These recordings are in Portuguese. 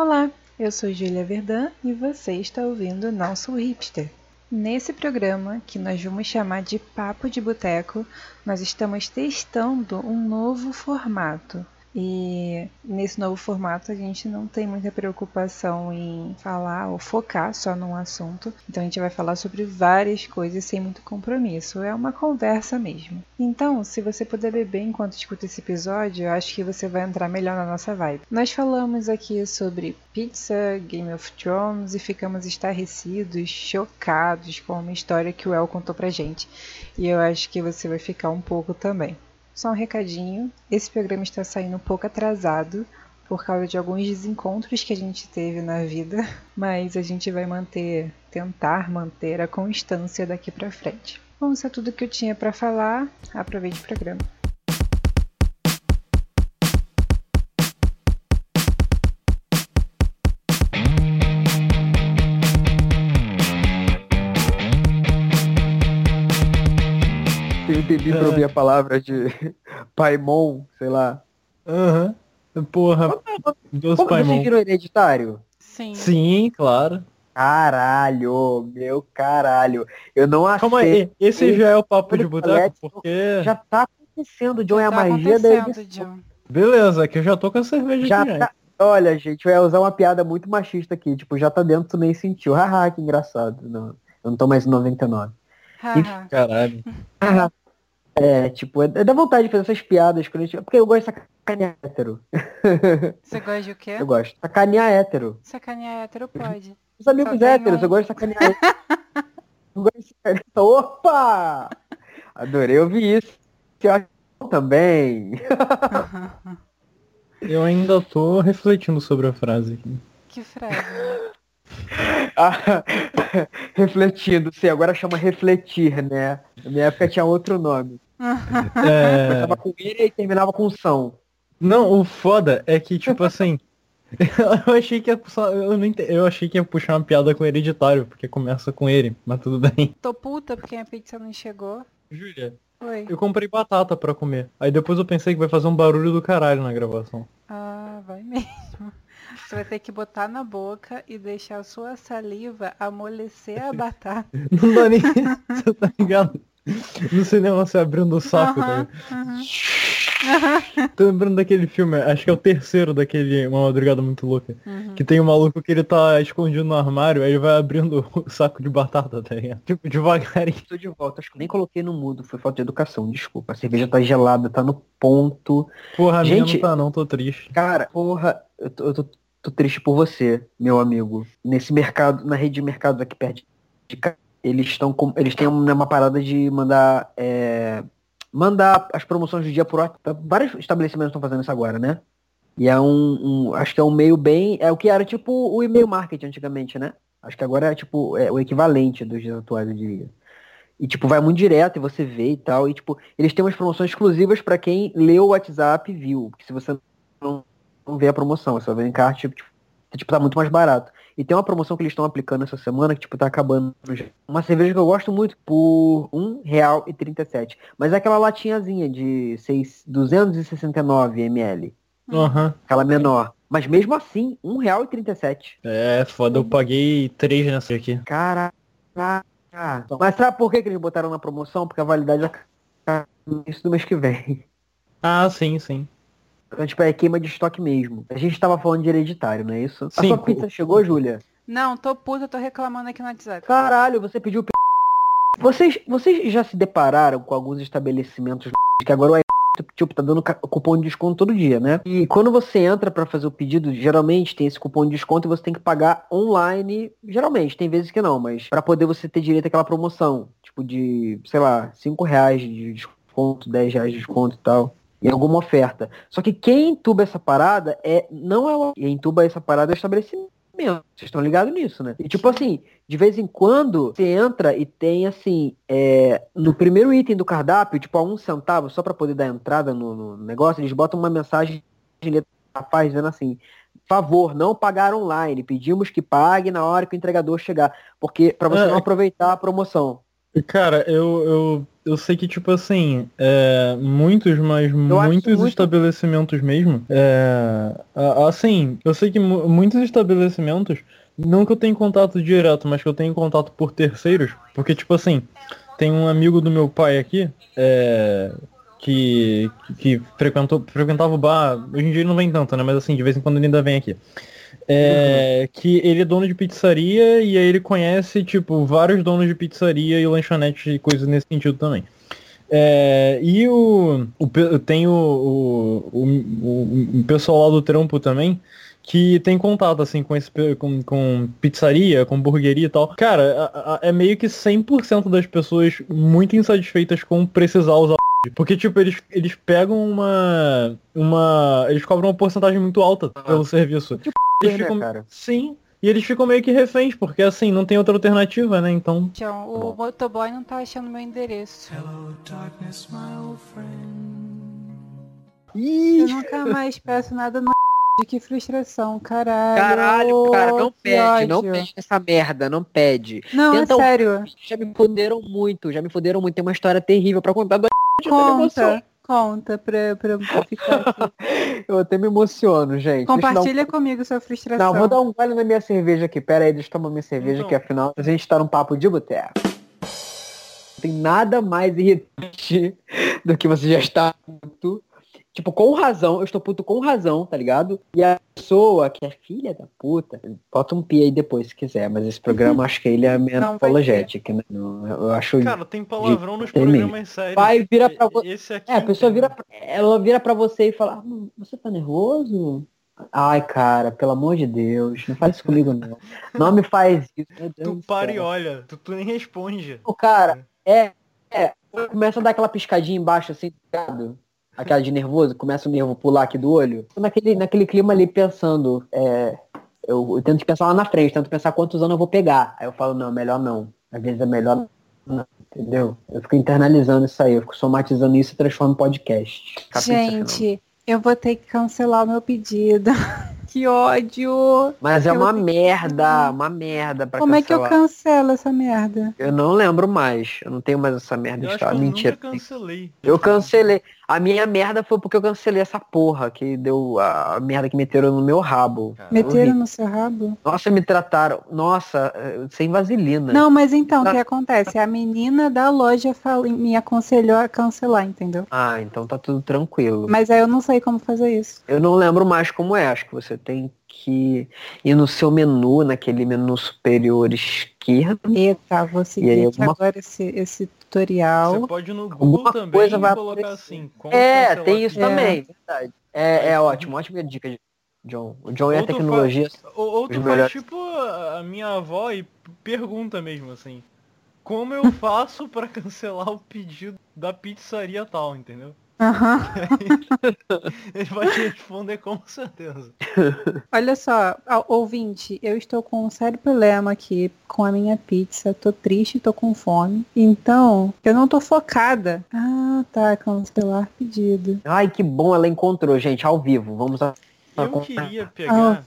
Olá, eu sou Julia Verdun e você está ouvindo Não Sou Hipster. Nesse programa, que nós vamos chamar de Papo de Boteco, nós estamos testando um novo formato. E nesse novo formato a gente não tem muita preocupação em falar ou focar só num assunto. Então a gente vai falar sobre várias coisas sem muito compromisso. É uma conversa mesmo. Então, se você puder beber enquanto escuta esse episódio, eu acho que você vai entrar melhor na nossa vibe. Nós falamos aqui sobre pizza, Game of Thrones e ficamos estarrecidos, chocados com uma história que o El contou pra gente. E eu acho que você vai ficar um pouco também. Só um recadinho: esse programa está saindo um pouco atrasado por causa de alguns desencontros que a gente teve na vida, mas a gente vai manter, tentar manter a constância daqui para frente. Bom, isso é tudo que eu tinha para falar. Aproveite o programa. Eu entendi pra ouvir a palavra de Paimon, sei lá. Aham. Porra, Deus Como Paimon. vocês viram hereditário? Sim. Sim, claro. Caralho, meu caralho. Eu não achei. Calma aí, esse já é o papo de boteco, porque... Já tá acontecendo, John, é a Tá magia da acontecendo, edição. John. Beleza, que eu já tô com a cerveja Já aqui, né? tá... Olha, gente, eu ia usar uma piada muito machista aqui. Tipo, já tá dentro, tu nem sentiu. Haha, que engraçado. Não, eu não tô mais em 99. Haha. Caralho. É, tipo, é, é da vontade de fazer essas piadas. Quando a gente... Porque eu gosto de sacanear hétero. Você gosta de o quê? Eu gosto. Sacanear hétero. Sacanear hétero pode. Os amigos héteros, um. eu gosto de sacanear hétero. eu gosto de sacanear. Opa! Adorei ouvir isso. Eu acho também. Eu ainda tô refletindo sobre a frase aqui. que frase. Ah, Refletindo, sim, agora chama refletir, né? Na minha época tinha outro nome. É... Começava com ele e terminava com são. Não, o foda é que, tipo assim... Eu achei que ia puxar, eu, não ente- eu achei que ia puxar uma piada com hereditário, porque começa com ele, mas tudo bem. Tô puta porque a pizza não chegou. Júlia, Oi. eu comprei batata pra comer. Aí depois eu pensei que vai fazer um barulho do caralho na gravação. Ah, vai mesmo. Você vai ter que botar na boca e deixar a sua saliva amolecer a batata. Não dá nem. Você tá ligado? No cinema você abrindo o saco, ligado? Tô lembrando daquele filme, acho que é o terceiro daquele Uma Madrugada Muito Louca. Uhum. Que tem um maluco que ele tá escondido no armário, aí ele vai abrindo o saco de batata, tá ligado? Tipo, devagarinho. Estou de volta, acho que nem coloquei no mudo, foi falta de educação, desculpa. A cerveja tá gelada, tá no ponto. Porra, Gente- não tá não, tô triste. Cara, porra, eu tô, eu tô- tô triste por você, meu amigo. Nesse mercado, na rede de mercados aqui perto de casa, eles estão com. Eles têm uma, parada de mandar. é, mandar as promoções do dia por WhatsApp. Vários estabelecimentos estão fazendo isso agora, né? E é um, um- Acho que é um meio bem. É o que era tipo o e-mail marketing antigamente, né? Acho que agora é tipo é o equivalente dos dias atuais, eu diria. E tipo, vai muito direto e você vê e tal. E tipo, eles têm umas promoções exclusivas pra quem leu o WhatsApp e viu. Porque se você não, vê a promoção, você vai ver em encarte, tipo, tipo, tá muito mais barato. E tem uma promoção que eles estão aplicando essa semana que, tipo, tá acabando já. Uma cerveja que eu gosto muito por R$ 1,37. Mas é aquela latinhazinha de 6, 269 ml. Aham. Aquela menor. Mas mesmo assim, R$ 1,37. É, foda, eu paguei três nessa aqui. Caraca. Mas sabe por que, que eles botaram na promoção? Porque a validade acaba no início do mês que vem. Ah, sim, sim. Então, tipo, é queima de estoque mesmo. A gente tava falando de hereditário, não é isso? A Sim, sua co- pizza chegou, Júlia? Não, tô puta, tô reclamando aqui no WhatsApp. Caralho, você pediu p... Vocês, vocês já se depararam com alguns estabelecimentos que agora o tipo, tá dando cupom de desconto todo dia, né? E quando você entra pra fazer o pedido, geralmente tem esse cupom de desconto e você tem que pagar online. Geralmente, tem vezes que não, mas pra poder você ter direito àquela promoção. Tipo de, sei lá, 5 reais de desconto, 10 reais de desconto e tal. Em alguma oferta. Só que quem entuba essa parada é. Não é o. Quem entuba essa parada é o estabelecimento. Vocês estão ligados nisso, né? E tipo assim, de vez em quando você entra e tem assim, é, no primeiro item do cardápio, tipo a um centavo, só para poder dar entrada no, no negócio, eles botam uma mensagem de letra rapaz dizendo assim, favor, não pagar online, pedimos que pague na hora que o entregador chegar, porque para você Ah, não aproveitar a promoção. Cara, eu, eu, eu sei que, tipo assim, é, muitos, mas acho muitos muito- estabelecimentos mesmo, é, assim, eu sei que mu- muitos estabelecimentos, não que eu tenha contato direto, mas que eu tenho contato por terceiros, porque, tipo assim, tem um amigo do meu pai aqui, é, que, que frequentou, frequentava o bar, hoje em dia ele não vem tanto, né, mas assim, de vez em quando ele ainda vem aqui. É, que ele é dono de pizzaria e aí ele conhece, tipo, vários donos de pizzaria e lanchonete e coisas nesse sentido também. É, e o, o tem o, o, o, o pessoal lá do trampo também que tem contato assim com esse com, com pizzaria, com hamburgueria e tal. Cara, a- a- é meio que 100% das pessoas muito insatisfeitas com precisar usar porque tipo eles eles pegam uma uma eles cobram uma porcentagem muito alta pelo serviço. Eles né, ficam, cara? sim, e eles ficam meio que reféns, porque assim, não tem outra alternativa, né? Então. John, o motoboy não tá achando meu endereço. Ih, Eu nunca mais peço nada no que frustração, caralho. caralho, cara, não pede, não ódio. pede essa merda, não pede. Não, Tenta é um- sério. Já me fuderam muito, já me fuderam muito. Tem uma história terrível pra contar do. Conta, conta pra, pra ficar aqui. Eu até me emociono, gente. Dar um- Compartilha comigo sua frustração. Não, vou dar um gole na minha cerveja aqui. Pera aí, deixa eu tomar minha cerveja, Então. que afinal a gente tá num papo de boteco. Não tem nada mais irritante do que você já está puto. Tipo, com razão, eu estou puto com razão, tá ligado? E a pessoa que é filha da puta, bota um pi aí depois se quiser, mas esse programa acho que ele é meio Não apologético, né? Não, Eu acho. Cara, tem palavrão nos Tem programas sérios. Vai, vira pra vo- Esse aqui. É, a pessoa vira, pra- ela vira pra você e fala, "Ah, "Hum, você tá nervoso? Ai, cara, pelo amor de Deus, não faz isso comigo não. Não me faz isso. Meu Deus Tu para e olha, tu, tu nem responde. O cara, é, é, começa a dar aquela piscadinha embaixo assim, ligado? Aquela de nervoso, começa o nervo pular aqui do olho. Tô naquele, naquele clima ali pensando, é, eu, eu tento pensar lá na frente, tento pensar quantos anos eu vou pegar. Aí eu falo, não, melhor não. Às vezes é melhor não, entendeu? Eu fico internalizando isso aí, eu fico somatizando isso e transformo em podcast. Capítulo final. Gente, eu vou ter que cancelar o meu pedido. que ódio. Mas é eu uma merda, cancelar. uma merda pra Como é que eu cancelar. cancelo essa merda? Eu não lembro mais. Eu não tenho mais essa merda Eu acho que instalada. eu Mentira. nunca cancelei. Eu cancelei. A minha merda foi porque eu cancelei essa porra que deu a merda que meteram no meu rabo. Cara, Meteram no seu rabo? Nossa, me trataram. Nossa, eh, sem vaselina. Não, mas então, o Ah. que acontece? A menina da loja fala- me aconselhou a cancelar, entendeu? Ah, então tá tudo tranquilo. Mas aí eu não sei como fazer isso. Eu não lembro mais como é. Acho que você tem que ir no seu menu, naquele menu superior esquerdo. Eita, vou E aí, seguir alguma- agora esse, esse tutorial. Você pode ir no Google Alguma também coisa e vai colocar aparecer. assim. como É, cancelar tem isso pedido. também, verdade. É, é ótimo, ótima dica, John. O John e tu tecnologia. Ou, ou tu faz tipo a a minha avó e pergunta mesmo assim. Como eu faço pra cancelar o pedido da pizzaria tal, entendeu? Aham. Ele vai te responder com certeza. Olha só, ouvinte, eu estou com um sério problema aqui com a minha pizza. Tô triste, tô com fome. Então, eu não tô focada. Ah, tá, cancelar pedido. Ai, que bom, ela encontrou, gente, ao vivo. Vamos a... Eu queria pegar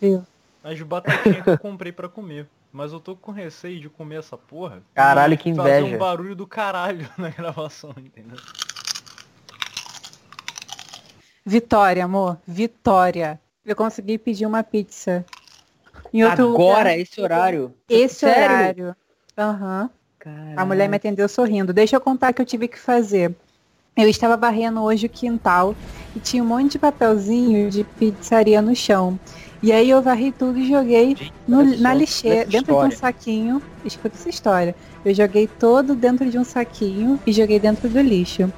as batatinhas que eu comprei pra comer. Mas eu tô com receio de comer essa porra. Caralho, que Fazer inveja. um barulho do caralho na gravação, entendeu? Vitória, amor. Vitória. Eu consegui pedir uma pizza. Agora, lugar. esse horário. Esse Sério? horário. Aham. Caralho. A mulher me atendeu sorrindo. Deixa eu contar o que eu tive que fazer. Eu estava varrendo hoje o quintal e tinha um monte de papelzinho de pizzaria no chão. E aí eu varri tudo e joguei Gente, no- na lixeira, dentro de um história. saquinho. Escuta essa história. Eu joguei todo dentro de um saquinho e joguei dentro do lixo.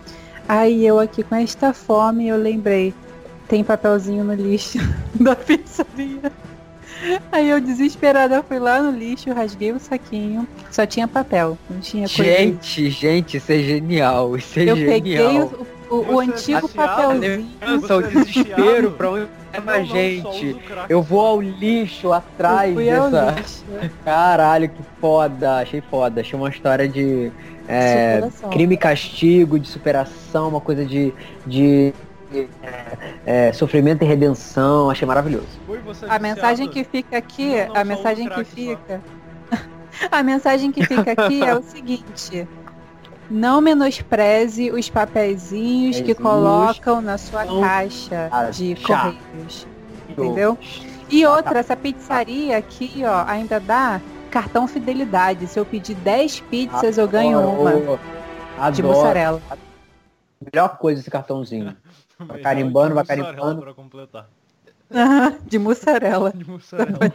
Aí eu aqui com esta fome, eu lembrei, tem papelzinho no lixo da pizzaria. Aí eu desesperada fui lá no lixo, rasguei o saquinho, só tinha papel, não tinha coisa. Gente, gente, isso é genial. Isso é eu genial. peguei o, o- o antigo viciado, papelzinho. Nossa, o é desespero viciado? pra onde só gente. Eu vou ao lixo atrás Eu dessa. lixo. Caralho, que foda. Achei foda. Achei uma história de é, crime e castigo, de superação, uma coisa de, de é, é, sofrimento e redenção. Achei maravilhoso. A mensagem que fica aqui, a mensagem que fica. a mensagem que fica aqui é o seguinte. Não menospreze os papeizinhos que colocam na sua caixa de chato. correios. Entendeu? E outra, essa pizzaria aqui, ó, ainda dá cartão fidelidade. Se eu pedir 10 pizzas, eu ganho uma Adoro. de Adoro. mussarela. Melhor coisa esse cartãozinho. Melhor carimbando, vai carimbando. Pra completar. de mussarela. De mussarela.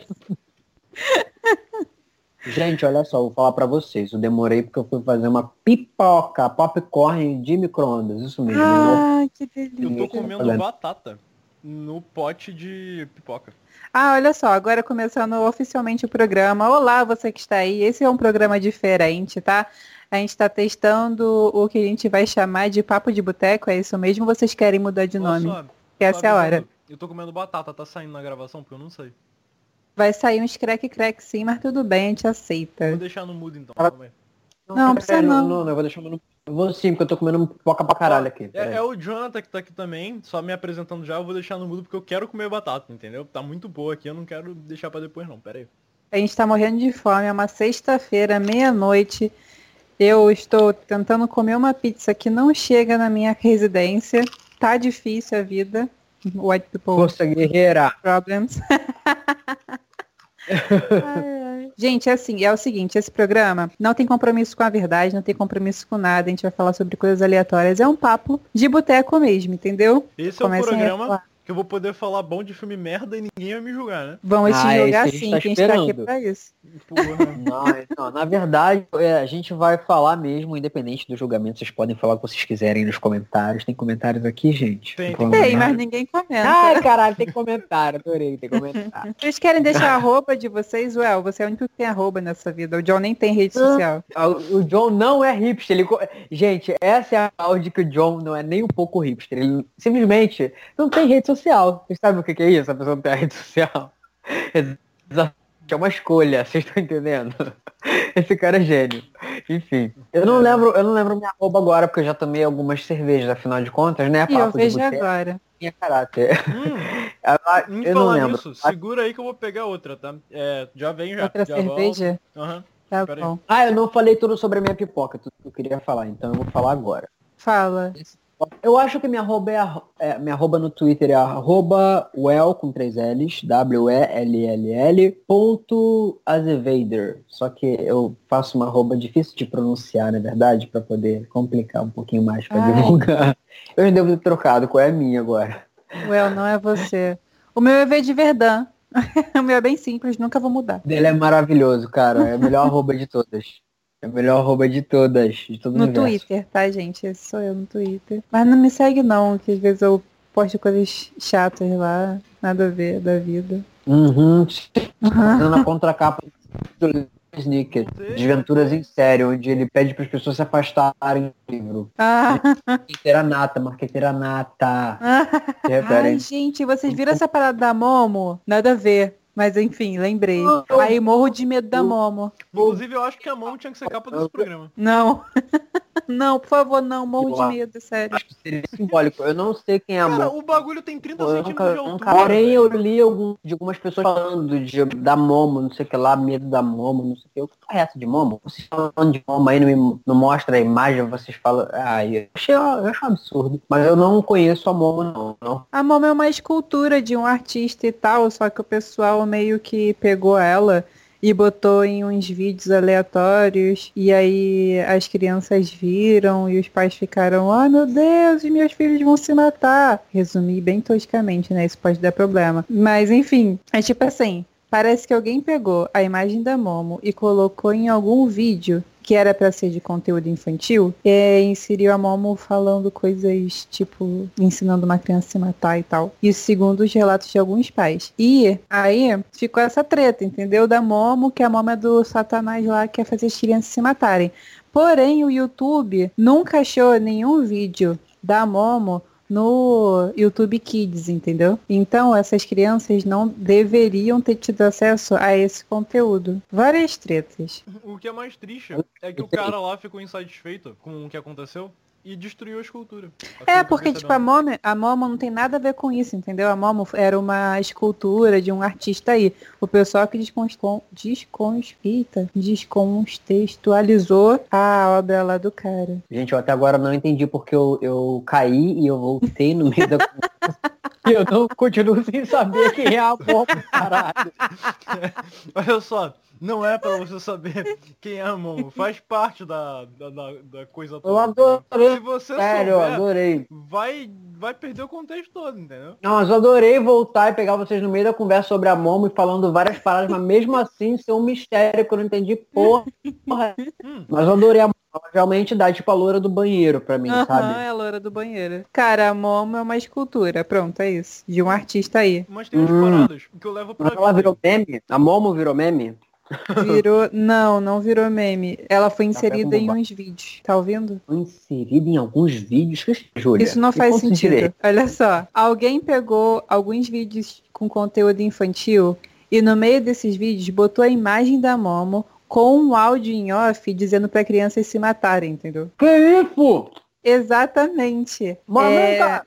Gente, olha só, vou falar pra vocês. Eu demorei porque eu fui fazer uma pipoca, popcorn de micro-ondas. Isso mesmo. Ah, que Eu delícia. tô comendo batata no pote de pipoca. Ah, olha só, agora começando oficialmente o programa. Olá, você que está aí. Esse é um programa diferente, tá? A gente está testando o que a gente vai chamar de papo de boteco, é isso mesmo? Vocês querem mudar de nome? Que essa é a hora. Eu tô comendo batata, tá saindo na gravação? Porque eu não sei. Vai sair uns crack-crack sim, mas tudo bem, a gente aceita. Vou deixar no mudo então. Ela- aí. Não, precisa peraí, não. não. eu vou deixar no... Eu vou sim, porque eu tô comendo pipoca pra caralho aqui. É, é o Jonathan que tá aqui também, só me apresentando já, eu vou deixar no mudo porque eu quero comer batata, entendeu? Tá muito boa aqui, eu não quero deixar pra depois não, pera aí. A gente tá morrendo de fome, é uma sexta-feira, meia-noite. Eu estou tentando comer uma pizza que não chega na minha residência. Tá difícil a vida. White people Força guerreira. problems. Ai, ai. Gente, é assim, é o seguinte, esse programa não tem compromisso com a verdade, não tem compromisso com nada, a gente vai falar sobre coisas aleatórias, é um papo de boteco mesmo, entendeu? Esse é a programa. Que eu vou poder falar bom de filme merda e ninguém vai me julgar, né? Vamos Ah, te gente sim, tá que a gente tá aqui esperando. pra isso. Porra. Não, não, na verdade, é, a gente vai falar mesmo, independente do julgamento. Vocês podem falar o que vocês quiserem nos comentários. Tem comentários aqui, gente? Tem, tem. Tem, mas ninguém comenta. Ai, caralho, tem comentário. Adorei, tem comentário. Vocês querem deixar a arroba de vocês? Well, você é o único que tem arroba nessa vida. O John nem tem rede Ah. social. Ah, O John não é hipster. Ele... Gente, essa é a de que o John não é nem um pouco hipster. Ele simplesmente não tem rede social. Vocês sabem o que que é isso? A pessoa não tem a rede social. Exatamente. É uma escolha, vocês estão entendendo? Esse cara é gênio. Enfim. Eu não lembro, eu não lembro minha arroba agora, porque eu já tomei algumas cervejas, afinal de contas, né? E eu Papo de vejo agora. tinha caráter. Hum, eu não lembro. nisso, segura aí que eu vou pegar outra, tá? É, já vem já. Outra já cerveja? Aham. Tá bom. Ah, eu não falei tudo sobre a minha pipoca, tudo que eu queria falar, então eu vou falar agora. Fala. Eu acho que minha arroba, é, é, minha arroba no Twitter é arroba well com três L's, W-E-L-L-L, ponto Azevader. Só que eu faço uma arroba difícil de pronunciar, na verdade, para poder complicar um pouquinho mais para divulgar. Eu devo ter trocado, qual é a minha agora? Well, não é você. O meu é V de Verdun. o meu é bem simples, nunca vou mudar. Dele é maravilhoso, cara. É a melhor arroba de todas. É a melhor arroba de todas, de todo No universo. Twitter, tá, gente? Esse sou eu no Twitter. Mas não me segue não, que às vezes eu posto coisas chatas lá, nada a ver da vida. Uhum. Fazendo a contracapa do Sneaker. Desventuras em sério, onde ele pede para as pessoas se afastarem do livro. Ah, Marqueteira nata, marqueteira nata. Se ai, gente, vocês viram essa parada da Momo? Nada a ver. Mas enfim, lembrei. Aí morro de medo da Momo. Inclusive, eu acho que a mão tinha que ser capa desse programa. Não. Não, por favor, não. Morro de medo, sério. Acho que seria simbólico. Eu não sei quem é a Cara, Momo. o bagulho tem 30 Eu centímetros nunca, de nunca- altura. Porém, eu li algum, de algumas pessoas falando de, da Momo, não sei o que lá, medo da Momo, não sei o que. O que é essa de Momo? Vocês falando de Momo aí, não, me, não mostra a imagem, vocês falam. Ah, eu achei, eu acho um absurdo. Mas eu não conheço a Momo, não. não. A Momo é uma escultura de um artista e tal, só que o pessoal meio que pegou ela e botou em uns vídeos aleatórios e aí as crianças viram e os pais ficaram, ai meu Deus, os meus filhos vão se matar. Resumi bem toscamente, né? Isso pode dar problema. Mas enfim, é tipo assim, parece que alguém pegou a imagem da Momo e colocou em algum vídeo que era pra ser de conteúdo infantil, e inseriu a Momo falando coisas tipo ensinando uma criança a se matar e tal. Isso segundo os relatos de alguns pais. E aí ficou essa treta, entendeu? Da Momo, que a Momo é do Satanás lá que quer fazer as crianças se matarem. Porém, o YouTube nunca achou nenhum vídeo da Momo no YouTube Kids, entendeu? Então essas crianças não deveriam ter tido acesso a esse conteúdo. Várias tretas. O que é mais triste é que o cara lá ficou insatisfeito com o que aconteceu e destruiu a escultura. É, porque, tipo, a Momo, a Momo não tem nada a ver com isso, entendeu? A Momo era uma escultura de um artista aí. O pessoal que descon... descons... Eita, descontextualizou a obra lá do cara. Gente, eu até agora não entendi porque eu, eu caí e eu voltei no meio da E eu não continuo sem saber quem é a Momo, caralho. Olha só, não é pra você saber quem é a Momo. Faz parte da, da, da, da coisa toda. Eu adorei. Se você Sério, souber, eu adorei. Vai, vai perder o contexto todo, entendeu? Não, mas eu adorei voltar e pegar vocês no meio da conversa sobre a Momo e falando várias paradas, mas mesmo assim ser um mistério que eu não entendi porra. Hum. Mas eu adorei a Momo. Ela Realmente dá tipo a loura do banheiro pra mim, Aham, sabe? é a loura do banheiro. Cara, a Momo é uma escultura, pronto, é isso. De um artista aí. Mas tem umas Hum. paradas que eu levo pra Mas ela virou meme? A Momo virou meme? Virou. Não, não virou meme. Ela foi inserida em uns vídeos. Tá ouvindo? Foi inserida em alguns vídeos. Que Júlia? Isso não faz conta sentido. Olha só. Alguém pegou alguns vídeos com conteúdo infantil e no meio desses vídeos botou a imagem da Momo com um áudio em off dizendo pra crianças se matarem, entendeu? Que isso? Exatamente. Mas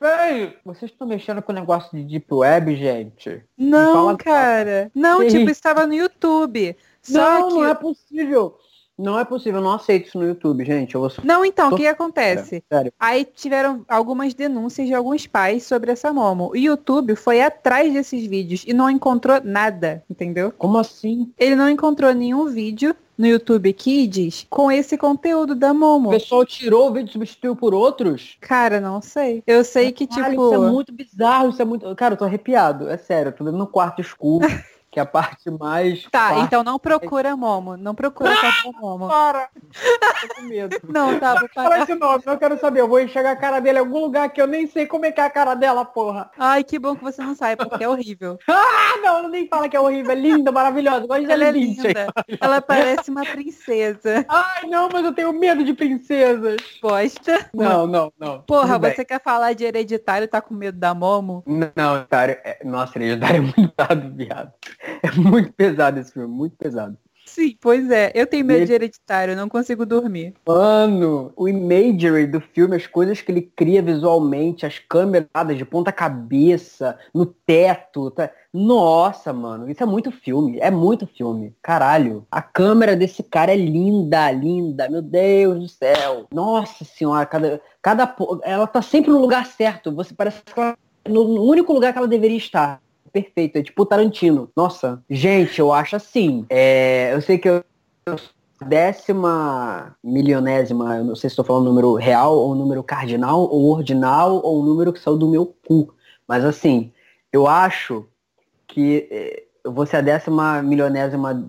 É. Vocês estão mexendo com o negócio de Deep Web, gente? Não, cara. Não, Que tipo, isso? estava no YouTube. Só não, que. não é possível. Não é possível, eu não aceito isso no YouTube, gente. Eu vou Não, então, o Tô- que acontece? Sério. Aí tiveram algumas denúncias de alguns pais sobre essa Momo. O YouTube foi atrás desses vídeos e não encontrou nada, entendeu? Como assim? Ele não encontrou nenhum vídeo no YouTube Kids com esse conteúdo da O Momo. pessoal tirou o vídeo e substituiu por outros? Cara, não sei. Eu sei que, Caralho, tipo. Isso é muito bizarro, isso é muito. Cara, eu tô arrepiado, é sério, eu tô dentro no quarto escuro, que é a parte mais. Tá, fácil. então não procura Momo. Não procura a Momo. Para! tô com medo. Não, tá, vou Fala parar. esse nome, eu quero saber. Eu vou enxergar a cara dele em algum lugar que eu nem sei como é que é a cara dela, porra. Ai, que bom que você não sabe, porque é horrível. Ah, não, nem fala que é horrível. É linda, maravilhosa. Gosto de Ela é Lindsay. linda. Ela parece uma princesa. Ai, não, mas eu tenho medo de princesas. Gosta? Não, não, não. Porra, Tudo bem. você quer falar de hereditário e tá com medo da Momo? Não, hereditário. É... Nossa, hereditário é muito pesado, viado. É muito pesado esse filme, muito pesado. Sim, pois é. Eu tenho medo de hereditário, eu não consigo dormir. Mano, o imagery do filme, as coisas que ele cria visualmente, as câmeras de ponta cabeça, no teto, tá? Nossa, mano, isso é muito filme, é muito filme. Caralho, a câmera desse cara é linda, linda, meu Deus do céu. Nossa senhora, cada, cada ela tá sempre no lugar certo. Você parece que ela no no único lugar que ela deveria estar. Perfeito, é tipo Tarantino. Nossa, gente, eu acho assim. é, eu sei que eu décima milionésima, eu não sei se estou falando número real, ou número cardinal, ou ordinal, ou número que saiu do meu cu. Mas assim, eu acho que eh, eu vou ser a décima milionésima,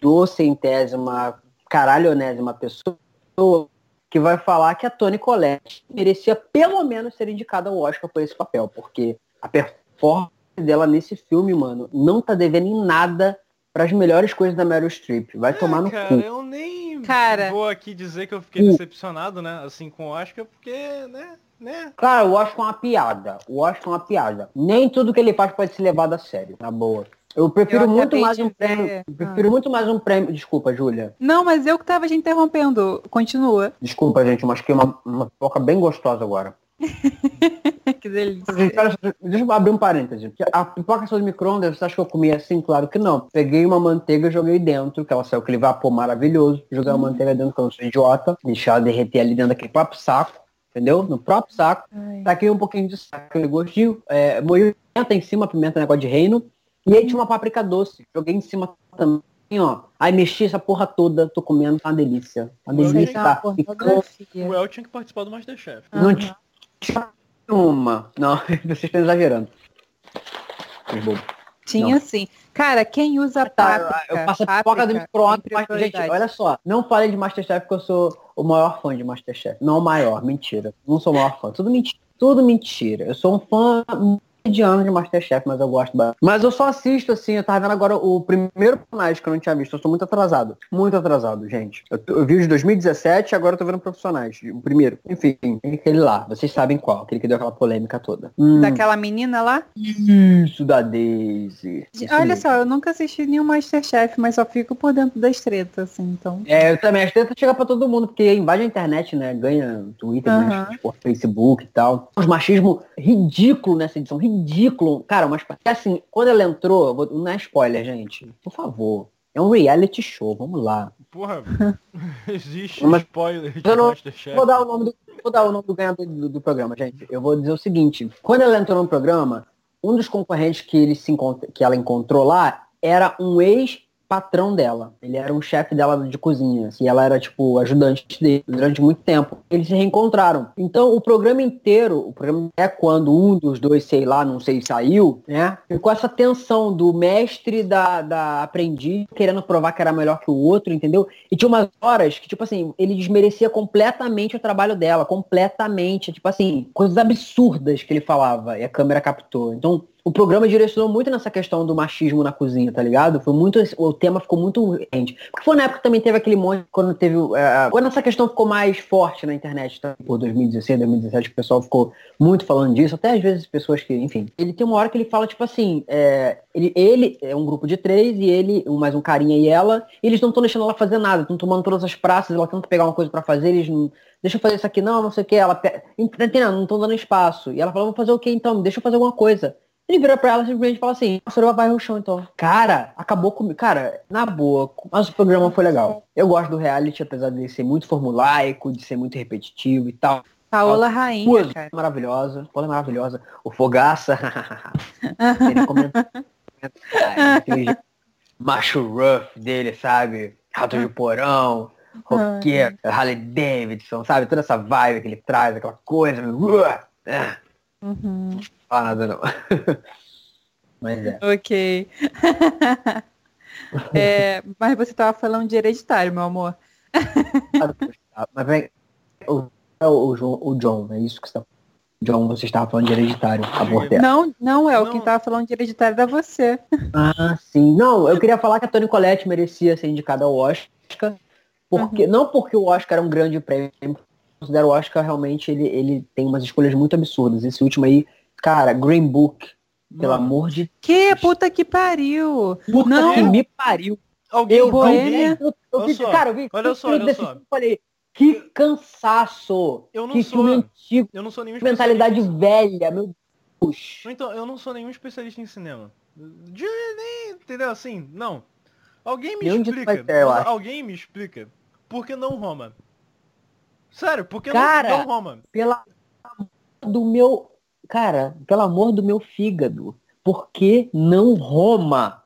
docentésima, caralhonésima pessoa que vai falar que a Toni Collette merecia pelo menos ser indicada ao Oscar por esse papel, porque a performance dela nesse filme, mano, não tá devendo em nada para as melhores coisas da Meryl Streep. Vai tomar no cara, cu. eu nem Cara. vou aqui dizer que eu fiquei Cu. decepcionado, né? Assim, com o Oscar, porque, né? né? Cara, o Oscar é uma piada. O Oscar é uma piada. Nem tudo que ele faz pode ser levado a sério, na boa. Eu prefiro Eu muito mais um ver- prêmio. Ah. eu Prefiro muito mais um prêmio. Desculpa, Júlia. Não, mas eu que tava te interrompendo. Continua. Desculpa, gente, mas que uma, uma pipoca bem gostosa agora. que delícia. Deixa eu abrir um parêntese. A pipoca saiu do micro-ondas, você acha que eu comi assim? Claro que não. Peguei uma manteiga, joguei dentro, que ela saiu aquele vapor maravilhoso. Joguei a manteiga dentro, que eu não sou idiota. Deixei ela derreter ali dentro daquele próprio saco. Entendeu? No próprio saco. Ai. Taquei um pouquinho de sal, aquele gostinho. É, moí pimenta em cima, pimenta negócio de reino. E aí tinha uma páprica doce. Joguei em cima também, ó. Aí mexi essa porra toda, tô comendo, tá uma delícia. Uma delícia, é tá? pornografia. O El tinha que participar do Masterchef. não tinha uma. Não, vocês estão exagerando. Tinha sim. Cara, quem usa Tá, páprica? eu passo a pipoca do micro-ondas, mas, gente, olha só, não falei de Masterchef porque eu sou o maior fã de Masterchef. Não o maior, mentira. Não sou o maior fã. Tudo mentira. Tudo mentira. Eu sou um fã mediano de Masterchef, mas eu gosto bastante. Mas eu só assisto, assim, eu tava vendo agora o primeiro personagem que eu não tinha visto. Eu sou muito atrasado. Muito atrasado, gente. Eu, eu vi o de 2017 agora eu tô vendo profissionais. O primeiro. Enfim, aquele lá. Vocês sabem qual. Aquele que deu aquela polêmica toda. Hum, Daquela menina lá? Isso, da Daisy. Isso Olha mesmo. só, eu nunca assisti nenhum Masterchef, mas só fico por dentro das tretas, assim, então. É, eu também. As tretas chegam pra todo mundo, porque invade a internet, né? Ganha Twitter, por Facebook e tal. Os machismo ridículo nessa edição, ridículo. Cara, mas assim, quando ela entrou, vou- não é spoiler, gente. Por favor. É um reality show, vamos lá. Porra, existe Mas- spoiler de Eu não- Masterchef. Vou dar o nome do, vou dar o nome do ganhador do, do programa, gente. Eu vou dizer o seguinte: quando ela entrou no programa, um dos concorrentes que, ele se que ela encontrou lá era um ex-patrão dela. Ele era um chefe dela de cozinha. E ela era, tipo, ajudante dele durante muito tempo. Eles se reencontraram. Então, o programa inteiro, o programa é quando um dos dois, sei lá, não sei, saiu, né? Ficou essa tensão do mestre da, da aprendiz querendo provar que era melhor que o outro, entendeu? E tinha umas horas que, tipo assim, ele desmerecia completamente o trabalho dela, completamente. Tipo assim, coisas absurdas que ele falava e a câmera captou. Então, o programa direcionou muito nessa questão do machismo na cozinha, tá ligado? Foi muito. O tema ficou muito rente. Porque foi na época que também teve aquele monte, quando teve. é, quando essa questão ficou mais forte na internet, tá? por 2016, 2017, o pessoal ficou muito falando disso, até às vezes pessoas que, enfim. Ele tem uma hora que ele fala, tipo assim, é, ele, ele é um grupo de três e ele, mais um carinha e ela, e eles não estão deixando ela fazer nada, estão tomando todas as praças, ela tenta pegar uma coisa pra fazer, eles não. Deixa eu fazer isso aqui, não, não sei o que. Ela pe-? Não estão dando espaço. E ela fala, vamos fazer o que então? Deixa eu fazer alguma coisa. Ele vira pra ela e simplesmente fala assim, a senhora vai no chão então. Cara, acabou comigo. Cara, na boa, mas o programa foi legal. Eu gosto do reality, apesar de ser muito formulaico, de ser muito repetitivo e tal. Paola Rainha, Duas cara. maravilhosa, Paula é maravilhosa. O Fogaça. ele comenta. Macho rough dele, sabe? Rato de porão, roqueiro, Harley Davidson, sabe? Toda essa vibe que ele traz, aquela coisa. Uhum. Nada não. Mas é. Ok. É, mas você tava falando de hereditário, meu amor. Mas vem. O, é o, o, John, é isso que você tá John, você estava falando de hereditário, abortei. Não, não é o Não. quem tava falando de hereditário era você. Ah, sim. Não, eu queria falar que a Toni Collette merecia ser indicada ao Oscar. Porque, Não porque o Oscar é um grande prêmio. eu Considero o Oscar realmente, ele, ele tem umas escolhas muito absurdas. Esse último aí, cara, Green Book, pelo Mano, amor de Que puta que pariu! puta Não. que me pariu. Alguém, Eu, Boêmia. eu, eu, Olha vi, só, cara, eu vi olha só, olha só. filme e falei, que cansaço! Eu não que sou- filme antigo, eu não sou nenhum que mentalidade velha, meu Deus. Então, eu não sou nenhum especialista em cinema. De, nem, entendeu? Assim, não. Alguém me explica. acho. alguém me explica. Por que não Roma? Sério, por que Cara, não, não Roma? pela do meu, cara, pelo amor do meu fígado, por que não Roma?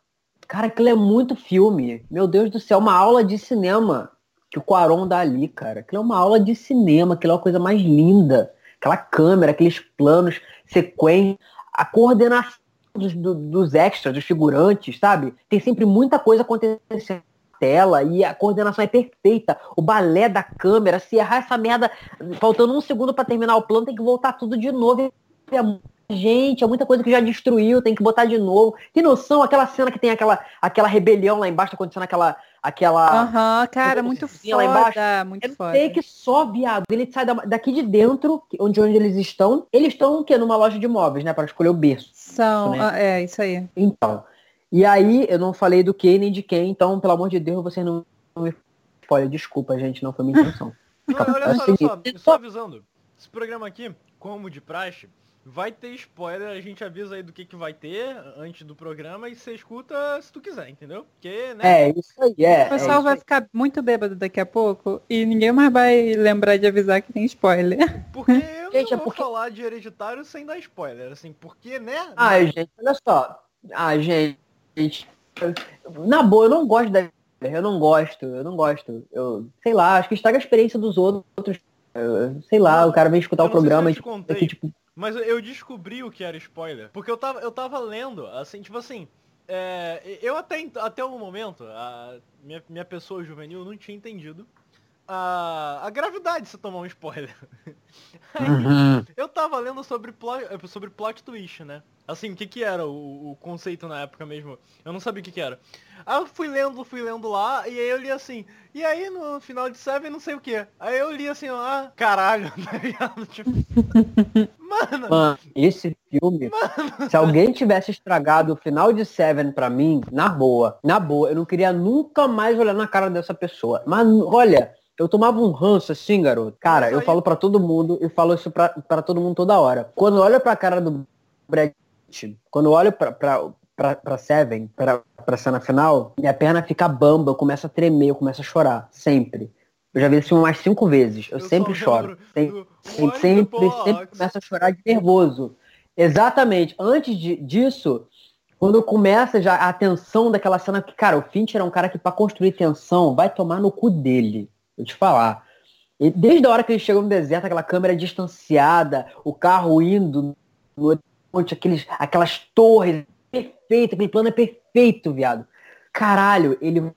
Cara, aquilo é muito filme. Meu Deus do céu, uma aula de cinema que o Quaron dá ali, cara. Aquilo é uma aula de cinema, aquilo é a coisa mais linda. Aquela câmera, aqueles planos, sequência, a coordenação dos, do- dos extras, dos figurantes, sabe? Tem sempre muita coisa acontecendo tela e a coordenação é perfeita. O balé da câmera, se errar essa merda, faltando um segundo pra terminar o plano, tem que voltar tudo de novo. É muita gente, é muita coisa que já destruiu, tem que botar de novo. Tem noção? Aquela cena que tem aquela, aquela rebelião lá embaixo, tá acontecendo aquela. aquela Aham, cara, muito cozinha lá embaixo. foda, muito é foda. take só, viado. Ele sai da- daqui de dentro, que- onde, onde eles estão. Eles estão o quê? Numa loja de móveis, né? Para escolher o berço. São, né? ah, é, isso aí. Então. E aí, eu não falei do que nem de quem, então, pelo amor de Deus, vocês não não me spoiler. Desculpa, gente, não foi minha intenção. Não, olha é só, olha só, só avisando. Esse programa aqui, como de praxe, vai ter spoiler, a gente avisa aí do que, que vai ter antes do programa e você escuta se tu quiser, entendeu? Porque, né? É, isso aí, é. O pessoal é vai ficar muito bêbado daqui a pouco e ninguém mais vai lembrar de avisar que tem spoiler. Porque eu Gente, é não vou porque- falar de hereditário sem dar spoiler, assim, porque, né? Ai, gente, olha só. Ah, gente. Na boa, eu não gosto da. Eu não gosto, eu não gosto. Eu, sei lá, acho que estraga a experiência dos outros. Eu- sei lá, o cara vem escutar Eu o não sei se programa eu e te contei. aqui, tipo, Mas eu descobri o que era spoiler. Porque eu tava, eu tava lendo, assim, tipo assim. é, eu até, até o momento, a minha, minha pessoa juvenil não tinha entendido a, a gravidade de você tomar um spoiler. Aí, Uhum. eu tava lendo sobre plot, sobre plot twist, né? Assim, o que que era o, o conceito na época mesmo? Eu não sabia o que que era. Aí eu fui lendo, fui lendo lá, e aí eu li assim, e aí no final de Seven não sei o que. Aí eu li assim, ah, caralho, tá ligado? Tipo, mano, Mano, esse filme, se alguém tivesse estragado o final de Seven pra mim, na boa, na boa, eu não queria nunca mais olhar na cara dessa pessoa. Mas olha, eu tomava um ranço assim, garoto. Cara, eu falo pra todo mundo e falo isso pra, pra todo mundo toda hora. Quando eu olho pra cara do Brad quando eu olho pra, pra, pra, pra Seven, pra, pra cena final, minha perna fica bamba, eu começo a tremer, eu começo a chorar. Sempre. Eu já vi esse filme umas cinco vezes. Eu, Eu sempre choro. Sempre. Sempre, sempre, sempre começa a chorar de nervoso. Exatamente. Antes de- disso, quando começa já a tensão daquela cena, que, cara, o Fincher é um cara que pra construir tensão vai tomar no cu dele. Vou te falar. E desde a hora que ele chegou no deserto, aquela câmera distanciada, o carro indo no horizonte, aqueles, aquelas torres, perfeito, aquele plano é perfeito, viado. Caralho, ele.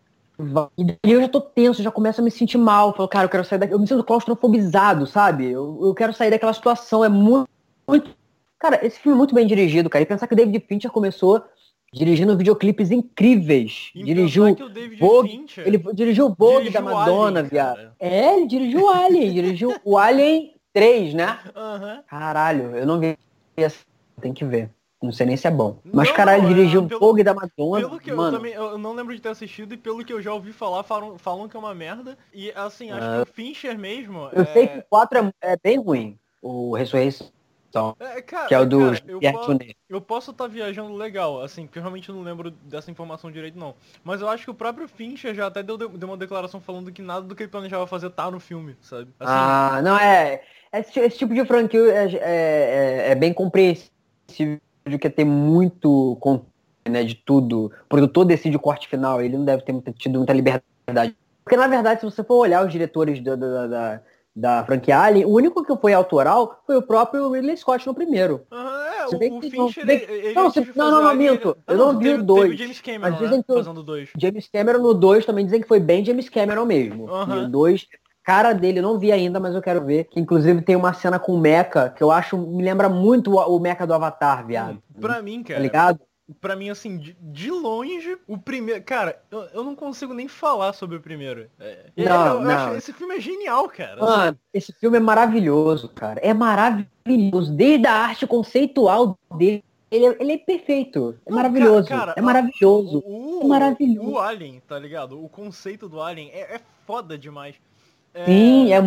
E eu já tô tenso, já começo a me sentir mal. Falo, cara, eu quero sair daqui. Eu me sinto claustrofobizado, sabe? Eu, eu quero sair daquela situação. É muito, muito. Cara, esse filme é muito bem dirigido, cara. E pensar que o David Fincher começou dirigindo videoclipes incríveis. E dirigiu. pensar que o David Vogue, Fincher Ele dirigiu o Vogue dirigiu da Madonna, Alien, viado. cara. É, ele dirigiu o Alien. dirigiu o Alien 3, né? Aham. Caralho, eu não vi essa. Tem que ver. Não sei nem se é bom. Mas, Não, caralho, é, dirigiu o Vogue da Madonna. Pelo que eu mano, também, eu não lembro de ter assistido e pelo que eu já ouvi falar, falam, falam que é uma merda. E assim, acho Ah. que o Fincher mesmo. eu é, sei que o 4 é, é bem ruim. O Ressurreição, é, cara, que é o do cara, eu, po- eu posso estar viajando legal, assim, porque eu realmente não lembro dessa informação direito não. Mas eu acho que o próprio Fincher já até deu, deu uma declaração falando que nada do que ele planejava fazer tá no filme, sabe? Assim, Ah, não, é. Esse, esse tipo de franquia é, é, é- é bem compreensível de que tem muito controle, né, de tudo. O produtor decide o corte final, ele não deve ter tido muita liberdade. Porque, na verdade, se você for olhar os diretores da, da, da, da franquia Alien, o único que foi autoral foi o próprio Ridley Scott no primeiro. aham, é, o, o não- Fincher, bem- ele, ele não, se- de não, fazer não, não, Alien, minto. ele- Eu Ah, não vi teve, o dois. Teve o James Cameron, né, que fazendo dois. James Cameron no 2 também dizem que foi bem James Cameron mesmo. E o 2, cara dele, eu não vi ainda, mas eu quero ver. Que inclusive tem uma cena com o Mecha, que eu acho, me lembra muito o, o Mecha do Avatar, viado. Pra mim, Tá cara, ligado? Pra mim, assim, de, de longe, o primeiro. Cara, eu, eu não consigo nem falar sobre o primeiro. É, Não, eu, eu não. acho- esse filme é genial, cara. Mano, esse filme é maravilhoso, cara. É maravilhoso. Desde a arte conceitual dele. Ele é, ele é perfeito. É Não, maravilhoso. cara, cara, é maravilhoso. O, É maravilhoso. O Alien, tá ligado? O conceito do Alien é, é foda demais. É, Sim, é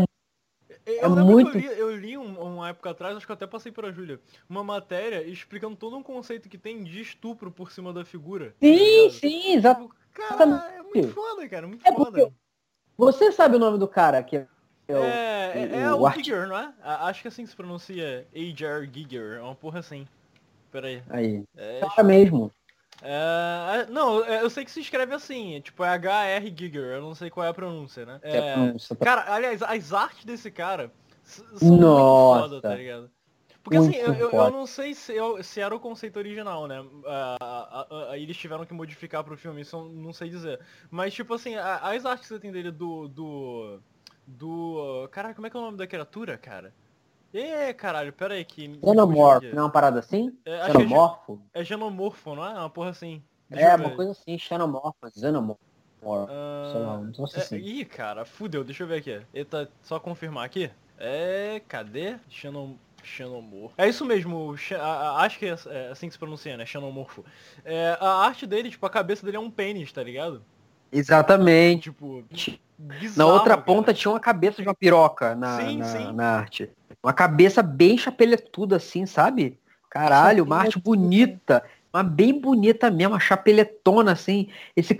eu é muito- que eu li, eu li um- uma época atrás, acho que eu até passei pra Júlia, uma matéria explicando todo um conceito que tem de estupro por cima da figura. tá Sim, ligado? sim, exato. Tipo, Cara, é muito foda, cara, muito É foda. Você sabe o nome do cara que é o- É, é, é o o, Giger, não é? Acho que assim se pronuncia H.R. Giger, é uma porra assim. Pera aí. Aí. É, Cara mesmo. É, não, é, eu sei que se escreve assim, tipo é H.R. Giger, eu não sei qual é a pronúncia, né? É É, pronúncia pra- cara, aliás, as artes desse cara são Nossa. muito foda, tá ligado? Porque Muito assim, eu, eu- não sei se, eu- se era o conceito original, né? Ah, ah, Aí eles tiveram que modificar pro filme, isso eu não sei dizer. Mas tipo assim, a- as artes que você tem dele do. do. do. Caralho, como é que é o nome da criatura, cara? Ê, caralho, pera aí que. Xenomorfo, não é uma parada assim? É, é ge- Xenomorfo? É genomorfo, não é? Uma porra assim. Deixa É, uma coisa assim, xenomorfo, xenomorfo. Ah, lá, não sei é, assim. Ih, cara, fudeu, deixa eu ver aqui. Eita, só confirmar aqui. É, cadê? Xenom... Xenomorfo. É isso mesmo, xe- acho que é é assim que se pronuncia, né? Xenomorfo. É, a arte dele, tipo, a cabeça dele é um pênis, tá ligado? Exatamente. Tipo, Na bizarro, outra cara. ponta tinha uma cabeça de uma piroca na, Sim, na, sim. na arte. Uma cabeça bem chapeletuda assim, sabe? Caralho, uma arte bonita. Uma bem bonita mesmo, uma chapeletona assim. Esse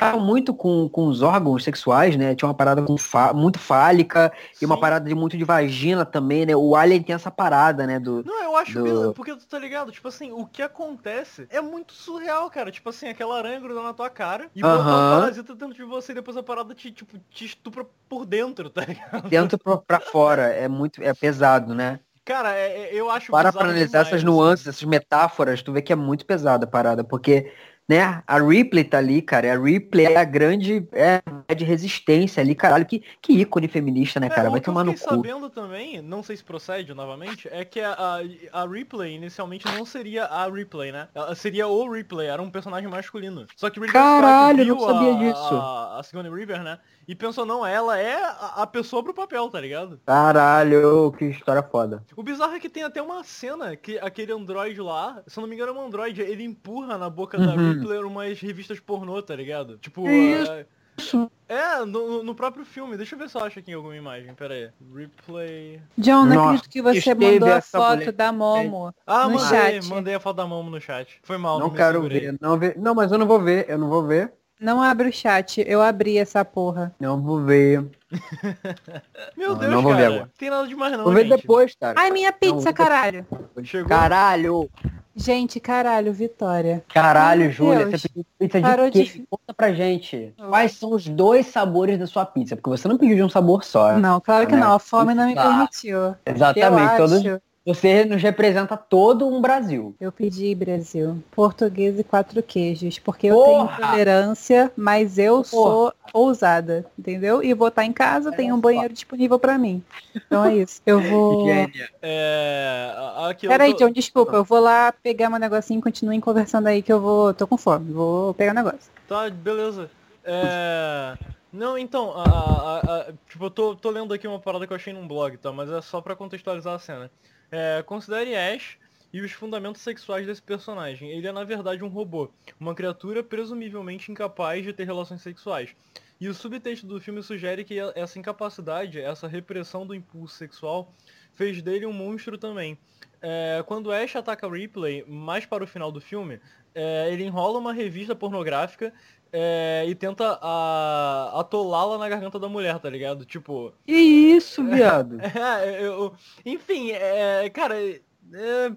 cara muito com, com os órgãos sexuais, né? Tinha uma parada fa- muito fálica e uma Sim. parada de muito de vagina também, né? O Alien tem essa parada, né? Do, Não, eu acho do- bizarro, porque tu tá ligado? Tipo assim, o que acontece é muito surreal, cara. Tipo assim, aquela aranha grudando na tua cara e botar Aham. um parasita dentro de você e depois a parada te, tipo, te estupra por dentro, tá ligado? dentro pra, pra fora. É muito é pesado, né? Cara, é- é- eu acho Para pra analisar demais, essas nuances, essas metáforas, tu vê que é muito pesada a parada, porque, né, a Ripley tá ali, cara, a Ripley é a grande, é de resistência ali, caralho. Que, que ícone feminista, né, cara? É, Vai o que eu tomar no fiquei cu. sabendo também, não sei se procede novamente, é que a, a, a Ripley inicialmente não seria a Ripley, né? Ela seria o Ripley, era um personagem masculino. Só que Ridley Caralho, Scott eu viu não sabia a, disso. A, a Sigourney Weaver, né? E pensou, não, ela é a, pessoa pro papel, tá ligado? Caralho, que história foda. O bizarro é que tem até uma cena que aquele androide lá, se eu não me engano é um androide, ele empurra na boca da Uhum. Ripley umas revistas pornô, tá ligado? Tipo, é- Isso. é, no, no próprio filme. Deixa eu ver se eu acho aqui alguma imagem, pera aí. Ripley... John, não acredito que você mandou a foto mulher- da Momo. Ah, No mandei, chat. mandei a foto da mão no chat. Foi mal, não, Não quero ver, não ver. Não, mas eu não vou ver, eu não vou ver. Não abre o chat, eu abri essa porra. Não vou ver. Meu Não, Deus, não vou ver cara. agora. Tem nada demais não, Vou ver gente. depois, cara. Ai, minha pizza, Não, caralho. Chegou? Caralho. Gente, caralho, Vitória. Caralho, Júlia, você pediu pizza Parou de quê? de- Conta pra gente. Quais são os dois sabores da sua pizza? Porque você não pediu de um sabor só. Não, claro que né? não, a fome não me permitiu. Exatamente. eu Todos, acho, você nos representa todo um Brasil. eu pedi Brasil, português e quatro queijos, porque eu Porra! tenho intolerância, mas eu Porra! sou ousada, entendeu? E vou estar em casa, tem um banheiro disponível pra mim. Então é isso. Eu vou... Gênia. É... Aqui eu Peraí, tô- John, desculpa, eu vou lá pegar meu negocinho, continuem conversando aí que eu vou, tô com fome, vou pegar o negócio. Tá, beleza. É... Não, então, a, a- a- tipo, eu tô, tô lendo aqui uma parada que eu achei num blog, tá? Mas é só pra contextualizar a cena. É, considere Ash e os fundamentos sexuais desse personagem. Ele é, na verdade, um robô. Uma criatura presumivelmente incapaz de ter relações sexuais. E o subtexto do filme sugere que essa incapacidade, essa repressão do impulso sexual, fez dele um monstro também. É, quando Ash ataca Ripley, mais para o final do filme, é, ele enrola uma revista pornográfica é, e tenta a- atolá-la na garganta da mulher, tá ligado? Tipo, Que isso, viado? é, eu- enfim, é, cara, é,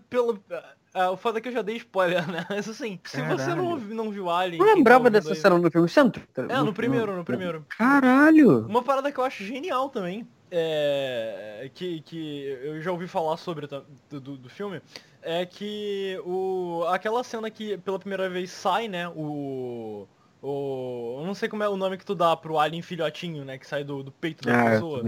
pelo, é, o foda é que eu já dei spoiler, né? Mas assim, se você não, Caralho. não viu Alien... Não tá lembrava ouvindo dessa aí- cena no filme. Não- É, no primeiro, no primeiro. Caralho. Uma parada que eu acho genial também, é, que, que eu já ouvi falar sobre do do filme, é que o, aquela cena que pela primeira vez sai, né, o... O, eu não sei como é o nome que tu dá pro alien filhotinho, né, que sai do, do peito da Ah, pessoa.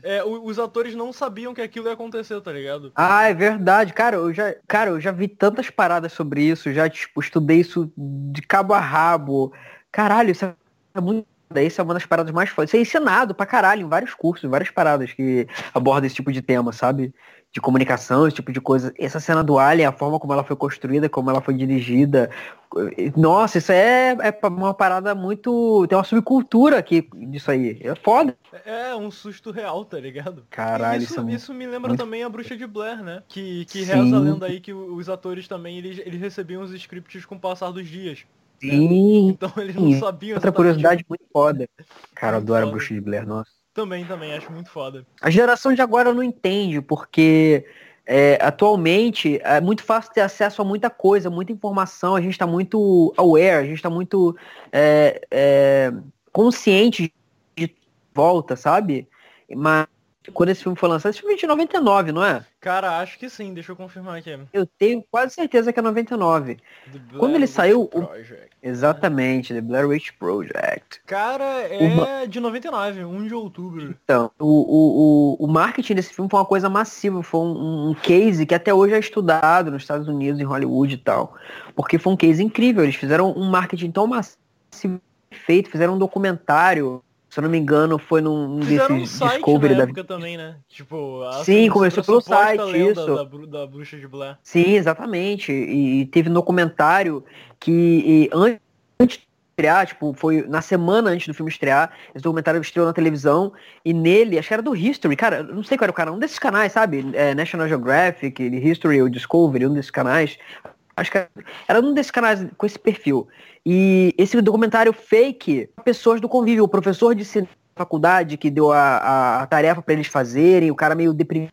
É, os atores não sabiam que aquilo ia acontecer, tá ligado? Ah, é verdade. Cara, eu já, cara, eu já vi tantas paradas sobre isso, já, tipo, estudei isso de cabo a rabo. Caralho, isso é muito. Isso é uma das paradas mais fodas. Isso é ensinado pra caralho em vários cursos, em várias paradas que abordam esse tipo de tema, sabe? De comunicação, esse tipo de coisa. Essa cena do Alien, a forma como ela foi construída, como ela foi dirigida. Nossa, isso é, é uma parada muito. Tem uma subcultura aqui disso aí. É foda. É um susto real, tá ligado? Caralho, isso, isso, é isso me lembra muito- também a Bruxa de Blair, né? Que, que Sim. reza a lenda aí que os atores também, eles, eles recebiam os scripts com o passar dos dias. Sim. Então eles não Sim. sabiam Outra curiosidade muito foda. Cara, eu adoro a foda. Bruxa de Blair, nossa. Também, também, acho muito foda. A geração de agora não entende, porque é, atualmente é muito fácil ter acesso a muita coisa, muita informação, a gente está muito aware, a gente está muito é, é, consciente de volta, sabe? Mas quando esse filme foi lançado, esse filme é de 99, não é? Cara, acho que sim, deixa eu confirmar aqui. Eu tenho quase certeza que é 99. The Quando ele Blair saiu, Witch o- Project. Exatamente, The Blair Witch Project. Cara, é de 99, 1 de outubro. Então, o, o, o, o marketing desse filme foi uma coisa massiva, foi um, um case que até hoje é estudado nos Estados Unidos, em Hollywood e tal. Porque foi um case incrível. Eles fizeram um marketing tão massivo feito, fizeram um documentário. Se eu não me engano, foi num um Fizeram um desses site Discovery da época também, né? Tipo, Sim, começou pelo site, isso. Da, da Bruxa de Blair. Sim, exatamente. E, teve um documentário que an- antes de estrear, tipo, foi na semana antes do filme estrear, esse documentário estreou na televisão, e nele, acho que era do History, cara, não sei qual era o canal, um desses canais, sabe? É, National Geographic, History ou Discovery, um desses canais. Acho que era- um desses canais com esse perfil. E esse documentário fake, pessoas do convívio, o professor de faculdade que deu a, a, a tarefa pra eles fazerem, o cara meio deprimido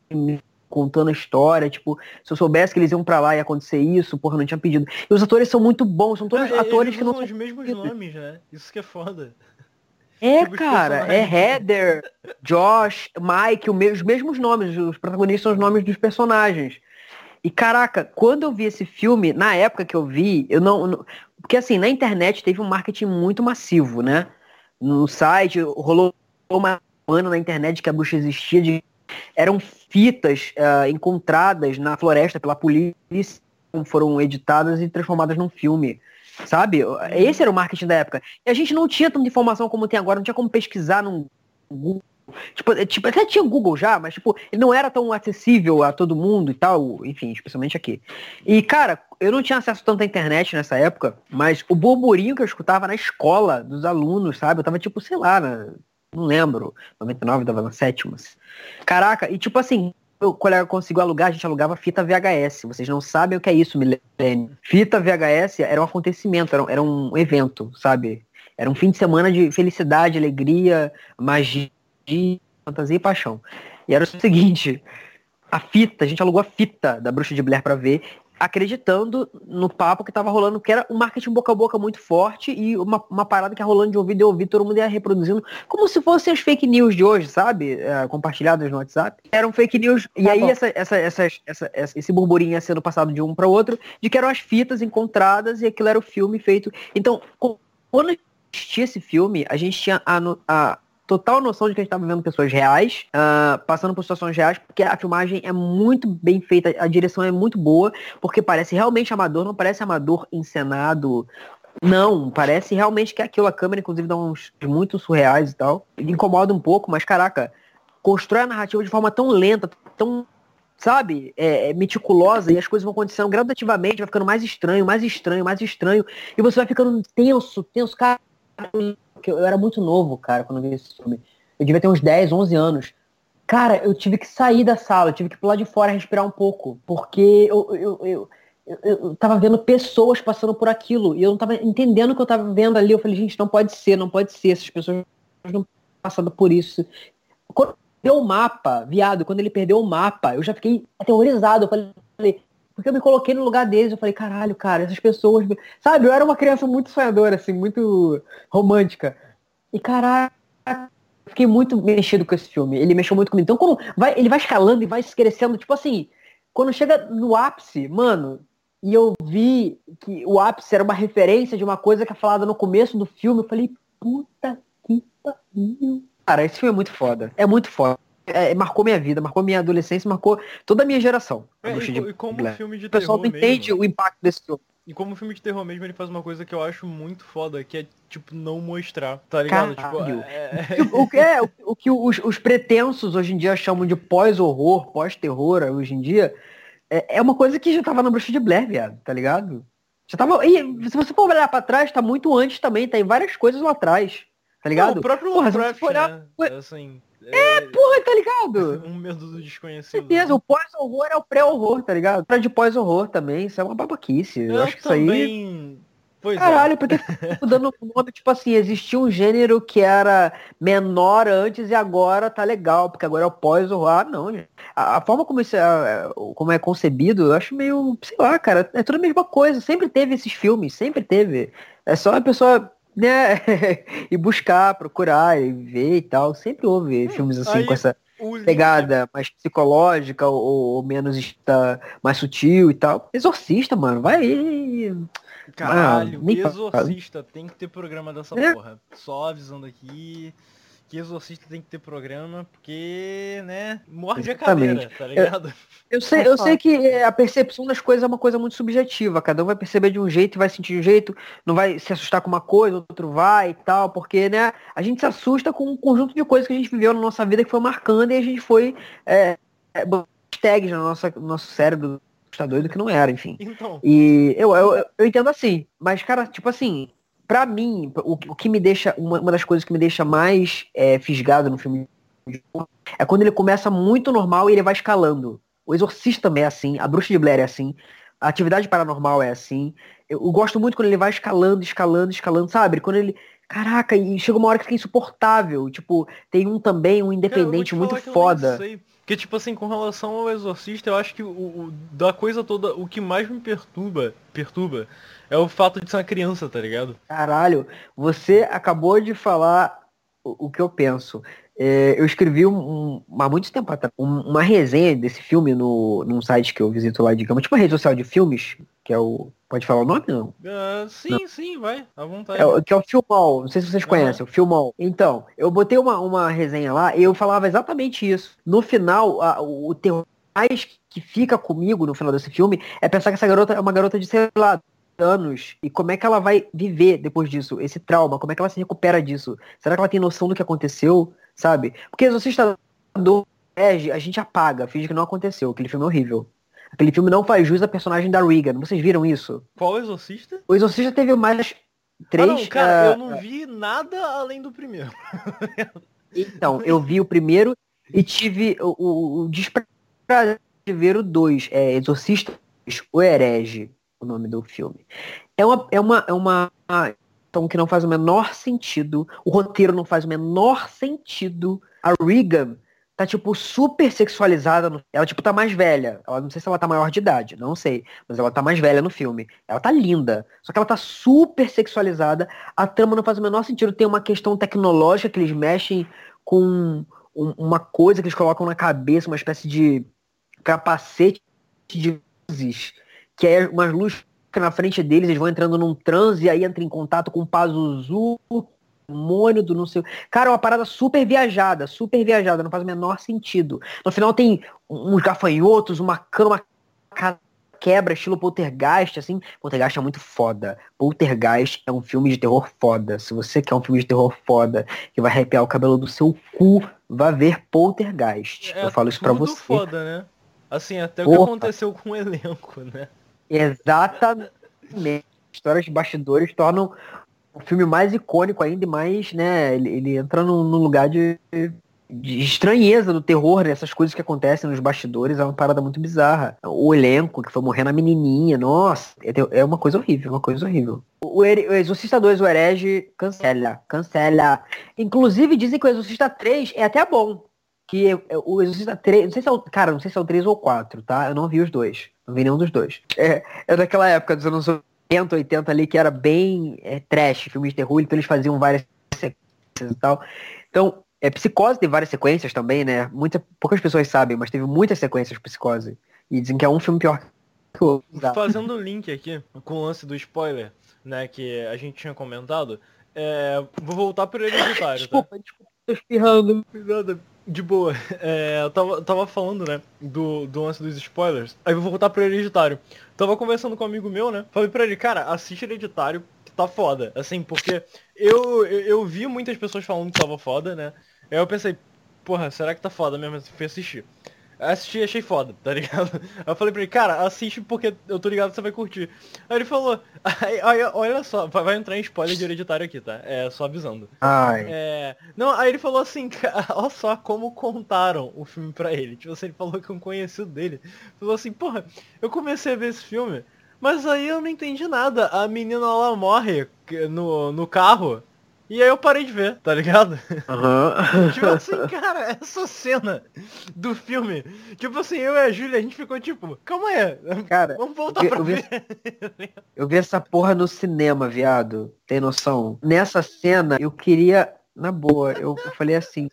contando a história, tipo, se eu soubesse que eles iam pra lá e ia acontecer isso, porra, não tinha pedido. E os atores são muito bons, são todos É, atores que não são os mesmos nomes, né? Isso que é foda. É, Tipo, cara, é. Heather, Josh, Mike, os mesmos nomes, os protagonistas são os nomes dos personagens. E caraca, quando eu vi esse filme, na época que eu vi, eu não. não- porque assim, na internet teve um marketing muito massivo, né? no site, rolou uma semana na internet que a bruxa existia, de, eram fitas uh, encontradas na floresta pela polícia, foram editadas e transformadas num filme. Sabe? Esse era o marketing da época. E a gente não tinha tanta informação como tem agora, não tinha como pesquisar no Google. Tipo, é, tipo, até tinha Google já, mas tipo, ele não era tão acessível a todo mundo e tal, enfim, especialmente aqui. E, cara, eu não tinha acesso tanto à internet nessa época, mas o burburinho que eu escutava na escola dos alunos, sabe? Eu tava tipo, sei lá, na, não lembro, 99, tava na sétima. Caraca, e tipo assim, o colega conseguiu alugar, a gente alugava fita VHS. Vocês não sabem o que é isso, milênio. Fita VHS era um acontecimento, era um evento, sabe? Era um fim de semana de felicidade, alegria, magia, fantasia e paixão. E era o seguinte, a fita, a gente alugou a fita da Bruxa de Blair para ver acreditando no papo que tava rolando, que era um marketing boca a boca muito forte e uma, uma parada que ia rolando de ouvido e ouvido, todo mundo ia reproduzindo, como se fossem as fake news de hoje, sabe? É, compartilhadas no WhatsApp. Eram fake news. E tá aí essa, essa, essa, essa, esse burburinho ia sendo passado de um para outro, de que eram as fitas encontradas e aquilo era o filme feito. Então, quando assistia esse filme, a gente tinha a, a, total noção de que a gente estava vendo pessoas reais, uh, passando por situações reais, porque a filmagem é muito bem feita, a direção é muito boa, porque parece realmente amador, não parece amador encenado. Não, parece realmente que é aquilo, a câmera inclusive dá uns muito surreais e tal. Incomoda um pouco, mas caraca, constrói a narrativa de forma tão lenta, tão sabe, é, é, meticulosa e as coisas vão acontecendo gradativamente, vai ficando mais estranho, mais estranho, mais estranho, e você vai ficando tenso, tenso, cara, que eu era muito novo, cara, quando eu vi esse filme. Eu devia ter uns 10, 11 anos. Cara, eu tive que sair da sala, eu tive que pular de fora respirar um pouco, porque eu, eu, eu, eu, eu tava vendo pessoas passando por aquilo, e eu não tava entendendo o que eu tava vendo ali. Eu falei, gente, não pode ser, não pode ser, essas pessoas não passando por isso. Quando perdeu o mapa, viado, quando ele perdeu o mapa, eu já fiquei aterrorizado. Eu falei, porque eu me coloquei no lugar deles, eu falei, caralho, cara, essas pessoas. Sabe, eu era uma criança muito sonhadora, assim, muito romântica. E caralho, fiquei muito mexido com esse filme. Ele mexeu muito comigo. Então, como vai, ele vai escalando e vai se crescendo, tipo assim, quando chega no ápice, mano, e eu vi que o ápice era uma referência de uma coisa que é falada no começo do filme, eu falei, puta que pariu. Cara, esse filme é muito foda. É muito foda é, marcou minha vida, marcou minha adolescência, marcou toda a minha geração. É, e, e, como Blair. filme de o pessoal não entende mesmo, o impacto desse filme. E como filme de terror mesmo, ele faz uma coisa que eu acho muito foda, que é, tipo, não mostrar, tá ligado? Tipo, é... o, que é, o que os, os pretensos hoje em dia chamam de pós-horror, pós-terror hoje em dia, é, é uma coisa que já tava na bruxa de Blair, viado, tá ligado? Já tava. E se você for olhar pra trás, tá muito antes também, tem várias coisas lá atrás. Tá ligado? Não, o próprio Lovecraft, olhar, né? Assim, é, porra, tá ligado? Um medo do desconhecido. Certeza, né? o pós-horror é o pré-horror, tá ligado? Pra de pós-horror também, isso é uma babaquice. Eu, eu acho que também... isso aí. Pois Caralho, é. porque dando nome, tipo assim, existia um gênero que era menor antes e agora tá legal, porque agora é o pós-horror. Ah, não, gente. A, a forma como, isso é, como é concebido, eu acho meio, sei lá, cara, é tudo a mesma coisa. Sempre teve esses filmes, sempre teve. É só a pessoa né, e buscar, procurar e ver e tal. Sempre houve hum, filmes assim Aí, com essa pegada mais psicológica ou, ou menos está mais sutil e tal. Exorcista, mano, vai aí. Caralho, ah, Exorcista, tem que ter programa dessa é. porra. Só avisando aqui que Exorcista tem que ter programa, porque, né, morde Exatamente. a cadeira, tá ligado? Eu, eu sei, eu sei que a percepção das coisas é uma coisa muito subjetiva, cada um vai perceber de um jeito e vai sentir de um jeito, não vai se assustar com uma coisa, outro vai e tal, porque, né, a gente se assusta com um conjunto de coisas que a gente viveu na nossa vida que foi marcando e a gente foi é, é tags no nosso, no nosso cérebro está doido que não era, enfim. Então. E eu, eu, eu entendo assim, mas, cara, tipo assim, para mim, o, o, que me deixa, uma, uma, das coisas que me deixa mais é, fisgado no filme é quando ele começa muito normal e ele vai escalando. O Exorcista também é assim, a Bruxa de Blair é assim, a Atividade Paranormal é assim. Eu, eu gosto muito quando ele vai escalando, escalando, escalando, sabe? Quando ele. Caraca, e chega uma hora que fica insuportável. Tipo, tem um também, um independente muito foda. Porque, tipo assim, com relação ao Exorcista, eu acho que o, o, da coisa toda, o que mais me perturba, perturba é o fato de ser uma criança, tá ligado? Caralho, você acabou de falar o, o que eu penso. É, eu escrevi um, um, há muito tempo atrás uma resenha desse filme no, num site que eu visito lá de cama, tipo uma rede social de filmes, que é o. Pode falar o nome não? Ah, sim, sim, vai, à vontade. É, que é o Filmol, não sei se vocês conhecem, o Filmol. Então, eu botei uma, uma resenha lá e eu falava exatamente isso. No final, a- o o terror mais que fica comigo no final desse filme é pensar que essa garota é uma garota de, sei lá, anos. E como é que ela vai viver depois disso? Esse trauma, como é que ela se recupera disso? Será que ela tem noção do que aconteceu? Sabe? Porque Exorcista do Regi, a gente apaga, finge que não aconteceu. Aquele filme é horrível. Aquele filme não faz jus à personagem da Regan. Vocês viram isso? Qual exorcista? O Exorcista teve mais três. ah, não, cara, ah, eu não vi nada além do primeiro. Então, eu vi o primeiro e tive o, o, o desprazer de ver o dois. É Exorcista, o Herege, o nome do filme. É uma, é uma, é uma então que não faz o menor sentido. O roteiro não faz o menor sentido. A Regan tá, tipo, super sexualizada. No... Ela, tipo, tá mais velha. Ela, não sei se ela tá maior de idade, não sei. Mas ela tá mais velha no filme. Ela tá linda. Só que ela tá super sexualizada. A trama não faz o menor sentido. Tem uma questão tecnológica que eles mexem com um- uma coisa que eles colocam na cabeça, uma espécie de capacete de luzes, que é umas luzes na frente deles, eles vão entrando num transe e aí entra em contato com o Pazuzu, demônio do não sei. o- Cara, é uma parada super viajada, super viajada, não faz o menor sentido. No final tem uns gafanhotos, uma cama ca- quebra, estilo Poltergeist, assim. Poltergeist é muito foda. Poltergeist é um filme de terror foda. Se você quer um filme de terror foda que vai arrepiar o cabelo do seu cu, vá ver Poltergeist. Eu falo isso pra É você. foda, né? Assim, até o que aconteceu com o elenco, né? Exatamente. Histórias de bastidores tornam o filme mais icônico ainda e mais, né? Ele, ele entra num, lugar de, de estranheza do terror, né? Essas coisas que acontecem nos bastidores é uma parada muito bizarra. O elenco que foi morrendo a menininha, nossa, é, é uma coisa horrível, uma coisa horrível. O, o Exorcista 2, o Herege, cancela, cancela. Inclusive dizem que o Exorcista 3 é até bom. Que é- é o Exorcista 3, não sei se é o, cara, não sei se é o 3 ou 4, tá? Eu não vi os dois. Não vi nenhum dos dois. É, é daquela época dos anos 80, 80 ali, que era bem é, trash, filme de terror, então eles faziam várias sequências e tal. Então, é, Psicose tem várias sequências também, né? Muita, poucas pessoas sabem, mas teve muitas sequências de Psicose. E dizem que é um filme pior que o outro. Fazendo o link aqui com o lance do spoiler, né, que a gente tinha comentado, é, vou voltar pro hereditário, tá? Desculpa, desculpa, tô espirrando. Nada, de boa. É, eu tava, tava falando, né, do, do lance dos spoilers. Aí eu vou voltar pro hereditário. Tava conversando com um amigo meu, né? Falei pra ele, cara, assiste hereditário, que tá foda. Assim, porque eu, eu, eu vi muitas pessoas falando que tava foda, né? Aí eu pensei, porra, será que tá foda mesmo? Eu fui assistir. Assisti e achei foda, tá ligado? Aí eu falei pra ele, cara, assiste porque eu tô ligado que você vai curtir. Aí ele falou, aí, aí, olha só, vai vai entrar em spoiler de hereditário aqui, tá? É, só avisando. Ai. É, não, aí ele falou assim, cara, olha só como contaram o filme pra ele. Tipo assim, ele falou que um conhecido dele falou assim, porra, eu comecei a ver esse filme, mas aí eu não entendi nada. A menina ela morre no, no carro. E aí eu parei de ver, tá ligado? Aham. tipo assim, cara, essa cena do filme. Tipo assim, eu e a Júlia, a gente ficou tipo, calma aí. Cara, Vamos voltar eu- pra eu vi- ver. Eu vi essa porra no cinema, viado. Tem noção? Nessa cena, eu queria. Na boa, eu, eu falei assim,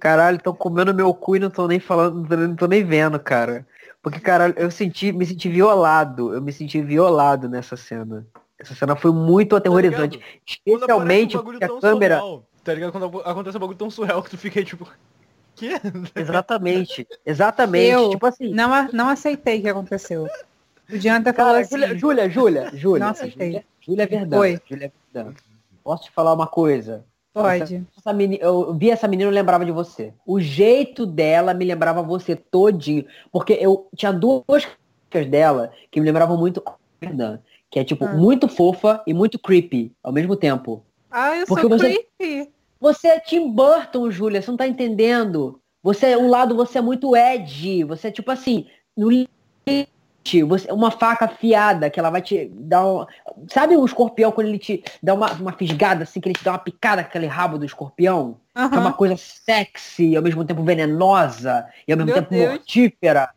caralho, estão comendo meu cu e não estão nem falando, não tô- não tô nem vendo, cara. Porque, caralho, eu senti, me senti violado. Eu me senti violado nessa cena. Essa cena foi muito aterrorizante. ligado? Quando aparece especialmente um a câmera. surreal, tá ligado? Quando acontece um bagulho tão surreal que tu fica aí, tipo, quê? Exatamente. Exatamente. Eu Tipo assim. Não, a- não aceitei o que aconteceu. O Dianta falou Cara, assim. Júlia, Júlia, Júlia. Não aceitei. Júlia, é verdade. Júlia é verdade. Posso te falar uma coisa? Pode. Essa meni- eu vi essa menina e lembrava de você. O jeito dela me lembrava você todinho. Porque eu tinha duas coisas dela que me lembravam muito a Fernanda, que é tipo Ah. muito fofa e muito creepy ao mesmo tempo. Ah, eu Porque sou você- creepy. Você é Tim Burton, Júlia, você não tá entendendo. Você, um lado você é muito Ed, você é tipo assim, no limite, você, uma faca afiada que ela vai te dar um, sabe o escorpião quando ele te dá uma, uma fisgada assim, que ele te dá uma picada com aquele rabo do escorpião? Que é uma coisa sexy, e ao mesmo tempo venenosa, e ao mesmo Meu tempo Deus. mortífera.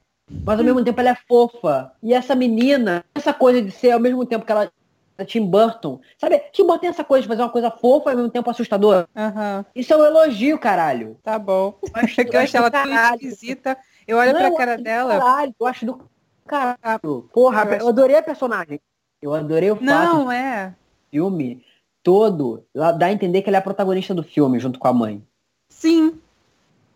Mas ao mesmo tempo ela é fofa. E essa menina, essa coisa de ser ao mesmo tempo que ela é Tim Burton. Sabe, Tim Burton tem essa coisa de fazer uma coisa fofa e ao mesmo tempo assustadora. Aham. Isso é um elogio, caralho. Tá bom. Eu acho, que eu acho ela tão caralho. esquisita. Eu olho Não, pra eu cara acho dela. Caralho, eu acho do caralho. Porra, Eu acho- eu adorei a personagem. Eu adorei o fato Não, é. filme todo dá a entender que ele é a protagonista do filme, junto com a mãe. Sim.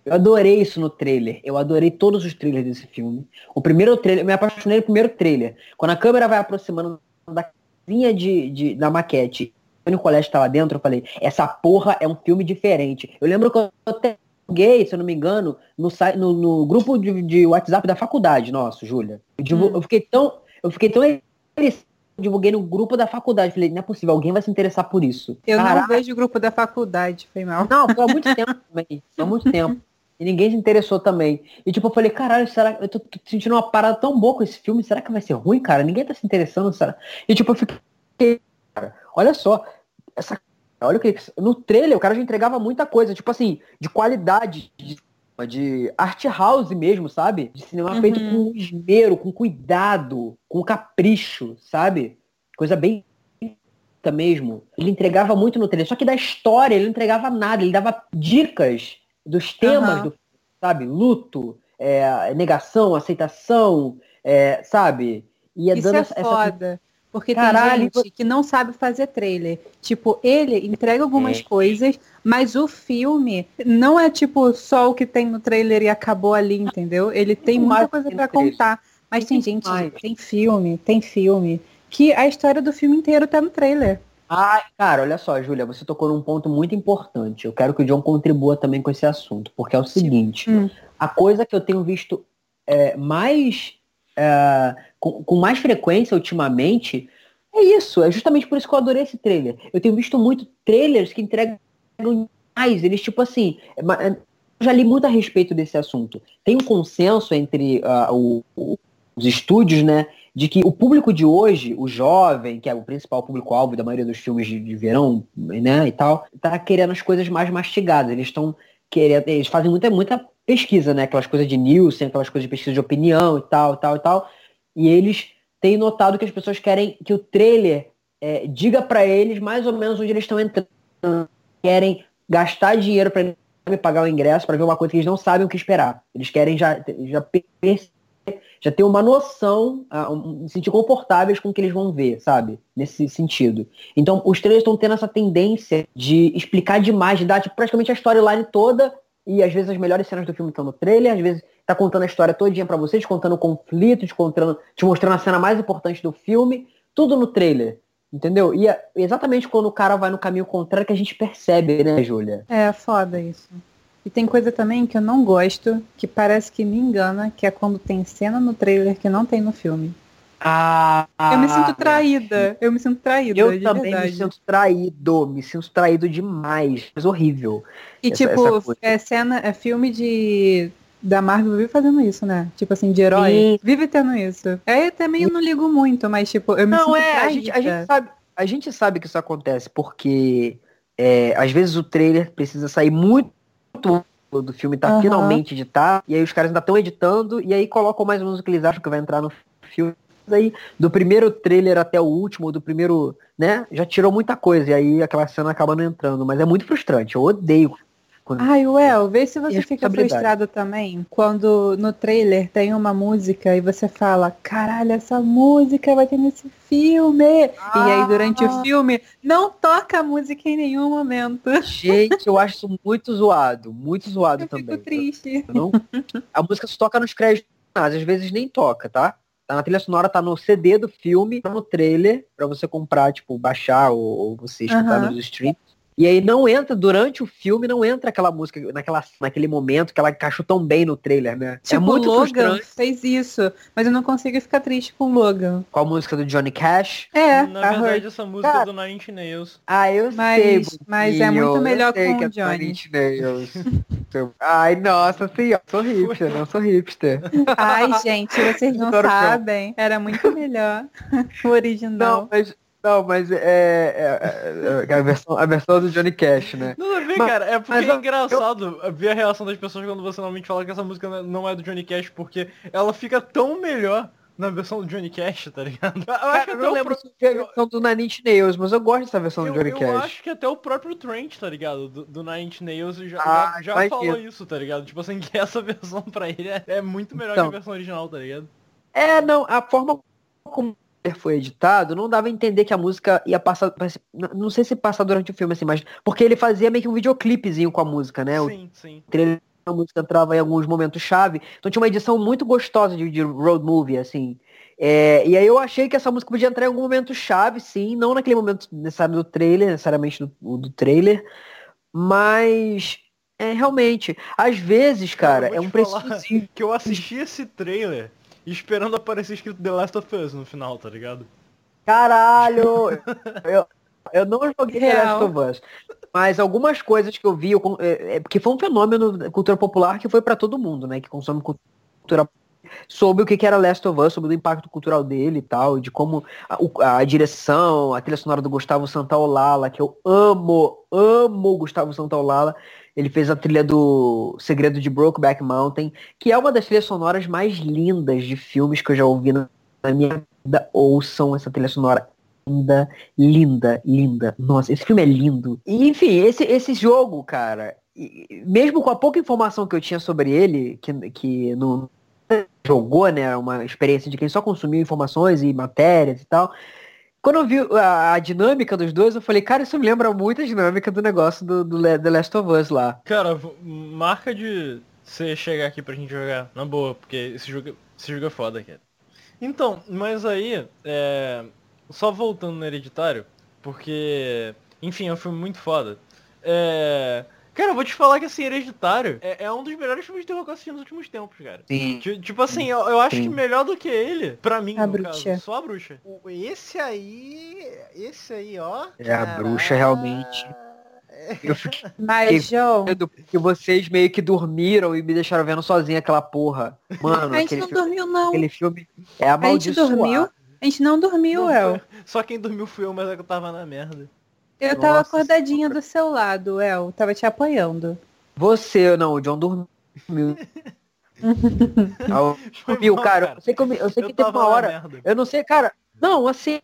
Eu adorei isso no trailer. Eu adorei todos os trailers desse filme. O primeiro trailer, eu me apaixonei no primeiro trailer. Quando a câmera vai aproximando da casinha de, de- da maquete, o colégio tá lá dentro, eu falei, essa porra é um filme diferente. Eu lembro que eu até divulguei, se eu não me engano, no, no, no grupo de, de WhatsApp da faculdade nosso, Júlia. Eu, Hum. eu fiquei tão. Eu fiquei tão divulguei no grupo da faculdade. Falei, não é possível, alguém vai se interessar por isso. Eu Caraca. não vejo o grupo da faculdade, foi mal. Não, foi há muito tempo também. Foi há muito tempo. E ninguém se interessou também. E tipo, eu falei, caralho, será eu tô, tô sentindo uma parada tão boa com esse filme, será que vai ser ruim, cara? Ninguém tá se interessando, será? E tipo, eu fiquei, cara, olha só, essa. Olha o que. No trailer o cara já entregava muita coisa, tipo assim, de qualidade, de, de art house mesmo, sabe? De cinema Uhum. feito com esmero, com cuidado, com capricho, sabe? Coisa bem mesmo. Ele entregava muito no trailer. Só que da história ele não entregava nada. Ele dava dicas dos temas Aham. do filme, sabe? Luto, é, negação, aceitação, é, sabe? Ia Isso dando é essa, foda. Porque Caralho, tem gente que não sabe fazer trailer. Tipo, ele entrega algumas É. coisas, mas o filme não é tipo só o que tem no trailer e acabou ali, entendeu? Ele tem Muito muita mais coisa trailer. contar. Mas tem gente, mais. tem filme, tem filme, que a história do filme inteiro tá no trailer. Ah, cara, olha só, Júlia, você tocou num ponto muito importante. Eu quero que o John contribua também com esse assunto, porque é o seguinte, Hum. a coisa que eu tenho visto é, mais é, com, com mais frequência ultimamente é isso. É justamente por isso que eu adorei esse trailer. Eu tenho visto muito trailers que entregam mais. Eles, tipo assim, é é- eu já li muito a respeito desse assunto. Tem um consenso entre o- o- os estúdios, né? De que o público de hoje, o jovem, que é o principal público-alvo da maioria dos filmes de, de verão, né, e tal, tá querendo as coisas mais mastigadas. Eles estão querendo, eles fazem muita, muita pesquisa, né, aquelas coisas de Nielsen, aquelas coisas de pesquisa de opinião e tal, tal e tal, e eles têm notado que as pessoas querem que o trailer é, diga pra eles mais ou menos onde eles estão entrando, querem gastar dinheiro para pagar o ingresso para ver uma coisa que eles não sabem o que esperar. Eles querem já, já perceber já ter uma noção, ah, um, se sentir confortáveis com o que eles vão ver, sabe? Nesse sentido. Então, os trailers estão tendo essa tendência de explicar demais, de dar tipo, praticamente a storyline toda, e às vezes as melhores cenas do filme estão no trailer, às vezes tá contando a história todinha pra vocês, contando o conflito, te, contando, te mostrando a cena mais importante do filme, tudo no trailer. Entendeu? E é exatamente quando o cara vai no caminho contrário que a gente percebe, né, Júlia? É foda isso. E tem coisa também que eu não gosto, que parece que me engana, que é quando tem cena no trailer que não tem no filme. Ah, eu me sinto traída. Eu me sinto traída, Eu também verdade. me sinto traído, me sinto traído demais. Mas horrível. E essa- tipo, essa é cena, é filme de. Da Marvel vive fazendo isso, né? Tipo assim, de herói. Sim. Vive tendo isso. Aí eu também não ligo muito, mas tipo, eu me Não, sinto é, a traída. gente, a, gente sabe, a gente sabe que isso acontece, porque é, às vezes o trailer precisa sair muito do filme tá Aham. finalmente editado, e aí os caras ainda estão editando, e aí colocam mais ou menos o que eles acham que vai entrar no filme. Aí, do primeiro trailer até o último, do primeiro, né, já tirou muita coisa, e aí aquela cena acaba não entrando, mas é muito frustrante, eu odeio. Quando- Ai, Well, vê se você fica frustrado também quando no trailer tem uma música e você fala, caralho, essa música vai ter nesse filme. E aí durante Ah. o filme não toca a música em nenhum momento. Gente, eu acho isso muito zoado, muito zoado Eu também. fico triste. Eu não- A música só toca nos créditos, às vezes nem toca, tá? Tá na trilha sonora, tá no CD do filme, tá no trailer, pra você comprar, tipo, baixar ou, ou você escutar Aham. nos streams. E aí não entra, durante o filme, não entra aquela música naquela, naquele momento que ela encaixou tão bem no trailer, né? Tipo, é muito Logan frustrante fez isso, mas eu não consigo ficar triste com Logan. com a música do Johnny Cash. É, Na verdade, Hurt. essa música Cara, é do Nine Inch Nails. Ah, eu Mas- sei, mas é muito melhor eu sei com que o é do Johnny. Nine Inch Nails. Ai, nossa, sim, eu sou hipster, não sou hipster. Ai, gente, vocês não o sabem. Era muito melhor o original. Não, mas, não, mas é, é- é a, versão, a versão do Johnny Cash, né? Nada a ver, Mas- cara. É porque mas é eu- engraçado ver a reação das pessoas quando você normalmente fala que essa música não é do Johnny Cash, porque ela fica tão melhor na versão do Johnny Cash, tá ligado? Eu acho que Cara, até eu não lembro pro- se foi a versão do Nine Inch Nails, mas eu gosto dessa versão Eu, do Johnny eu Cash. acho que até o próprio Trent, tá ligado? Do, do Nine Inch Nails já, Ah, já, já falou isso, tá ligado? Tipo assim, que essa versão pra ele é, é muito melhor Então. que a versão original, tá ligado? É, não, a forma como foi editado, não dava a entender que a música ia passar. Não sei se passar durante o filme, assim, mas. Porque ele fazia meio que um videoclipezinho com a música, né? Sim, o sim. trailer a música entrava em alguns momentos chave. Então tinha uma edição muito gostosa de, de road movie, assim. É, e aí eu achei que essa música podia entrar em algum momento chave, sim, não naquele momento necessário do trailer, necessariamente do, do trailer, mas é realmente, às vezes, cara, é um preciso. Que eu assisti esse trailer esperando aparecer escrito The Last of Us no final, tá ligado? Caralho! eu, eu não joguei The Real. Last of Us. Mas algumas coisas que eu vi, eu é, é, porque foi um fenômeno da cultura popular que foi pra todo mundo, né? Que consome cultura soube o que era Last of Us, sobre o impacto cultural dele e tal, de como a, a direção, a trilha sonora do Gustavo Santaolalla, que eu amo, amo o Gustavo Santaolalla. Ele fez a trilha do Segredo de Brokeback Mountain, que é uma das trilhas sonoras mais lindas de filmes que eu já ouvi na, minha vida. Ouçam essa trilha sonora linda, linda, linda. Nossa, esse filme é lindo. E, enfim, esse, esse jogo, cara, mesmo com a pouca informação que eu tinha sobre ele, que, que jogou, né, uma experiência de quem só consumiu informações e matérias e tal. Quando eu vi a, a dinâmica dos dois, eu falei, cara, isso me lembra muito a dinâmica do negócio do, do The Last of Us lá. Cara, marca de você chegar aqui pra gente jogar, na boa, porque esse jogo, esse jogo é foda, cara. Então, mas aí, é, só voltando no Hereditário, porque, enfim, é um filme muito foda. É, cara, eu vou te falar que assim, Hereditário é, é um dos melhores filmes de terror que eu assisti nos últimos tempos, cara. Sim. Ti- Tipo assim, eu, eu acho Sim. que melhor do que ele, pra mim, A no bruxa. caso, só a bruxa. Esse aí. Esse aí, ó. É, a bruxa realmente. Eu fiquei Mas, João, medo porque vocês meio que dormiram e me deixaram vendo sozinho aquela porra. Mano, a gente não filme, dormiu, não. aquele filme é A gente amaldiçoado. dormiu? A gente não dormiu, Não, El. Só quem dormiu fui eu, mas é que eu tava na merda. Eu tava Nossa acordadinha do seu lado, El. Tava te apoiando. Você, não, o John dormiu. Mal, cara. Eu sei que, eu, eu sei que teve tava uma hora. merda. Eu não sei, cara. Não, assim,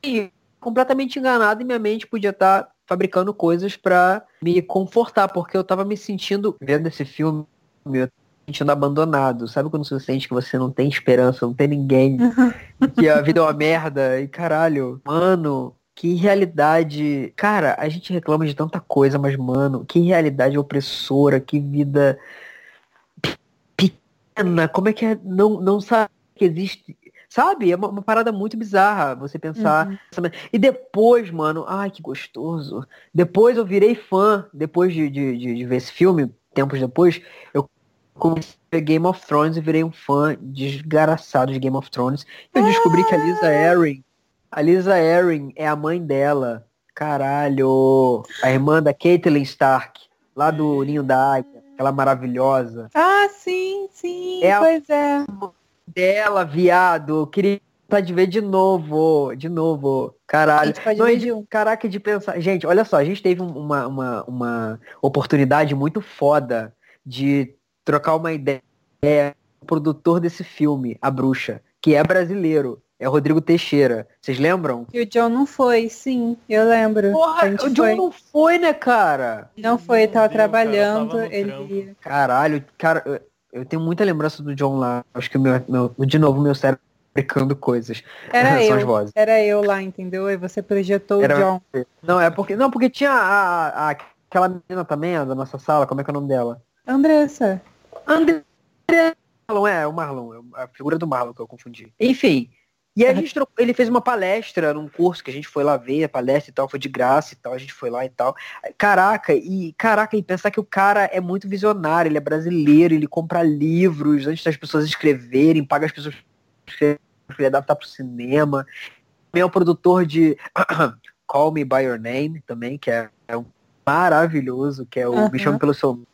completamente enganado e minha mente podia estar fabricando coisas pra me confortar, porque eu tava me sentindo, vendo esse filme, eu tava me sentindo abandonado. Sabe quando você sente que você não tem esperança, não tem ninguém, que a vida é uma merda? E caralho, mano. Que realidade. Cara, a gente reclama de tanta coisa, mas, mano, que realidade opressora, que vida pequena. Como é que é? Não, não sabe que existe. Sabe? É uma, uma parada muito bizarra você pensar. Uhum. E depois, mano, ai que gostoso. Depois eu virei fã, depois de, de, de, de ver esse filme, tempos depois, eu comecei a ver Game of Thrones e virei um fã desgraçado de Game of Thrones. Eu descobri que a Lisa Erin, a Lisa Erin é a mãe dela. Caralho. A irmã da Caitlyn Stark, lá do Ninho da Águia, aquela maravilhosa. Ah, sim, sim, É a- pois é. Dela, viado. Eu queria vontade de ver de novo, de novo. Caralho. Não, e de um. caraca, de pensar. Gente, olha só, a gente teve um- uma, uma, uma oportunidade muito foda de trocar uma ideia com o produtor desse filme, A Bruxa, que é brasileiro. É o Rodrigo Teixeira. Vocês lembram? E o John não foi, sim, eu lembro. Porra, o John foi. não foi, né, cara? Não foi, ele tava deu, cara, trabalhando, tava no ele trampo. Caralho, cara, eu, tenho muita lembrança do John lá. Acho que o meu, meu- de novo, meu cérebro fabricando coisas. era eu. vozes. Era eu lá, entendeu? E você projetou Era- o John. Não, é porque. Não, porque tinha a, a- aquela menina também, a da nossa sala, como é que é o nome dela? Andressa. André Marlon, é, o Marlon, é a figura do Marlon que eu confundi. Enfim. E aí a gente trocou- ele fez uma palestra num curso que a gente foi lá ver, a palestra e tal, foi de graça e tal, a gente foi lá e tal. Caraca, e caraca, e pensar que o cara é muito visionário, ele é brasileiro, ele compra livros antes das pessoas escreverem, paga as pessoas pra ele adaptar pro cinema. Também é o produtor de Call Me By Your Name também, que é, é um maravilhoso, que é o. Me Chame Pelo Seu Nome,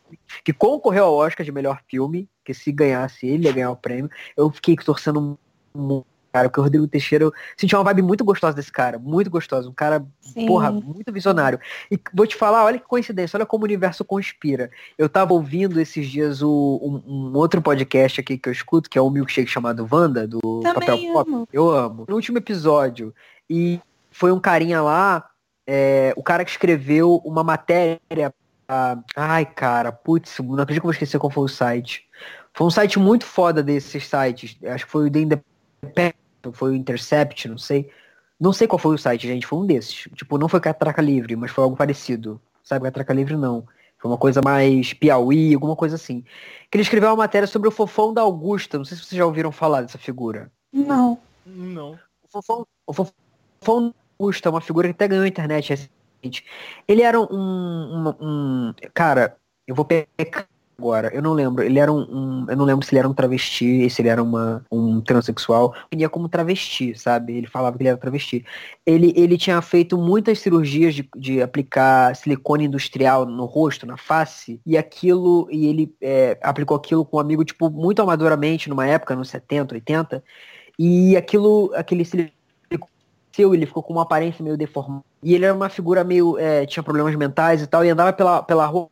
que concorreu ao Oscar de melhor filme, que se ganhasse ele ia ganhar o prêmio. Eu fiquei torcendo muito, cara, porque o Rodrigo Teixeira, eu senti uma vibe muito gostosa desse cara, muito gostosa, um cara, Sim. porra, muito visionário. E vou te falar, olha que coincidência, olha como o universo conspira. Eu tava ouvindo esses dias o, um, um outro podcast aqui que eu escuto, que é o Milkshake chamado Wanda, do Papel Também Pop. amo. Eu amo. No último episódio, e foi um carinha lá, é, o cara que escreveu uma matéria. pra- ai, cara, putz, não acredito que eu vou esquecer qual foi o site. Foi um site muito foda desses sites. Acho que foi o The foi o Intercept, não sei. Não sei qual foi o site, gente, foi um desses. Tipo, não foi Catraca Livre, mas foi algo parecido. Sabe, Catraca Livre não. Foi uma coisa mais Piauí, alguma coisa assim. Que ele escreveu uma matéria sobre o fofão da Augusta. Não sei se vocês já ouviram falar dessa figura. Não. Não. O fofão, o fofão da Augusta é uma figura que até ganhou a internet recente. Ele era um, um, um- Cara, eu vou pecar agora. Eu não lembro. Ele era um, um- Eu não lembro se ele era um travesti, se ele era uma, um transexual. Ele ia como travesti, sabe? Ele falava que ele era travesti. Ele, ele tinha feito muitas cirurgias de, de aplicar silicone industrial no rosto, na face, e aquilo, e ele é, aplicou aquilo com um amigo, tipo, muito amadoramente, numa época, nos 70, 80, e aquilo, aquele silicone ele ficou com uma aparência meio deformada. E ele era uma figura meio, é, tinha problemas mentais e tal, e andava pela, pela rua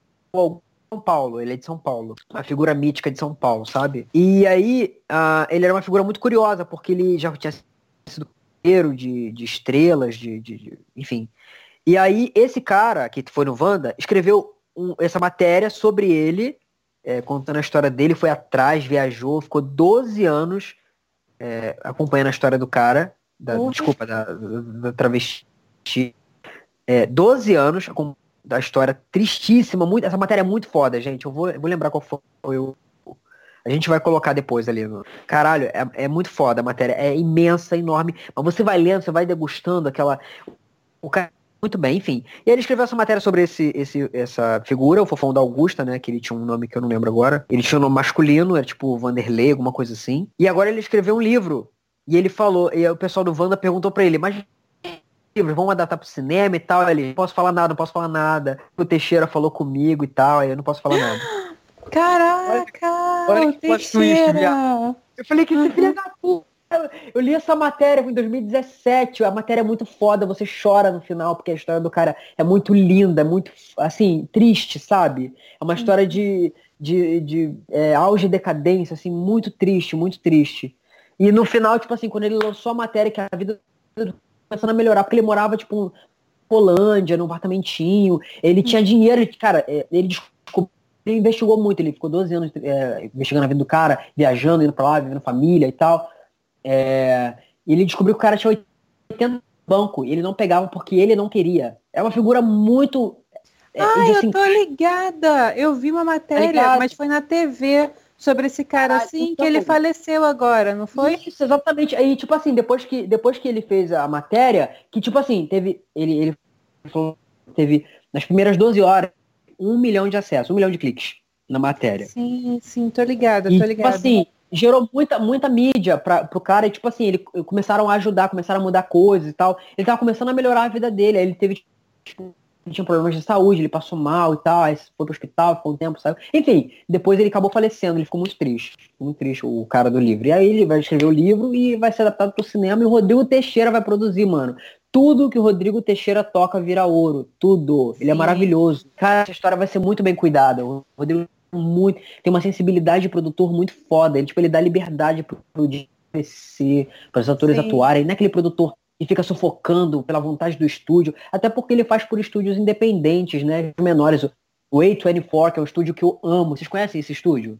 São Paulo, ele é de São Paulo. Uma figura mítica de São Paulo, sabe? E aí, ah, ele era uma figura muito curiosa, porque ele já tinha sido companheiro de, de estrelas, de, de- de- enfim. E aí, esse cara, que foi no Wanda, escreveu um- essa matéria sobre ele, é, contando a história dele, foi atrás, viajou, ficou 12 anos é, acompanhando a história do cara, da, Porra. desculpa, da, da, da travesti. É, 12 anos acompanhando da história tristíssima, muito, essa matéria é muito foda, gente. Eu vou, eu vou lembrar qual foi o. A gente vai colocar depois ali. No... Caralho, é, é muito foda a matéria. É imensa, enorme. Mas você vai lendo, você vai degustando aquela. O cara. Muito bem, enfim. E ele escreveu essa matéria sobre esse, esse, essa figura, o fofão da Augusta, né? Que ele tinha um nome que eu não lembro agora. Ele tinha um nome masculino, era tipo Vanderlei, alguma coisa assim. E agora ele escreveu um livro. E ele falou, e o pessoal do Wanda perguntou pra ele, mas vamos adaptar pro cinema e tal. Ele, não posso falar nada, não posso falar nada. O Teixeira falou comigo e tal, aí eu não posso falar nada. Caraca, olha o que twist, Teixeira. Eu falei que filha da puta. Eu li essa matéria em 2017. A matéria é muito foda, você chora no final, porque a história do cara é muito linda, é muito, assim, triste, sabe? É uma história de, de, de é, auge e decadência, assim, muito triste, muito triste. E no final, tipo assim, quando ele lançou a matéria, que a vida dele começando a melhorar, porque ele morava, tipo, em Polândia, num apartamentinho, ele tinha dinheiro, cara, é, ele descobriu, ele investigou muito, ele ficou 12 anos é, investigando a vida do cara, viajando, indo pra lá, vivendo família e tal. É, e ele descobriu que o cara tinha 80 no banco e ele não pegava porque ele não queria. É uma figura muito. é, Ai, assim, eu tô ligada. Eu vi uma matéria, ligado? mas foi na TV sobre esse cara Ah, assim, que ele faleceu agora, não foi? Isso, exatamente. Aí, tipo assim, depois que, depois que ele fez a matéria, que tipo assim, teve. Ele, ele teve nas primeiras 12 horas um milhão de acessos, um milhão de cliques na matéria. Sim, sim, tô ligada, tô tipo ligada. assim, gerou muita, muita mídia pra, pro cara, e tipo assim, ele começaram a ajudar, começaram a mudar coisas e tal. Ele tava começando a melhorar a vida dele, aí ele teve, tipo, ele tinha problemas de saúde, ele passou mal e tal, aí foi pro hospital, ficou um tempo, sabe? Enfim, depois ele acabou falecendo, ele ficou muito triste, ficou muito triste, o cara do livro. E aí ele vai escrever o livro e vai ser adaptado pro cinema e o Rodrigo Teixeira vai produzir, mano. Tudo que o Rodrigo Teixeira toca vira ouro. Tudo. Ele é maravilhoso. Cara, essa história vai ser muito bem cuidada. O Rodrigo é muito, tem uma sensibilidade de produtor muito foda. Ele, tipo, ele dá liberdade pro, pro DC, para os atores Sim. atuarem. Não é aquele produtor que fica sufocando pela vontade do estúdio. Até porque ele faz por estúdios independentes, né? Menores. O A24, que é um estúdio que eu amo. Vocês conhecem esse estúdio?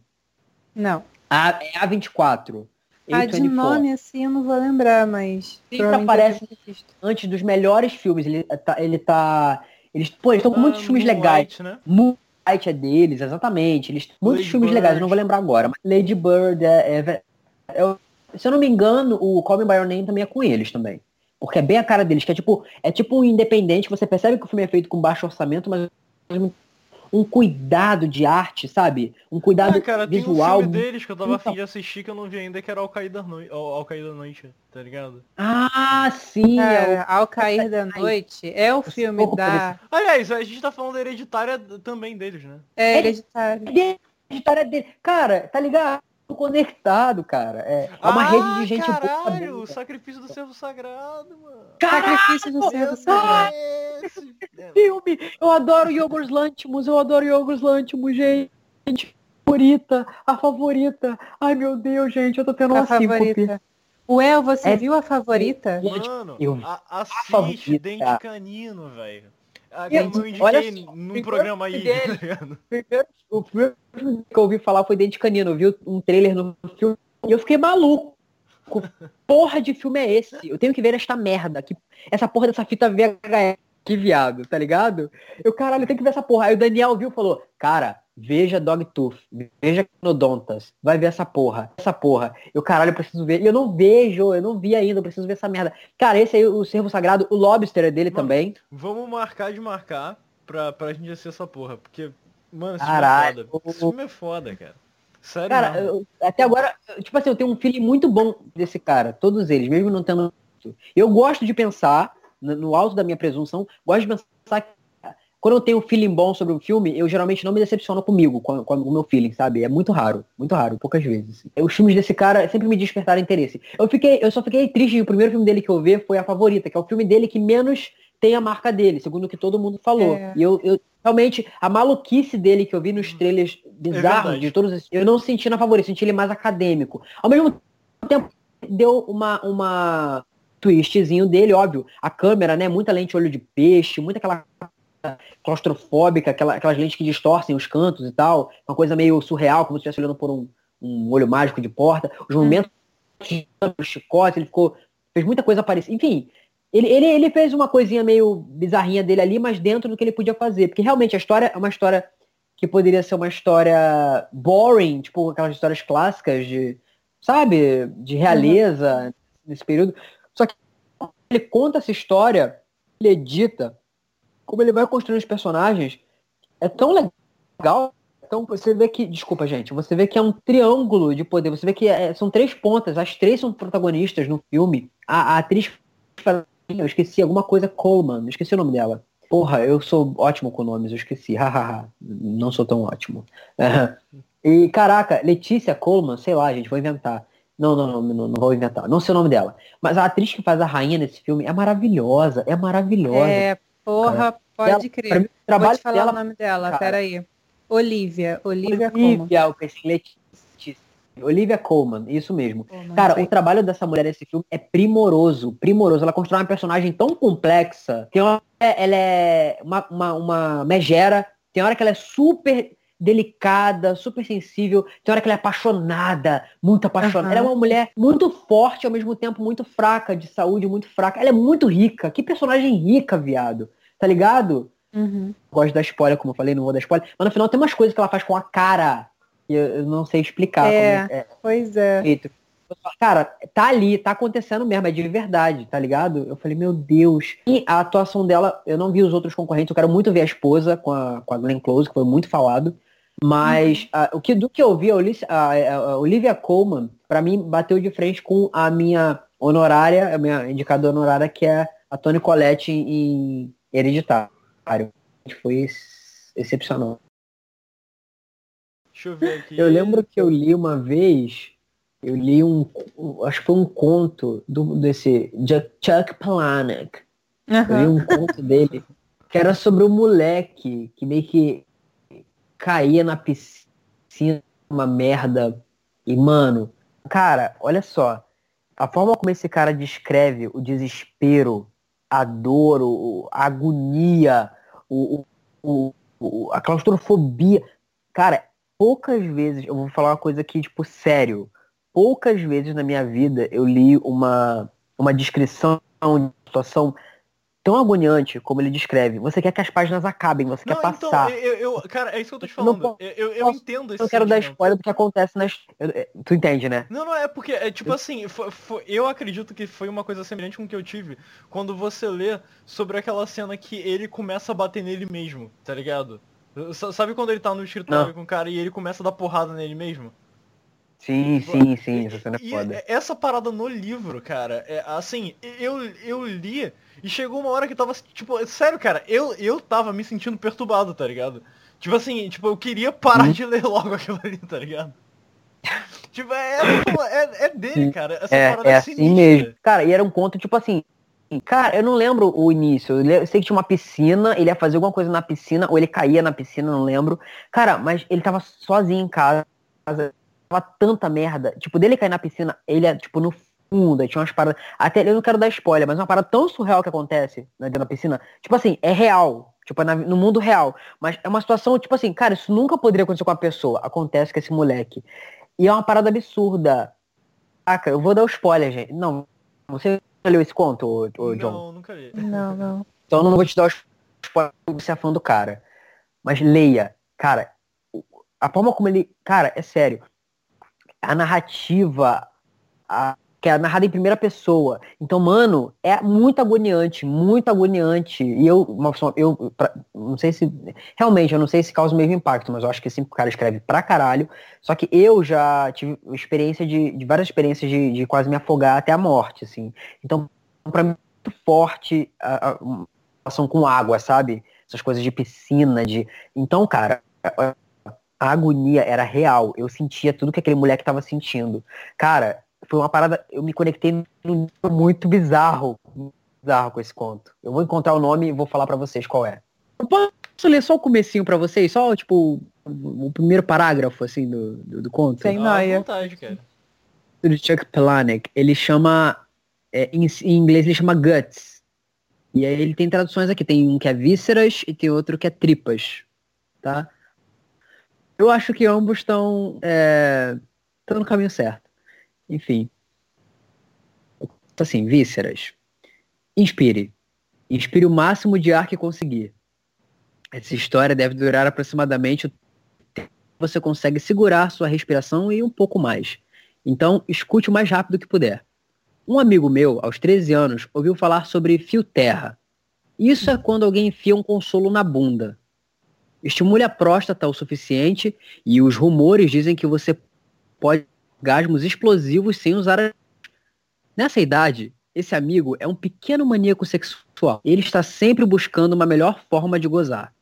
Não. A, é A24. Ah, de A24. nome assim eu não vou lembrar, mas. Sempre aparece-. Antes dos melhores filmes. Ele tá. Ele tá eles, pô, eles estão com muitos Ah, filmes Moonlight, legais. né? Moonlight é deles, exatamente. Eles, muitos Lady filmes Bird. legais, eu não vou lembrar agora. Mas Lady Bird é, é- é- Se eu não me engano, o Call Me By Your Name também é com eles também. Porque é bem a cara deles, que é tipo, é tipo um independente, você percebe que o filme é feito com baixo orçamento, mas um cuidado de arte, sabe? Um cuidado Ah, cara, tem um visual. filme deles que eu tava afim de assistir que eu não vi ainda, que era Ao Cair da Noite, Ao, Ao Cair da Noite, tá ligado? Ah, sim, é Cara, Ao Cair da Noite é o filme pouco da. Aliás, a gente tá falando da hereditária também deles, né? É É- hereditário. o... a história dele. Cara, tá ligado? Conectado, cara. É, é uma ah, rede de gente boa. caralho, o boa. sacrifício do servo sagrado, mano. Caralho, Sacrifício do servo sagrado. é esse. Filme! Eu adoro Yorgos Lantimos, eu adoro Yorgos Lantimos, gente. Favorita, a favorita. Ai, meu Deus, gente, eu tô tendo A uma síncope. favorita. O El, você É- viu a favorita? Mano, Eu- a- assiste favorita. Dente Canino, velho. Ah, Como eu olha indiquei só, num programa aí, dele. tá ligado? Primeiro, o primeiro filme que eu ouvi falar foi Dente Canino. Eu vi um trailer no filme e eu fiquei maluco. porra de filme é esse? Eu tenho que ver esta merda. Que, essa porra dessa fita VHS. Que viado, tá ligado? Eu, caralho, tenho que ver essa porra. Aí o Daniel viu e falou, cara, veja Dogtooth, veja Nodontas, vai ver essa porra, essa porra. Eu, caralho, eu preciso ver. E eu não vejo, eu não vi ainda, eu preciso ver essa merda. Cara, esse aí, o Servo Sagrado, o Lobster é dele também. Vamos marcar de marcar pra, pra gente assistir essa porra. Porque, mano, esse Caralho. filme é foda. Esse filme é foda, cara. Sério Cara, eu- até agora, tipo assim, eu tenho um feeling muito bom desse cara, todos eles, mesmo não tendo. Eu gosto de pensar, no alto da minha presunção, gosto de pensar que quando eu tenho um feeling bom sobre um filme, eu geralmente não me decepciono comigo, com, com o meu feeling, sabe? É muito raro, muito raro, poucas vezes. Os filmes desse cara sempre me despertaram interesse. Eu fiquei, eu só fiquei triste, o primeiro filme dele que eu vi foi A Favorita, que é o filme dele que menos tem a marca dele, segundo o que todo mundo falou. É. E eu, eu realmente, a maluquice dele que eu vi nos trailers bizarros verdade. de todos esses, eu não senti na favorita, senti ele mais acadêmico. Ao mesmo tempo, deu uma, uma twistzinho dele, óbvio. A câmera, né? Muita lente olho de peixe, muita aquela claustrofóbica, aquela, aquelas lentes que distorcem os cantos e tal. Uma coisa meio surreal, como se estivesse olhando por um, um olho mágico de porta. Os momentos de chicote, ele ficou. fez muita coisa parecida. Enfim, ele, ele, ele fez uma coisinha meio bizarrinha dele ali, mas dentro do que ele podia fazer. Porque realmente a história é uma história que poderia ser uma história boring, tipo aquelas histórias clássicas de, sabe, de realeza nesse período. Só que ele conta essa história, ele edita, como ele vai construindo os personagens, é tão legal. Então você vê que, desculpa gente, você vê que é um triângulo de poder. Você vê que é- são três pontas, as três são protagonistas no filme. A, a atriz, eu esqueci alguma coisa Coleman, esqueci o nome dela. Porra, eu sou ótimo com nomes, eu esqueci. Hahaha, não sou tão ótimo. e caraca, Letícia Coleman, sei lá, gente, vou inventar. Não, não, não, não, não vou inventar. Não sei o nome dela. Mas a atriz que faz a rainha nesse filme é maravilhosa, é maravilhosa. É, porra, pode Ela- crer. mim, o trabalho Vou te falar dela o nome dela, cara. peraí. Olivia. Olivia? Olivia, pensei em Letícia. Olivia Colman, isso mesmo. Não Cara, sei. o trabalho dessa mulher nesse filme é primoroso, primoroso. Ela constrói uma personagem tão complexa. Tem uma, ela é uma, uma, uma megera. Tem hora que ela é super delicada, super sensível. Tem hora que ela é apaixonada, muito apaixonada. Aham. Ela é uma mulher muito forte, ao mesmo tempo muito fraca, de saúde muito fraca. Ela é muito rica. Que personagem rica, viado. Tá ligado? Uhum. gosto da spoiler, como eu falei, não vou dar spoiler. Mas no final tem umas coisas que ela faz com a cara que eu, não sei explicar. É. é Pois é. feito. Cara, tá ali, tá acontecendo mesmo, é de verdade, tá ligado? Eu falei, meu Deus. E a atuação dela, eu não vi os outros concorrentes, eu quero muito ver a esposa com a, com a Glenn Close, que foi muito falado. Mas a- o que, do que eu vi, a, a- a- Olivia Colman, pra mim, bateu de frente com a minha honorária, a minha indicadora honorária, que é a Toni Collette em, Hereditário. Foi ex- excepcional. Deixa eu ver aqui. Eu lembro que eu li uma vez, eu li um, acho que foi um conto do, desse Chuck Palahniuk. Eu li um conto dele que era sobre um moleque que meio que caía na piscina, uma merda. E, mano, cara, olha só. A forma como esse cara descreve o desespero, a dor, o- a agonia, o, o- o- a claustrofobia. Cara, poucas vezes, eu vou falar uma coisa aqui, tipo, sério. Poucas vezes na minha vida eu li uma, uma descrição de situação tão agoniante como ele descreve. Você quer que as páginas acabem, você Não, quer então, passar. eu, eu- cara, é isso que eu tô te não falando. posso- Eu, eu, posso- entendo esse Eu não quero dar spoiler do que acontece nas. eu- Tu entende, né? Não, não, é porque, é tipo assim, fo- fo- eu acredito que foi uma coisa semelhante com o que eu tive quando você lê sobre aquela cena que ele começa a bater nele mesmo, tá ligado? Sabe quando ele tá no escritório Não. com o cara e ele começa a dar porrada nele mesmo? Sim, sim, sim, essa cena é foda. essa parada no livro, cara, é, assim, eu, eu li e chegou uma hora que tava, tipo, sério, cara, eu, eu tava me sentindo perturbado, tá ligado? Tipo assim, tipo, eu queria parar Hum. de ler logo aquilo ali, tá ligado? Tipo, é, é, é dele, Sim. cara. Essa É, parada é é assim sinistra. mesmo. Cara, e era um conto, tipo assim. Cara, eu não lembro o início. Eu sei que tinha uma piscina, ele ia fazer alguma coisa na piscina, ou ele caía na piscina, não lembro. Cara, mas ele tava sozinho em casa. Tava tanta merda. Tipo, dele cair na piscina, ele é, tipo, no fundo, aí tinha umas paradas. Até eu não quero dar spoiler, mas é uma parada tão surreal que acontece né, dentro da piscina. Tipo assim, é real. Tipo, é na- no mundo real. Mas é uma situação, tipo assim, cara, isso nunca poderia acontecer com a pessoa. Acontece com esse moleque. E é uma parada absurda. Caraca, eu vou dar o spoiler, gente. Não, você leu esse conto, ô, ô, John? Não, nunca li. Não, não. Então eu não vou te dar o spoiler pra você é fã do cara. Mas leia. Cara, a forma como ele. Cara, é sério. A narrativa. A, que é narrada em primeira pessoa. Então, mano, é muito agoniante, muito agoniante. E eu, eu pra- não sei se. Realmente, eu não sei se causa o mesmo impacto, mas eu acho que sim, o cara escreve pra caralho. Só que eu já tive experiência de, de várias experiências de, de quase me afogar até a morte, assim. Então, pra mim, é muito forte a, a, uma relação com água, sabe? Essas coisas de piscina, de. Então, cara, a, agonia era real. Eu sentia tudo que aquele moleque tava sentindo. Cara, foi uma parada. Eu me conectei num nível muito bizarro. Bizarro com esse conto. Eu vou encontrar o nome e vou falar pra vocês qual é. Eu posso ler só o comecinho pra vocês? Só, tipo, o primeiro parágrafo, assim, do, do, do conto? Sem noia. vontade, cara. do Chuck Palahniuk, ele chama, é, em, em inglês ele chama Guts. E aí ele tem traduções aqui, tem um que é vísceras e tem outro que é tripas, tá? Eu acho que ambos estão é, no caminho certo. Enfim. Assim, vísceras. Inspire. Inspire o máximo de ar que conseguir. Essa história deve durar aproximadamente o tempo que você consegue segurar sua respiração e um pouco mais. Então, escute o mais rápido que puder. Um amigo meu, aos 13 anos, ouviu falar sobre fio terra. Isso é quando alguém enfia um consolo na bunda. Estimule a próstata o suficiente e os rumores dizem que você pode orgasmos explosivos sem usar a... Nessa idade, esse amigo é um pequeno maníaco sexual. Ele está sempre buscando uma melhor forma de gozar.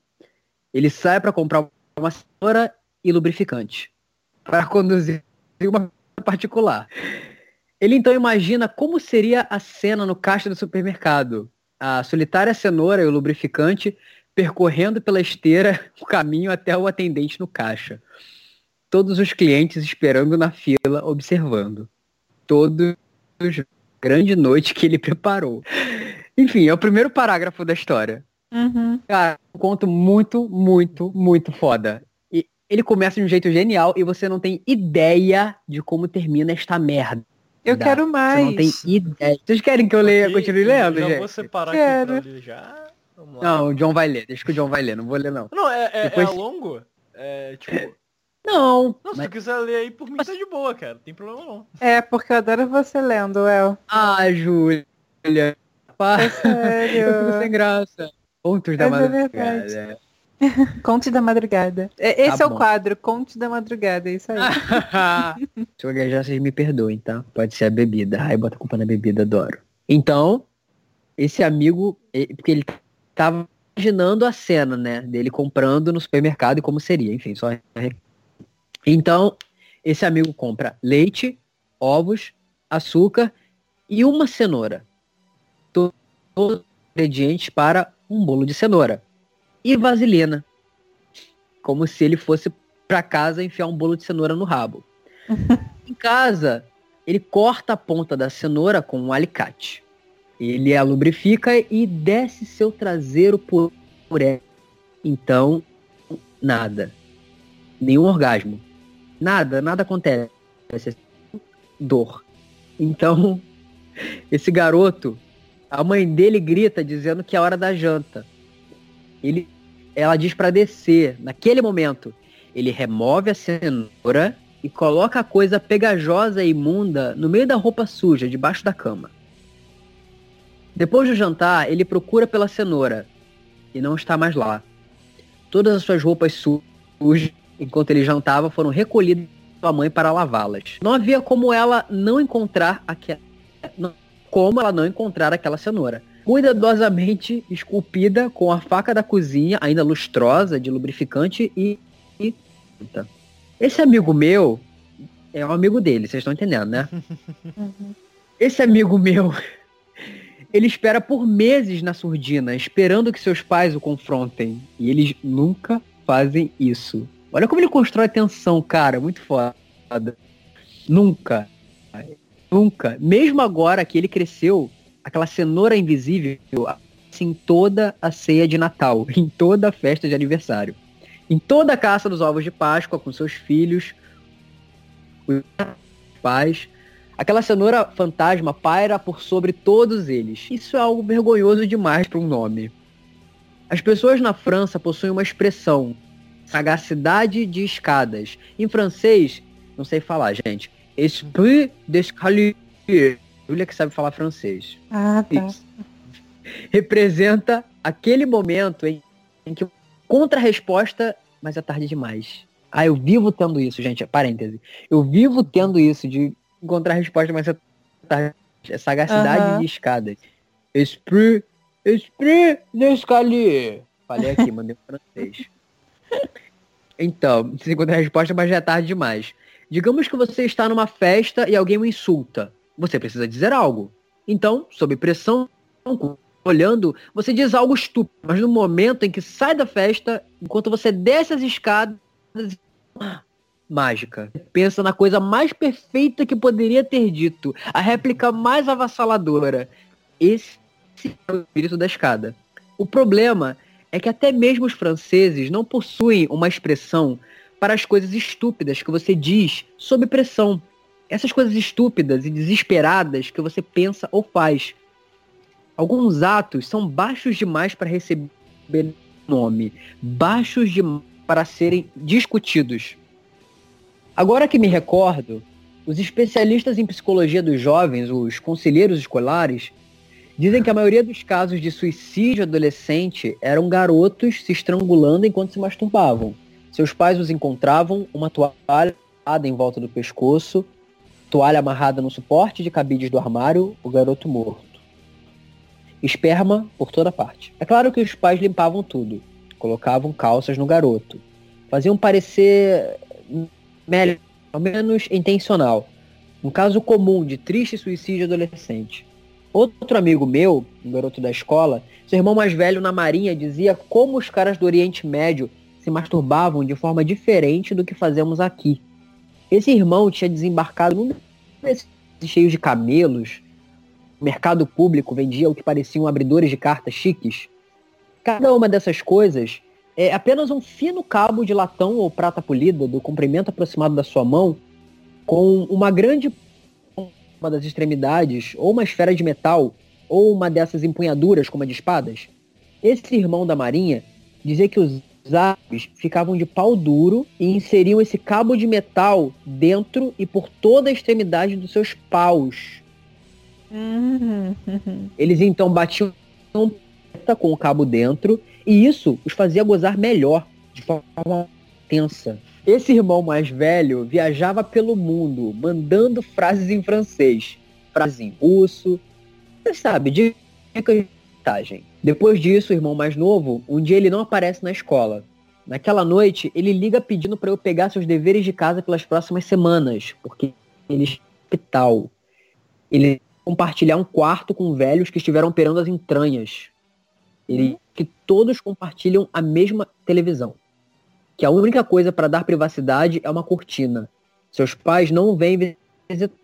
Ele sai para comprar uma cenoura e lubrificante para conduzir uma particular. Ele então imagina como seria a cena no caixa do supermercado. A solitária cenoura e o lubrificante percorrendo pela esteira o caminho até o atendente no caixa. Todos os clientes esperando na fila, observando. Todos grande noite que ele preparou. Enfim, é o primeiro parágrafo da história. Uhum. Cara, um conto muito, muito, muito foda. E ele começa de um jeito genial e você não tem ideia de como termina esta merda. Eu quero Você mais. não tem ideia. Vocês querem que eu leia, continue lendo, já gente? vou separar Quero. aqui pra ler já. Não, o John vai ler. Deixa que o John vai ler. Não vou ler, não. Não, é, é, Depois- é longo? É, tipo... Não. Não, se mas- tu quiser ler aí, por mim tá de boa, cara. Não tem problema não. É, porque eu adoro você lendo, El. Ah, Júlia. Pá, É eu fico sério. sem graça. Contos da é madrugada. Conte da madrugada. É, Esse Tá é o quadro, Conte da madrugada, é isso aí. Se eu gaguejar, vocês me perdoem, tá? Pode ser a bebida. Ai, bota a culpa na bebida, adoro. Então, esse amigo, porque ele tava imaginando a cena, né? Dele comprando no supermercado e como seria, enfim, só. Então, esse amigo compra leite, ovos, açúcar e uma cenoura. To- Todos os ingredientes para um bolo de cenoura. E vaselina. Como se ele fosse pra casa enfiar um bolo de cenoura no rabo. em casa, ele corta a ponta da cenoura com um alicate. Ele a lubrifica e desce seu traseiro por ela. Então, nada. Nenhum orgasmo. Nada, nada acontece. Dor. Então, esse garoto, a mãe dele grita dizendo que é hora da janta. Ele, ela diz pra descer. Naquele momento, ele remove a cenoura e coloca a coisa pegajosa e imunda no meio da roupa suja, debaixo da cama. Depois do jantar, ele procura pela cenoura e não está mais lá. Todas as suas roupas su- sujas, enquanto ele jantava, foram recolhidas pela mãe para lavá-las. Não havia como ela não encontrar aquela. Como ela não encontrar aquela cenoura. Cuidadosamente esculpida com a faca da cozinha, ainda lustrosa, de lubrificante e. e... Esse amigo meu é um amigo dele, vocês estão entendendo, né? Esse amigo meu, ele espera por meses na surdina, esperando que seus pais o confrontem. E eles nunca fazem isso. Olha como ele constrói tensão, cara, muito foda. Nunca. Nunca. Mesmo agora que ele cresceu, aquela cenoura invisível, assim, toda a ceia de Natal, em toda a festa de aniversário. Em toda a caça dos ovos de Páscoa com seus filhos, os pais, Aquela cenoura fantasma paira por sobre todos eles. Isso é algo vergonhoso demais para um nome. As pessoas na França possuem uma expressão, sagacidade de escadas. Em francês, não sei falar, gente. Esprit d'escalier. Júlia que sabe falar francês. Ah, tá. Isso. Representa aquele momento em, em que contra-resposta, mas é tarde demais. Ah, eu vivo tendo isso, gente. Parêntese. Eu vivo tendo isso de encontrar resposta, mas é tarde. É sagacidade Aham. de escadas. Esprit, esprit d'escalier. Falei aqui, mandei em francês. Então, você encontra a resposta, mas já é tarde demais. Digamos que você está numa festa e alguém o insulta. Você precisa dizer algo. Então, sob pressão, olhando, você diz algo estúpido. Mas no momento em que sai da festa, enquanto você desce as escadas, mágica. Pensa na coisa mais perfeita que poderia ter dito. A réplica mais avassaladora. Esse é o espírito da escada. O problema é que até mesmo os franceses não possuem uma expressão para as coisas estúpidas que você diz sob pressão. Essas coisas estúpidas e desesperadas que você pensa ou faz. Alguns atos são baixos demais para receber nome, baixos demais para serem discutidos. Agora que me recordo, os especialistas em psicologia dos jovens, os conselheiros escolares, dizem que a maioria dos casos de suicídio adolescente eram garotos se estrangulando enquanto se masturbavam. Seus pais os encontravam uma toalha em volta do pescoço, toalha amarrada no suporte de cabides do armário, o garoto morto. Esperma por toda parte. É claro que os pais limpavam tudo, colocavam calças no garoto, faziam parecer melhor, menos intencional. Um caso comum de triste suicídio adolescente. Outro amigo meu, um garoto da escola, seu irmão mais velho na marinha dizia como os caras do Oriente Médio se masturbavam de forma diferente do que fazemos aqui. Esse irmão tinha desembarcado num desses cheios de camelos. O mercado público vendia o que pareciam abridores de cartas chiques. Cada uma dessas coisas é apenas um fino cabo de latão ou prata polida do comprimento aproximado da sua mão, com uma grande uma das extremidades, ou uma esfera de metal, ou uma dessas empunhaduras como a de espadas. Esse irmão da marinha dizia que os árabes ficavam de pau duro e inseriam esse cabo de metal dentro e por toda a extremidade dos seus paus. Uhum. Eles então batiam com o cabo dentro e isso os fazia gozar melhor, de forma tensa. Esse irmão mais velho viajava pelo mundo, mandando frases em francês, frases em russo, você sabe, de vantagem. Depois disso, o irmão mais novo, um dia ele não aparece na escola. Naquela noite, ele liga pedindo para eu pegar seus deveres de casa pelas próximas semanas, porque ele está no hospital. Ele compartilhar um quarto com velhos que estiveram operando as entranhas. Ele que todos compartilham a mesma televisão. Que a única coisa para dar privacidade é uma cortina. Seus pais não vêm visitar.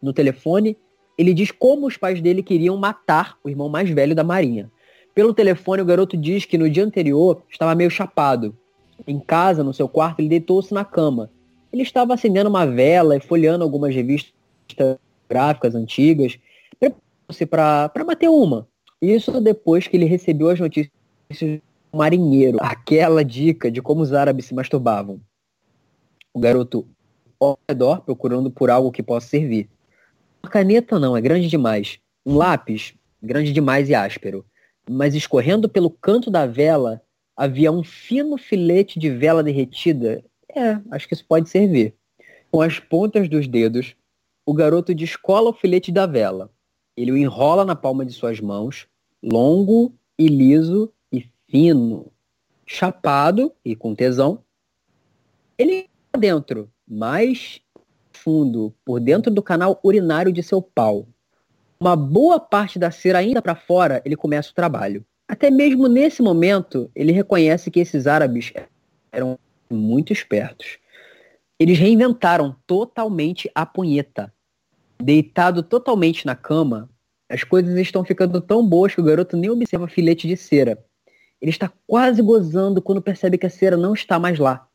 No telefone, ele diz como os pais dele queriam matar o irmão mais velho da Marinha. Pelo telefone, o garoto diz que no dia anterior estava meio chapado. Em casa, no seu quarto, ele deitou-se na cama. Ele estava acendendo uma vela e folheando algumas revistas gráficas antigas, preparando-se para bater uma. Isso depois que ele recebeu as notícias do marinheiro, aquela dica de como os árabes se masturbavam. O garoto ao redor procurando por algo que possa servir. Uma caneta não, é grande demais. Um lápis, grande demais e áspero. Mas escorrendo pelo canto da vela havia um fino filete de vela derretida. É, acho que isso pode servir. Com as pontas dos dedos, o garoto descola o filete da vela. Ele o enrola na palma de suas mãos, longo e liso e fino, chapado e com tesão. Ele dentro, mais fundo, por dentro do canal urinário de seu pau. Uma boa parte da cera ainda para fora, ele começa o trabalho. Até mesmo nesse momento, ele reconhece que esses árabes eram muito espertos. Eles reinventaram totalmente a punheta. Deitado totalmente na cama, as coisas estão ficando tão boas que o garoto nem observa filete de cera. Ele está quase gozando quando percebe que a cera não está mais lá.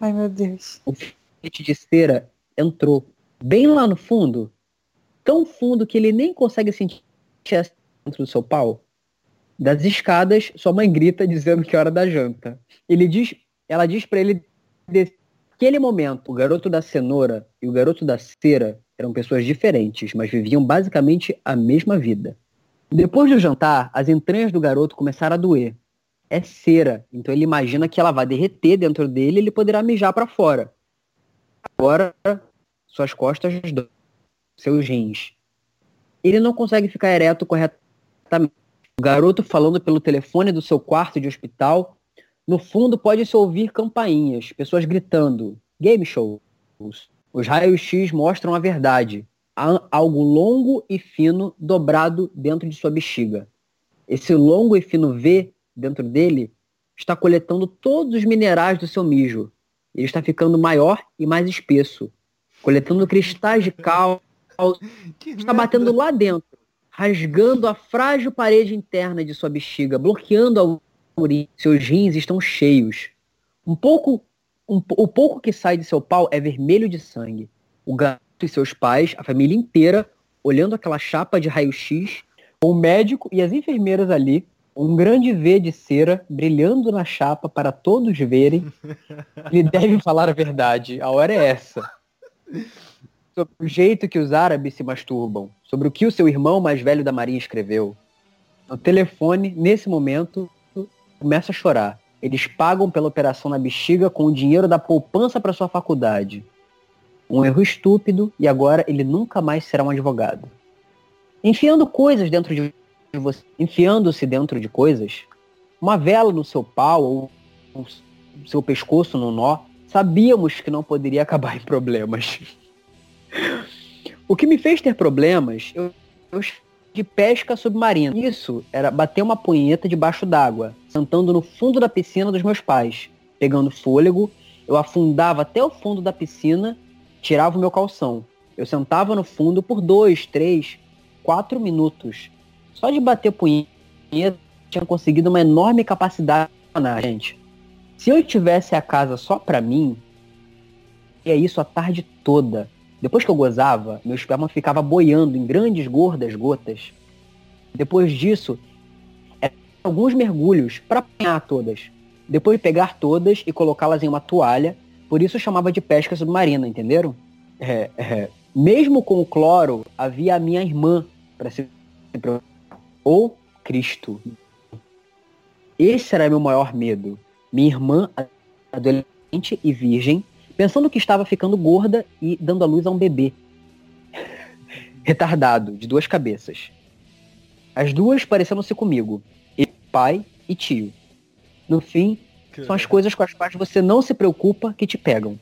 Ai, meu Deus. O filete de cera entrou. bem lá no fundo, tão fundo que ele nem consegue sentir dentro do seu pau. Das escadas, sua mãe grita dizendo que é hora da janta. Ele diz, ela diz para ele naquele momento, o garoto da cenoura e o garoto da cera eram pessoas diferentes, mas viviam basicamente a mesma vida. Depois do jantar, as entranhas do garoto começaram a doer. É cera, então ele imagina que ela vai derreter dentro dele e ele poderá mijar para fora. Agora, suas costas dão, seus rins. Ele não consegue ficar ereto corretamente. O garoto falando pelo telefone do seu quarto de hospital no fundo pode-se ouvir campainhas, pessoas gritando, game shows. Os raios-x mostram a verdade. Há algo longo e fino dobrado dentro de sua bexiga. Esse longo e fino V dentro dele está coletando todos os minerais do seu mijo. Ele está ficando maior e mais espesso, coletando cristais de cal, está batendo lá dentro, rasgando a frágil parede interna de sua bexiga, bloqueando a seus rins estão cheios. Um pouco, um, o pouco que sai de seu pau é vermelho de sangue. O gato e seus pais, a família inteira, olhando aquela chapa de raio-x, com o médico e as enfermeiras ali, um grande V de cera brilhando na chapa para todos verem. Ele deve falar a verdade. A hora é essa. Sobre o jeito que os árabes se masturbam. Sobre o que o seu irmão mais velho da Marinha escreveu. No telefone, nesse momento, começa a chorar. Eles pagam pela operação na bexiga com o dinheiro da poupança para sua faculdade. Um erro estúpido e agora ele nunca mais será um advogado. Enfiando coisas dentro de você, enfiando-se dentro de coisas, uma vela no seu pau ou seu pescoço no nó, sabíamos que não poderia acabar em problemas. o que me fez ter problemas, eu, eu de pesca submarina. Isso era bater uma punheta debaixo d'água, sentando no fundo da piscina dos meus pais. Pegando fôlego, eu afundava até o fundo da piscina, tirava o meu calção. Eu sentava no fundo por dois, três, quatro minutos. Só de bater punheta, tinha conseguido uma enorme capacidade na gente. Se eu tivesse a casa só pra mim, é isso a tarde toda depois que eu gozava, meu esperma ficava boiando em grandes, gordas gotas. Depois disso, alguns mergulhos para apanhar todas. Depois de pegar todas e colocá-las em uma toalha, por isso chamava de pesca submarina, entenderam? É, é. Mesmo com o cloro, havia a minha irmã para se ou Cristo. Esse era meu maior medo. Minha irmã, adolescente e virgem, pensando que estava ficando gorda e dando à luz a um bebê. Retardado, de duas cabeças. As duas parecendo-se comigo. E pai e tio. No fim, são as coisas com as quais você não se preocupa que te pegam.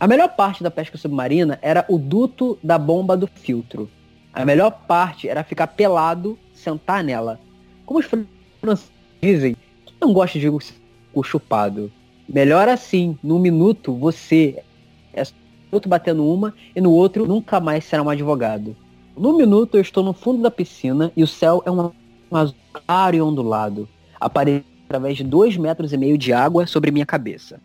A melhor parte da pesca submarina era o duto da bomba do filtro. A melhor parte era ficar pelado, sentar nela. Como os franceses dizem, quem não gosta de o chupado? Melhor assim, num minuto você é outro batendo uma e no outro nunca mais será um advogado. No minuto eu estou no fundo da piscina e o céu é um azul claro e ondulado, aparecendo através de dois metros e meio de água sobre minha cabeça.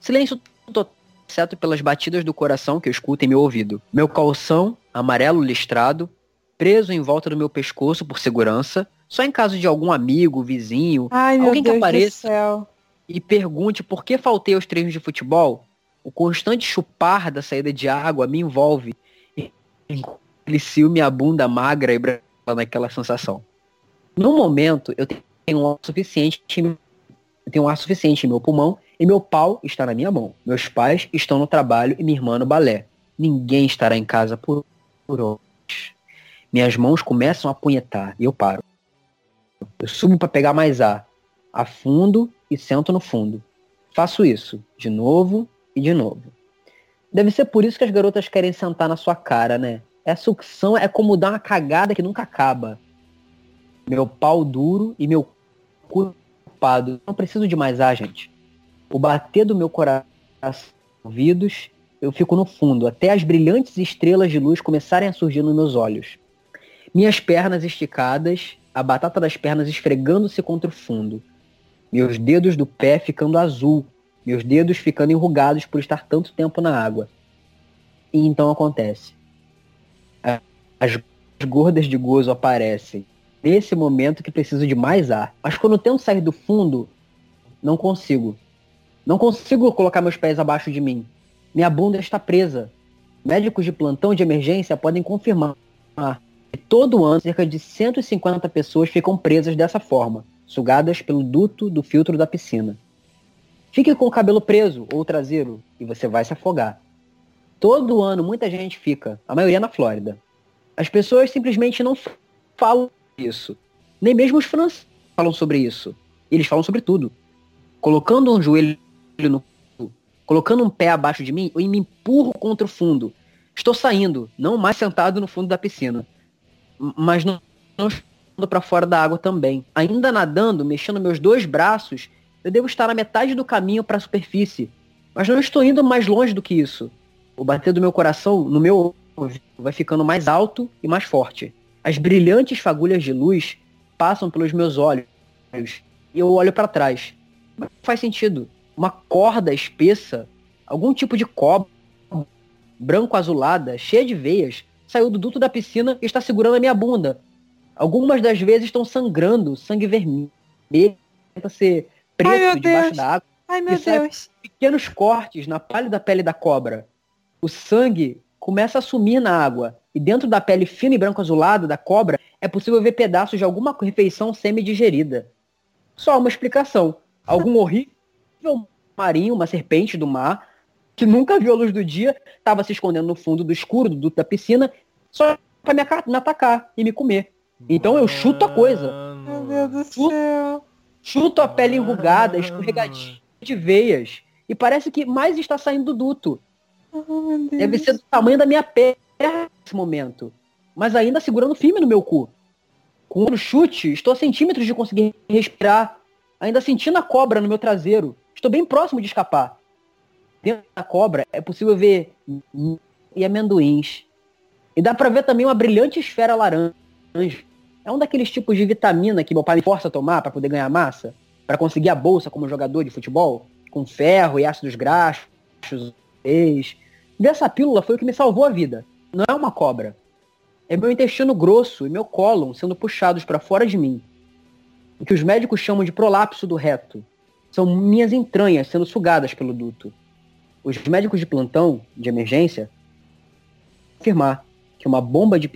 Silêncio total, exceto pelas batidas do coração que eu escuto em meu ouvido. Meu calção, amarelo listrado, preso em volta do meu pescoço por segurança, só em caso de algum amigo, vizinho, Ai, alguém que apareça e pergunte por que faltei aos treinos de futebol, o constante chupar da saída de água me envolve. Glicio minha bunda magra e branca naquela sensação. No momento, eu tenho um ar suficiente, eu tenho um ar suficiente em meu pulmão e meu pau está na minha mão. Meus pais estão no trabalho e minha irmã no balé. Ninguém estará em casa por, por horas. Minhas mãos começam a punhetar e eu paro. Eu subo para pegar mais ar. Afundo e sento no fundo. Faço isso de novo e de novo. Deve ser por isso que as garotas querem sentar na sua cara, né? Essa sucção é como dar uma cagada que nunca acaba. Meu pau duro e meu cu ocupado. Não preciso de mais ar, gente. O bater do meu coração ouvidos, eu fico no fundo, até as brilhantes estrelas de luz começarem a surgir nos meus olhos. Minhas pernas esticadas, a batata das pernas esfregando-se contra o fundo meus dedos do pé ficando azul, meus dedos ficando enrugados por estar tanto tempo na água. E então acontece. As gordas de gozo aparecem nesse momento que preciso de mais ar. Mas quando tento sair do fundo, não consigo. Não consigo colocar meus pés abaixo de mim. Minha bunda está presa. Médicos de plantão de emergência podem confirmar que todo ano cerca de 150 pessoas ficam presas dessa forma, sugadas pelo duto do filtro da piscina. Fique com o cabelo preso ou traseiro e você vai se afogar. Todo ano muita gente fica, a maioria na Flórida. As pessoas simplesmente não falam isso. Nem mesmo os franceses falam sobre isso. Eles falam sobre tudo. Colocando um joelho no colocando um pé abaixo de mim, eu me empurro contra o fundo. Estou saindo, não mais sentado no fundo da piscina. Mas não, não para fora da água também. Ainda nadando, mexendo meus dois braços, eu devo estar na metade do caminho para a superfície. Mas não estou indo mais longe do que isso. O bater do meu coração no meu vai ficando mais alto e mais forte. As brilhantes fagulhas de luz passam pelos meus olhos e eu olho para trás. Mas faz sentido. Uma corda espessa, algum tipo de cobra branco azulada, cheia de veias, saiu do duto da piscina e está segurando a minha bunda. Algumas das vezes estão sangrando, sangue vermelho, tenta ser preto Ai, debaixo da água. Ai, meu é- Deus. Pequenos cortes na pálida pele da cobra. O sangue começa a sumir na água. E dentro da pele fina e branco azulada da cobra é possível ver pedaços de alguma refeição semi-digerida. Só uma explicação. Algum horrível marinho, uma serpente do mar, que nunca viu a luz do dia, estava se escondendo no fundo do escuro do duto da piscina, só para me atacar e me comer. Então eu chuto a coisa. Meu Deus do Chuta. céu. Chuto a pele enrugada, escorregadinha de veias. E parece que mais está saindo do duto. Oh, meu Deus. Deve ser do tamanho da minha perna nesse momento. Mas ainda segurando firme no meu cu. Com o chute, estou a centímetros de conseguir respirar. Ainda sentindo a cobra no meu traseiro. Estou bem próximo de escapar. Dentro da cobra é possível ver e amendoins. E dá pra ver também uma brilhante esfera laranja. É um daqueles tipos de vitamina que meu pai me força a tomar para poder ganhar massa. para conseguir a bolsa como jogador de futebol. Com ferro e ácidos graxos. Dessa pílula foi o que me salvou a vida. Não é uma cobra. É meu intestino grosso e meu cólon sendo puxados para fora de mim. O que os médicos chamam de prolapso do reto. São minhas entranhas sendo sugadas pelo duto. Os médicos de plantão, de emergência, afirmar que uma bomba de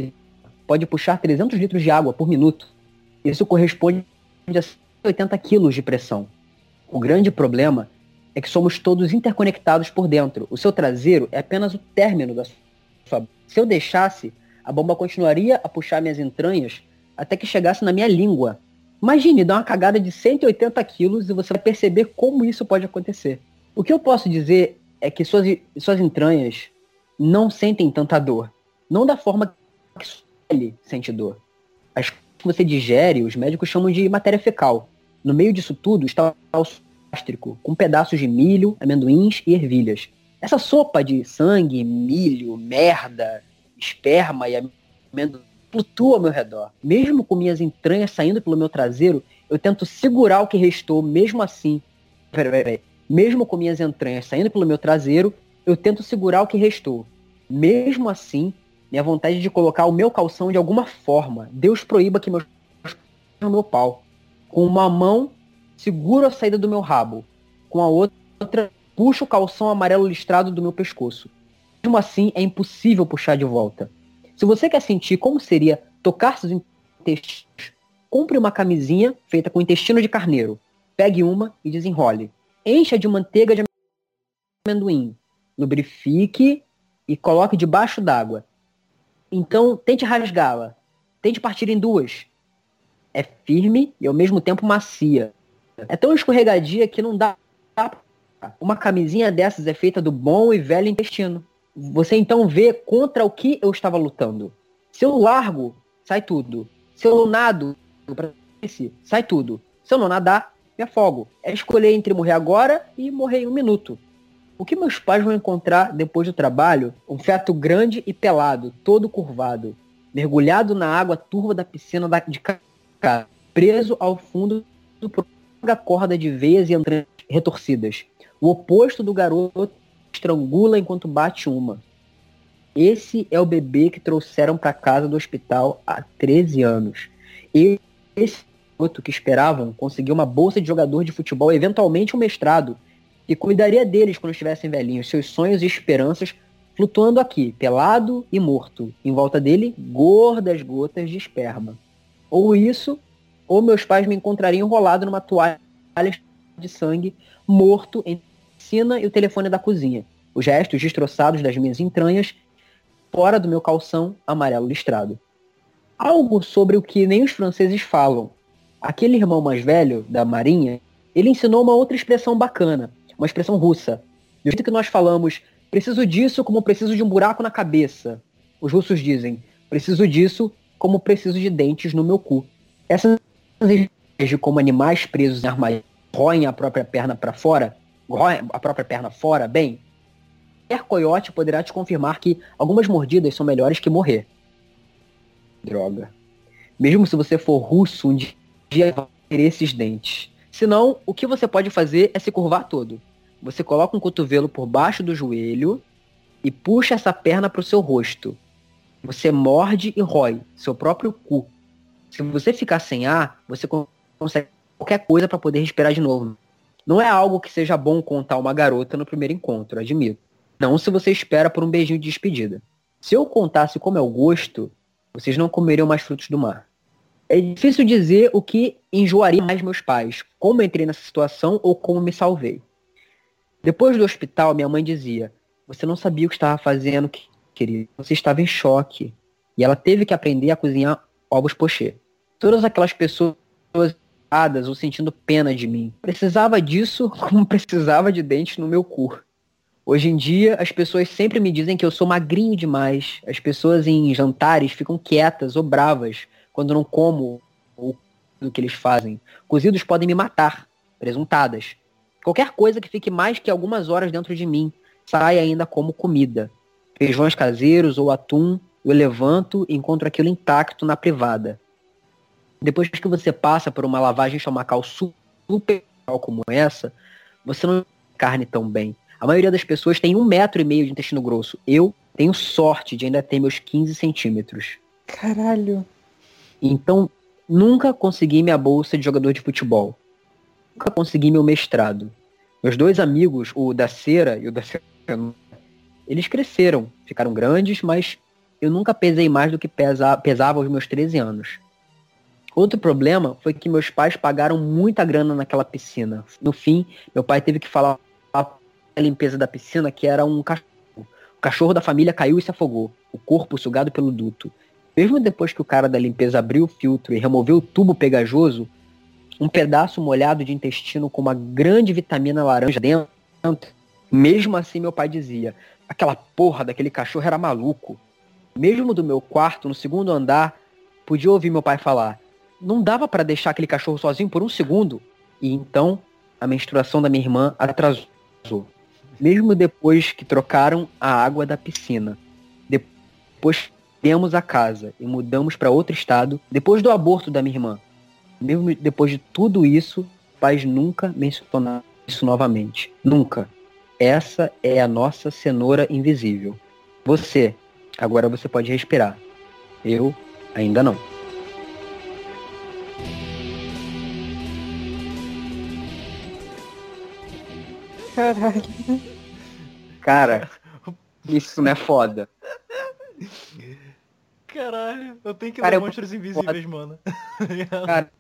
pode puxar 300 litros de água por minuto. Isso corresponde a 180 quilos de pressão. O grande problema é que somos todos interconectados por dentro. O seu traseiro é apenas o término da sua. Se eu deixasse, a bomba continuaria a puxar minhas entranhas até que chegasse na minha língua. Imagine dar uma cagada de 180 quilos e você vai perceber como isso pode acontecer. O que eu posso dizer é que suas, suas entranhas não sentem tanta dor. Não da forma que ele sente dor. As que você digere, os médicos chamam de matéria fecal. No meio disso tudo está o gástrico, com pedaços de milho, amendoins e ervilhas. Essa sopa de sangue, milho, merda, esperma e amendoim flutua ao meu redor. Mesmo com minhas entranhas saindo pelo meu traseiro, eu tento segurar o que restou, mesmo assim. Peraí, peraí, peraí. Mesmo com minhas entranhas saindo pelo meu traseiro, eu tento segurar o que restou. Mesmo assim, minha vontade de colocar o meu calção de alguma forma. Deus proíba que meus no meu pau. Com uma mão, seguro a saída do meu rabo. Com a outra, puxo o calção amarelo listrado do meu pescoço. Mesmo assim, é impossível puxar de volta. Se você quer sentir como seria tocar seus intestinos, compre uma camisinha feita com intestino de carneiro. Pegue uma e desenrole. Encha de manteiga de amendoim. Lubrifique e coloque debaixo d'água. Então, tente rasgá-la. Tente partir em duas. É firme e ao mesmo tempo macia. É tão escorregadia que não dá. Uma camisinha dessas é feita do bom e velho intestino. Você então vê contra o que eu estava lutando. Se eu largo, sai tudo. Se eu nado, sai tudo. Se eu não nadar, me afogo. É escolher entre morrer agora e morrer em um minuto. O que meus pais vão encontrar depois do trabalho? Um feto grande e pelado, todo curvado, mergulhado na água turva da piscina de cá, preso ao fundo por uma corda de veias e entranhas retorcidas. O oposto do garoto estrangula enquanto bate uma. Esse é o bebê que trouxeram para casa do hospital há 13 anos. Esse outro que esperavam conseguir uma bolsa de jogador de futebol, eventualmente um mestrado, e cuidaria deles quando estivessem velhinhos, seus sonhos e esperanças flutuando aqui, pelado e morto. Em volta dele, gordas gotas de esperma. Ou isso, ou meus pais me encontrariam enrolado numa toalha de sangue, morto entre a piscina e o telefone da cozinha. Os restos destroçados das minhas entranhas, fora do meu calção amarelo listrado. Algo sobre o que nem os franceses falam. Aquele irmão mais velho, da marinha, ele ensinou uma outra expressão bacana, uma expressão russa. Do jeito que nós falamos, preciso disso como preciso de um buraco na cabeça. Os russos dizem, preciso disso como preciso de dentes no meu cu. Essas de como animais presos em armadilha roem a própria perna para fora, roem a própria perna fora, bem, qualquer coiote poderá te confirmar que algumas mordidas são melhores que morrer. Droga. Mesmo se você for russo, um dia vai ter esses dentes. Senão, o que você pode fazer é se curvar todo. Você coloca um cotovelo por baixo do joelho e puxa essa perna para o seu rosto. Você morde e rói seu próprio cu. Se você ficar sem ar, você consegue qualquer coisa para poder respirar de novo. Não é algo que seja bom contar uma garota no primeiro encontro, admito. Não se você espera por um beijinho de despedida. Se eu contasse como é o gosto, vocês não comeriam mais frutos do mar. É difícil dizer o que enjoaria mais meus pais, como entrei nessa situação ou como me salvei. Depois do hospital, minha mãe dizia: Você não sabia o que estava fazendo, querido. Você estava em choque. E ela teve que aprender a cozinhar ovos pochê. Todas aquelas pessoas ou sentindo pena de mim. Precisava disso como precisava de dentes no meu cu. Hoje em dia, as pessoas sempre me dizem que eu sou magrinho demais. As pessoas em jantares ficam quietas ou bravas quando não como o que eles fazem. Cozidos podem me matar, presuntadas. Qualquer coisa que fique mais que algumas horas dentro de mim sai ainda como comida. Feijões caseiros ou atum, eu levanto e encontro aquilo intacto na privada. Depois que você passa por uma lavagem estomacal super como essa, você não carne tão bem. A maioria das pessoas tem um metro e meio de intestino grosso. Eu tenho sorte de ainda ter meus 15 centímetros. Caralho. Então, nunca consegui minha bolsa de jogador de futebol. Nunca consegui meu mestrado. Meus dois amigos, o da cera e o da cera, eles cresceram, ficaram grandes, mas eu nunca pesei mais do que pesa, pesava aos meus 13 anos. Outro problema foi que meus pais pagaram muita grana naquela piscina. No fim, meu pai teve que falar a limpeza da piscina que era um cachorro. O cachorro da família caiu e se afogou, o corpo sugado pelo duto. Mesmo depois que o cara da limpeza abriu o filtro e removeu o tubo pegajoso, um pedaço molhado de intestino com uma grande vitamina laranja dentro. Mesmo assim, meu pai dizia: aquela porra daquele cachorro era maluco. Mesmo do meu quarto, no segundo andar, podia ouvir meu pai falar: não dava para deixar aquele cachorro sozinho por um segundo. E então, a menstruação da minha irmã atrasou. Mesmo depois que trocaram a água da piscina. Depois temos a casa e mudamos para outro estado depois do aborto da minha irmã. Mesmo depois de tudo isso, pais nunca mencionaram isso novamente. Nunca. Essa é a nossa cenoura invisível. Você, agora você pode respirar. Eu, ainda não. Caralho. Cara, isso não é foda. Caralho, eu tenho que Cara, ler eu- Monstros Invisíveis, mano. Cara,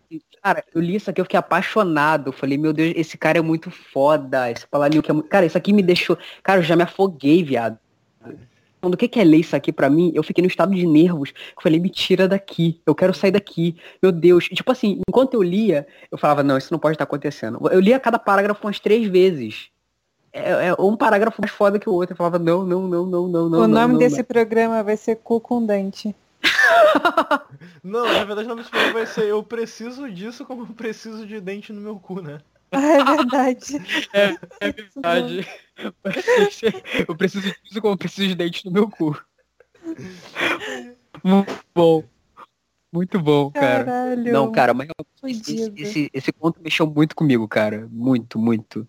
cara, eu li isso aqui, eu fiquei apaixonado. Eu falei, meu Deus, esse cara é muito foda. Esse Palanil que é muito... Cara, isso aqui me deixou. Cara, eu já me afoguei, viado. Quando o que que é ler isso aqui pra mim, eu fiquei no estado de nervos. Eu falei, me tira daqui. Eu quero sair daqui. Meu Deus. E, tipo assim, enquanto eu lia, eu falava, não, isso não pode estar acontecendo. Eu lia cada parágrafo umas três vezes. É, é um parágrafo mais foda que o outro. Eu falava, não, não, não, não, não, não. o nome não, desse não. programa vai ser Cu com Dente. Não, na verdade o nome desse programa vai ser Eu preciso disso como eu preciso de dente no meu cu, né? Ah, é verdade. É verdade. Eu preciso disso como eu preciso de dente no meu cu. Muito bom. Muito bom, cara. Caralho. Não, cara, mas esse, esse, esse conto mexeu muito comigo, cara. Muito, muito.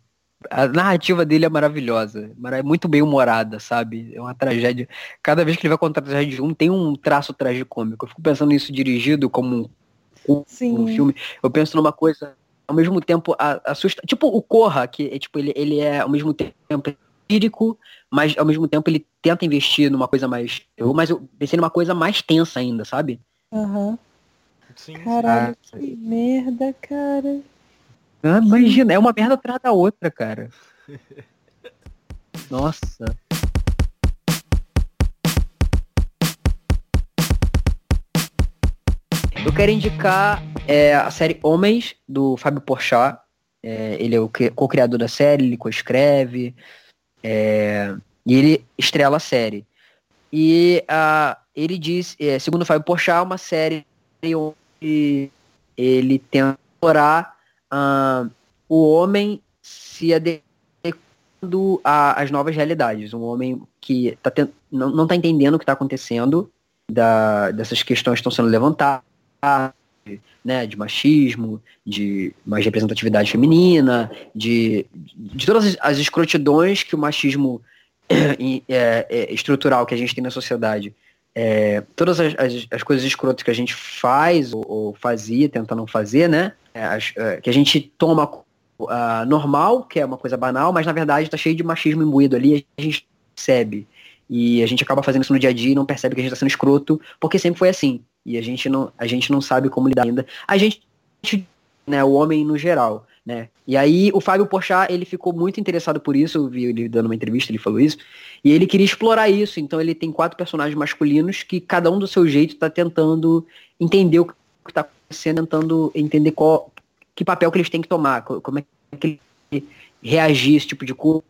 A narrativa dele é maravilhosa, é muito bem humorada, sabe? É uma tragédia. Cada vez que ele vai contar a tragédia de um, tem um traço tragicômico. Eu fico pensando nisso dirigido como um, um filme. Eu penso numa coisa, ao mesmo tempo, assusta. Tipo o Corra, que é, tipo, ele, ele é ao mesmo tempo lírico, mas ao mesmo tempo ele tenta investir numa coisa mais. Eu, mas eu pensei numa coisa mais tensa ainda, sabe? Aham. Uhum. Caralho, ah, que merda, cara. Ah, imagina, é uma merda atrás da outra, cara. Nossa. Eu quero indicar é, a série Homens, do Fábio Porchat. É, ele é o co-criador da série, ele coescreve. É, e ele estrela a série. E uh, ele diz, é, segundo o Fábio Porchat, uma série onde ele tenta explorar uh, o homem se adequando às novas realidades. Um homem que tá tent... não está entendendo o que está acontecendo, da... dessas questões que estão sendo levantadas, né, de machismo, de mais representatividade feminina, de, de todas as escrotidões que o machismo é, é, estrutural que a gente tem na sociedade é, todas as, as, as, coisas escrotas que a gente faz ou, ou fazia, tenta não fazer, né? É, é, que a gente toma uh, normal, que é uma coisa banal, mas na verdade está cheio de machismo imbuído ali, a gente percebe. E a gente acaba fazendo isso no dia a dia e não percebe que a gente está sendo escroto, porque sempre foi assim. E a gente não, a gente não sabe como lidar ainda. A gente, né, o homem no geral, né? E aí o Fábio Porchat, ele ficou muito interessado por isso, eu vi ele dando uma entrevista, ele falou isso, e ele queria explorar isso. Então ele tem quatro personagens masculinos que cada um do seu jeito está tentando entender o que está acontecendo, tentando entender qual que papel que eles têm que tomar, como é que ele reagir esse tipo de coisa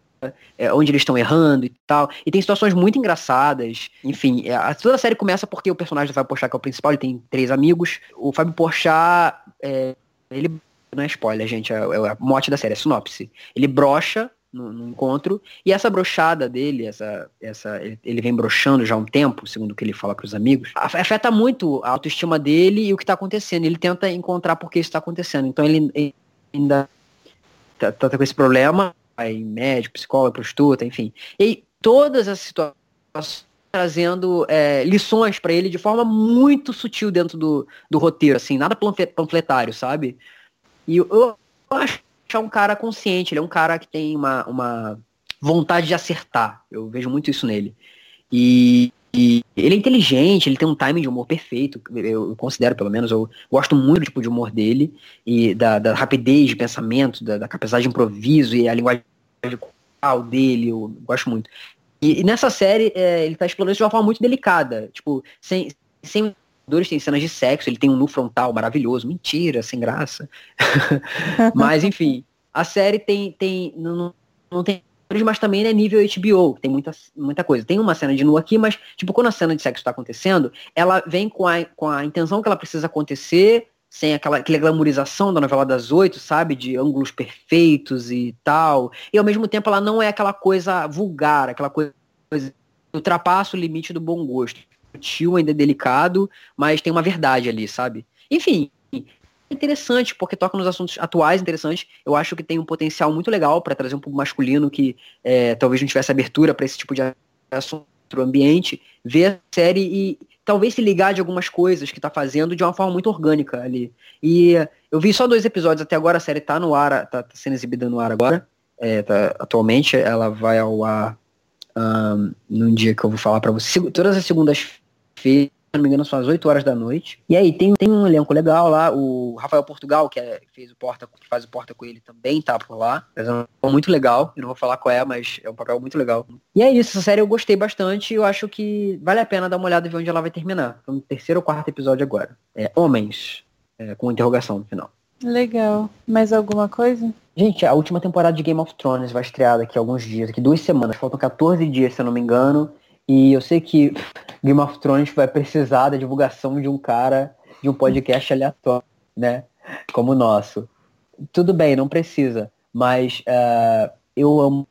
é, onde eles estão errando e tal. E tem situações muito engraçadas. Enfim, é, a, toda a série começa porque o personagem do Fábio Porchat, que é o principal, ele tem três amigos. O Fábio Porchat, é, ele não é spoiler, gente, é, é a mote da série, é sinopse. Ele brocha no, no, encontro, e essa brochada dele, essa, essa, ele vem brochando já há um tempo, segundo o que ele fala para os amigos, afeta muito a autoestima dele e o que está acontecendo. Ele tenta encontrar por que isso está acontecendo. Então ele, ele ainda tá, tá, com esse problema, vai médico, psicólogo, prostituta, enfim. E todas as situações trazendo é, lições para ele de forma muito sutil dentro do, do roteiro, assim, nada panfletário, sabe? E eu, eu acho é um cara consciente, ele é um cara que tem uma, uma vontade de acertar. Eu vejo muito isso nele. E, e, ele é inteligente, ele tem um timing de humor perfeito, eu, considero pelo menos, eu gosto muito do tipo de humor dele, e da, da rapidez de pensamento, da, da, capacidade de improviso e a linguagem dele, eu gosto muito. E, e nessa série, é, ele tá explorando isso de uma forma muito delicada, tipo, sem, sem tem cenas de sexo, ele tem um nu frontal maravilhoso. Mentira, sem graça. mas, enfim, a série tem. tem não, não tem mas também é nível HBO, tem muita, muita coisa. Tem uma cena de nu aqui, mas, tipo, quando a cena de sexo está acontecendo, ela vem com a, com a intenção que ela precisa acontecer, sem aquela, aquela glamorização da novela das oito, sabe? De ângulos perfeitos e tal. E ao mesmo tempo ela não é aquela coisa vulgar, aquela coisa ultrapassa o limite do bom gosto sutil, ainda é delicado, mas tem uma verdade ali, sabe? Enfim, interessante, porque toca nos assuntos atuais interessantes. Eu acho que tem um potencial muito legal para trazer um público masculino que é, talvez não tivesse abertura para esse tipo de assunto ambiente, ver a série e talvez se ligar de algumas coisas que tá fazendo de uma forma muito orgânica ali. E eu vi só dois episódios até agora, a série tá no ar, tá, tá sendo exibida no ar agora. É, tá, atualmente ela vai ao ar um, num dia que eu vou falar para você. Todas as segundas fez, se não me engano, são às 8 horas da noite. E aí tem, tem um elenco legal lá, o Rafael Portugal, que, é, fez o Porta, que faz o Porta com ele, também tá por lá. É um papel muito legal, eu não vou falar qual é, mas é um papel muito legal. E é isso, essa série eu gostei bastante eu acho que vale a pena dar uma olhada e ver onde ela vai terminar. Então, no terceiro ou quarto episódio agora. É Homens, é, com interrogação no final. Legal. Mais alguma coisa? Gente, a última temporada de Game of Thrones vai estrear daqui a alguns dias, daqui duas semanas. Faltam 14 dias, se eu não me engano. E eu sei que Game of Thrones vai precisar da divulgação de um cara de um podcast aleatório, né? Como o nosso. Tudo bem, não precisa. Mas uh, eu amo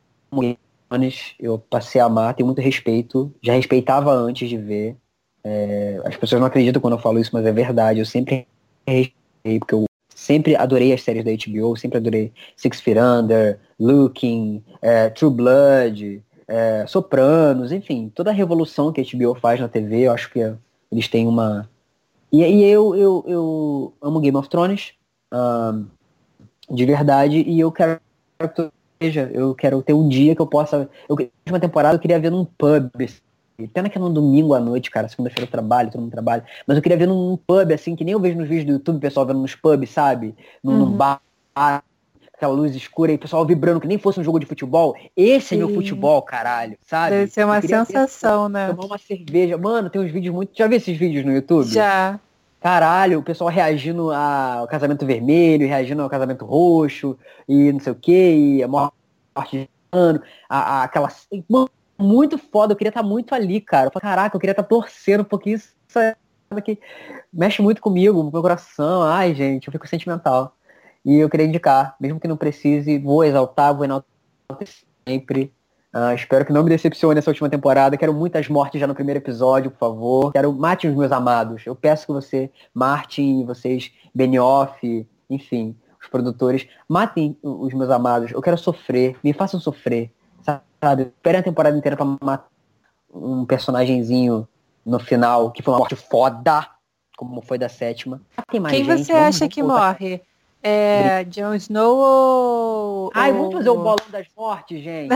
Thrones, eu passei a amar, tenho muito respeito. Já respeitava antes de ver. É, as pessoas não acreditam quando eu falo isso, mas é verdade. Eu sempre respeitei, porque eu sempre adorei as séries da HBO, sempre adorei Six Feet Under, Looking, é, True Blood, é, Sopranos, enfim, toda a revolução que a HBO faz na TV, eu acho que eles têm uma. E, e eu, eu, eu amo Game of Thrones, um, de verdade, e eu quero que seja, eu quero ter um dia que eu possa. Eu, última temporada eu queria ver num pub. Assim, pena que é num domingo à noite, cara. Segunda-feira eu trabalho, todo mundo trabalha. Mas eu queria ver num pub, assim, que nem eu vejo nos vídeos do YouTube, pessoal vendo nos pubs, sabe? Num, Uhum. num bar, aquela luz escura e o pessoal vibrando, que nem fosse um jogo de futebol. Esse é meu Sim. futebol, caralho, sabe? Deve ser uma sensação, né? Tomar uma cerveja. Mano, tem uns vídeos muito. Já viu esses vídeos no YouTube? Já. Caralho, o pessoal reagindo ao casamento vermelho, reagindo ao casamento roxo, e não sei o que, e a morte de ano, a, a- aquela. Mano, muito foda, eu queria estar muito ali, cara. Eu falei, caraca, eu queria estar torcendo, porque isso é que mexe muito comigo, com o meu coração. Ai, gente, eu fico sentimental. E eu queria indicar, mesmo que não precise, vou exaltar, vou enaltecer sempre. Ah, espero que não me decepcione essa última temporada. Quero muitas mortes já no primeiro episódio, por favor. Quero mate os meus amados. Eu peço que você, Martin, vocês, Benioff, enfim, os produtores, matem os meus amados. Eu quero sofrer, me façam sofrer, sabe? Esperem a temporada inteira pra matar um personagemzinho no final, que foi uma morte foda, como foi da sétima. Quem gente, você acha que morre? É Jon Snow ou. Ai, ou- vamos fazer o bolão das mortes, gente.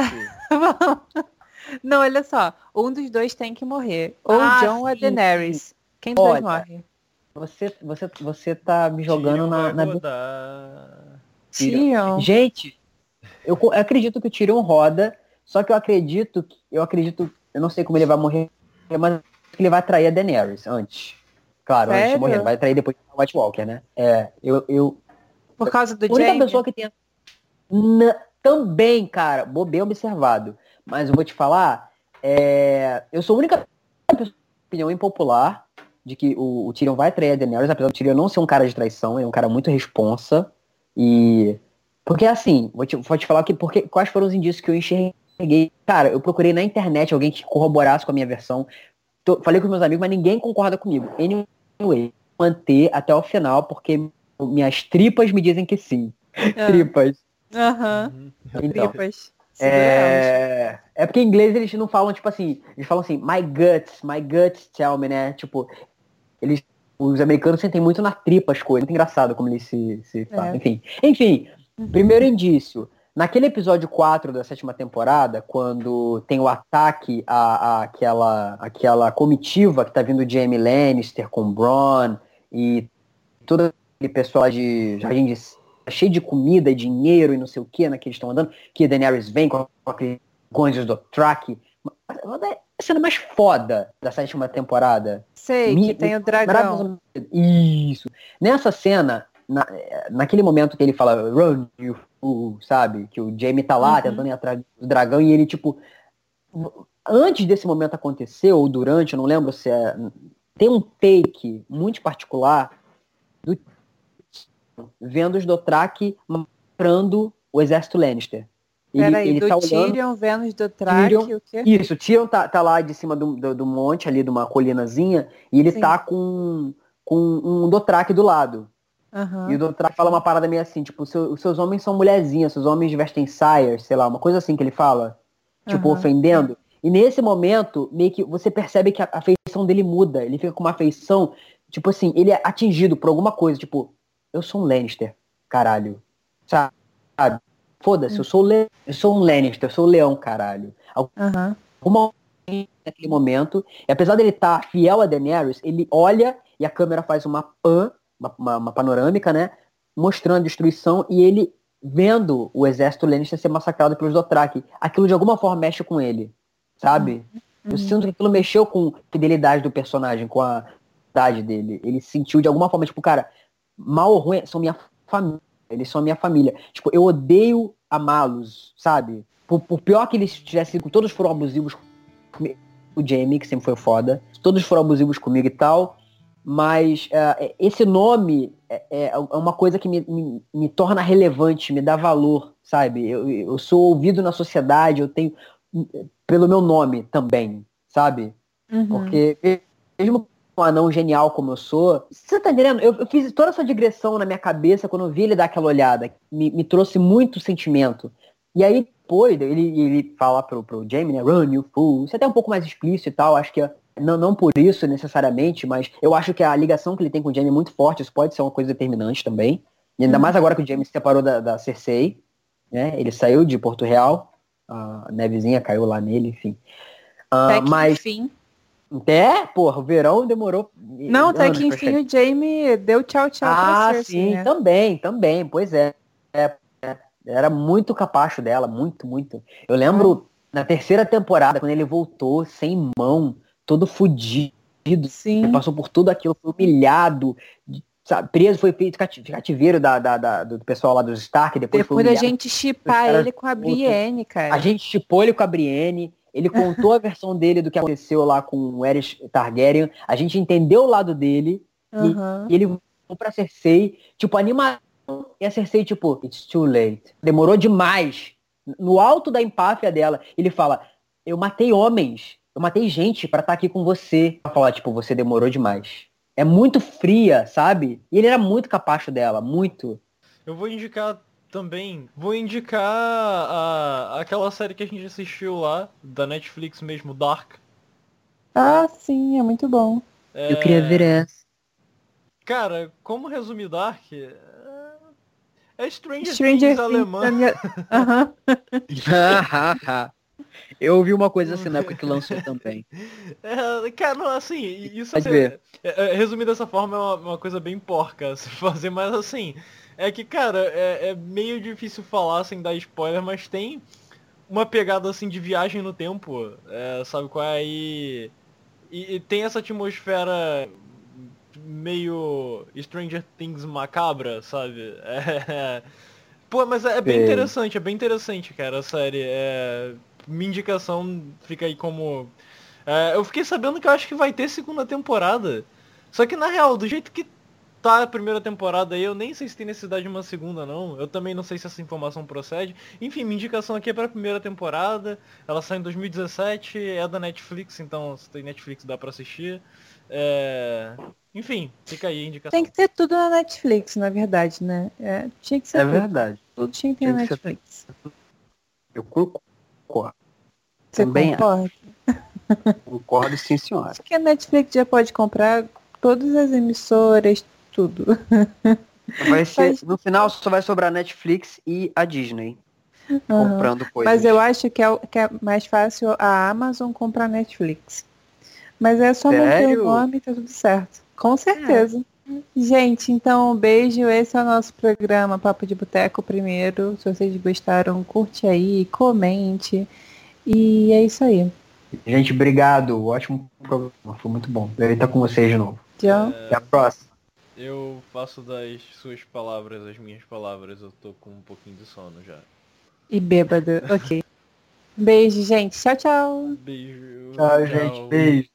Não, olha só. Um dos dois tem que morrer. Ou Ah, John ou a sim, Daenerys. Quem dos dois morre? Você, você, você tá me jogando Tyrion na, na rodar. Tyrion. Gente, eu, acredito que o Tyrion roda, só que eu acredito, que- eu acredito, eu não sei como ele vai morrer, mas que ele vai trair a Daenerys antes. Claro, antes de Sério? morrer, ele vai trair depois do White Walker, né? É, eu, eu Por causa do a única pessoa que tem Na- também, cara, bo- bem observado. Mas eu vou te falar, é, eu sou a única pessoa opinião impopular de que o, o Tyrion vai trair a Daenerys, apesar do Tyrion não ser um cara de traição, ele é um cara muito responsa. E. Porque assim, vou te, vou te falar que, porque, quais foram os indícios que eu enxerguei. Cara, eu procurei na internet alguém que corroborasse com a minha versão. Tô- falei com meus amigos, mas ninguém concorda comigo. Anyway, manter até o final, porque minhas tripas me dizem que sim. Ah, Tripas. Aham. Então, Tripas. É... é porque em inglês eles não falam, tipo assim, eles falam assim, my guts, my guts tell me, né? Tipo, eles, os americanos sentem muito na tripa as coisas. Muito engraçado como eles se, se falam. É. Enfim, enfim, primeiro indício. Naquele episódio 4 da sétima temporada, quando tem o ataque à, à- àquela, àquela comitiva que tá vindo de Jamie Lannister com o Bronn e todo aquele pessoal de Jardim de cheio de comida e dinheiro e não sei o que, né, que eles estão andando, que Daenerys vem com aqueles Gondos do Track. A cena mais foda da sétima temporada. Sei, Mi- que tem o dragão. Isso. Nessa cena, na- naquele momento que ele fala run, you fool, sabe? Que o Jamie tá lá Uhum. tentando ir atrás do dragão e ele, tipo. Antes desse momento acontecer, ou durante, eu não lembro se é. Tem um take muito particular do vendo os Dothraki mostrando o exército Lannister. Ele, Peraí, ele do tá olhando. Tyrion, Vênus do Track, Tyrion- o quê? Isso, o Tyrion tá, tá lá de cima do, do, do monte, ali de uma colinazinha, e ele Sim. tá com, com um Dothraki do lado. Aham. E o Dothraki fala uma parada meio assim, tipo, seu- os seus homens são mulherzinhas, seus homens vestem saias, sei lá, uma coisa assim que ele fala, tipo, Aham. ofendendo. E nesse momento, meio que você percebe que a, a feição dele muda, ele fica com uma feição, tipo assim, ele é atingido por alguma coisa, tipo, eu sou um Lannister, caralho. Sabe? Foda-se, eu sou, Le- eu sou um Lannister, eu sou o leão, caralho alguma naquele momento. E apesar dele estar fiel a Daenerys, ele olha e a câmera faz uma pan, uma, uma- uma panorâmica, né? Mostrando a destruição e ele vendo o exército Lannister ser massacrado pelos Dothraki. Aquilo de alguma forma mexe com ele, sabe? Eu sinto que aquilo mexeu com a fidelidade do personagem, com a idade dele. Ele sentiu de alguma forma, tipo, cara, mal ou ruim, são minha família. Eles são minha família. Tipo, eu odeio amá-los, sabe? Por, por pior que eles tivessem, todos foram abusivos comigo. O Jamie, que sempre foi foda. Todos foram abusivos comigo e tal. Mas é, esse nome é, é uma coisa que me, me, me torna relevante, me dá valor, sabe? Eu, eu sou ouvido na sociedade, eu tenho. Pelo meu nome também, sabe? Uhum. Porque mesmo um anão genial como eu sou. Você tá entendendo? Eu, eu fiz toda essa digressão na minha cabeça quando eu vi ele dar aquela olhada. Me, me trouxe muito sentimento. E aí, depois, ele, ele fala pro, pro Jamie, né? Run, you fool. Isso é até um pouco mais explícito e tal. Acho que não, não por isso necessariamente, mas eu acho que a ligação que ele tem com o Jamie é muito forte. Isso pode ser uma coisa determinante também. E ainda mais agora que o Jamie se separou da, da Cersei. Né? Ele saiu de Porto Real. A nevezinha caiu lá nele, enfim. Até que mas. enfim. É, porra, o verão demorou. Não, até que pra enfim o Jamie deu tchau, tchau pra Ah, Cersei, sim, né? também, também, pois é. É, é. Era muito capacho dela, muito, muito. Eu lembro na terceira temporada, quando ele voltou sem mão, todo fudido, Sim. ele passou por tudo aquilo, foi humilhado, sabe, preso, foi feito cati- cativeiro da, da- da- do pessoal lá dos Stark, depois, foi Depois da humilhado. gente chipar ele com a. Brienne, cara. A gente chipou ele com a Brienne, ele contou a versão dele do que aconteceu lá com o Aerys Targaryen, a gente entendeu o lado dele, Aham. e ele voltou pra Cersei, tipo, animação, e a Cersei, tipo, it's too late. Demorou demais. No alto da empáfia dela, ele fala, eu matei homens, eu matei gente pra estar aqui com você. Ela fala, tipo, você demorou demais. É muito fria, sabe? E ele era muito capacho dela, muito. Eu vou indicar também, vou indicar a, aquela série que a gente assistiu lá, da Netflix mesmo, Dark. Ah, sim, é muito bom. É, Eu queria ver essa. Cara, como resumir Dark? É, é Stranger, Stranger Things Things alemã. da minha- Aham. eu ouvi uma coisa assim na época que lançou também. É, cara, não, assim, isso Pode é, ver. é, é, resumir dessa forma é uma, uma coisa bem porca se fazer, mas assim, é que, cara, é, é meio difícil falar sem dar spoiler, mas tem uma pegada assim de viagem no tempo, é, sabe qual é? E, e, e tem essa atmosfera meio Stranger Things macabra, sabe? É, pô, mas é, é bem interessante, é bem interessante, cara, a série. É, minha indicação fica aí como. É, eu fiquei sabendo que eu acho que vai ter segunda temporada. Só que na real, do jeito que tá a primeira temporada aí, eu nem sei se tem necessidade de uma segunda não. Eu também não sei se essa informação procede. Enfim, minha indicação aqui é pra primeira temporada. Ela sai em 2017, é da Netflix, então se tem Netflix dá pra assistir. É, Enfim, fica aí a indicação. Tem que ter tudo na Netflix, na verdade, né? É, tinha que ser É tudo. verdade. Tudo tinha que ter na que ser Netflix. Eu concordo. Você Também concorda? Concordo sim, senhora. Acho que a Netflix já pode comprar todas as emissoras, tudo. Vai ser, no final só vai sobrar Netflix e a Disney Aham. comprando coisas. Mas eu acho que é, que é mais fácil a Amazon comprar Netflix. Mas é só manter Sério? o nome e tá tudo certo. Com certeza. Gente, então um beijo. Esse é o nosso programa Papo de Boteco primeiro. Se vocês gostaram, curte aí, comente. E é isso aí. Gente, obrigado. Ótimo programa. Foi muito bom. Eu estar com vocês de novo. Tchau. Até a próxima. Eu faço das suas palavras as minhas palavras, eu tô com um pouquinho de sono já. E bêbado. Ok. Beijo, gente. Tchau, tchau. Beijo. Tchau, gente. Beijo.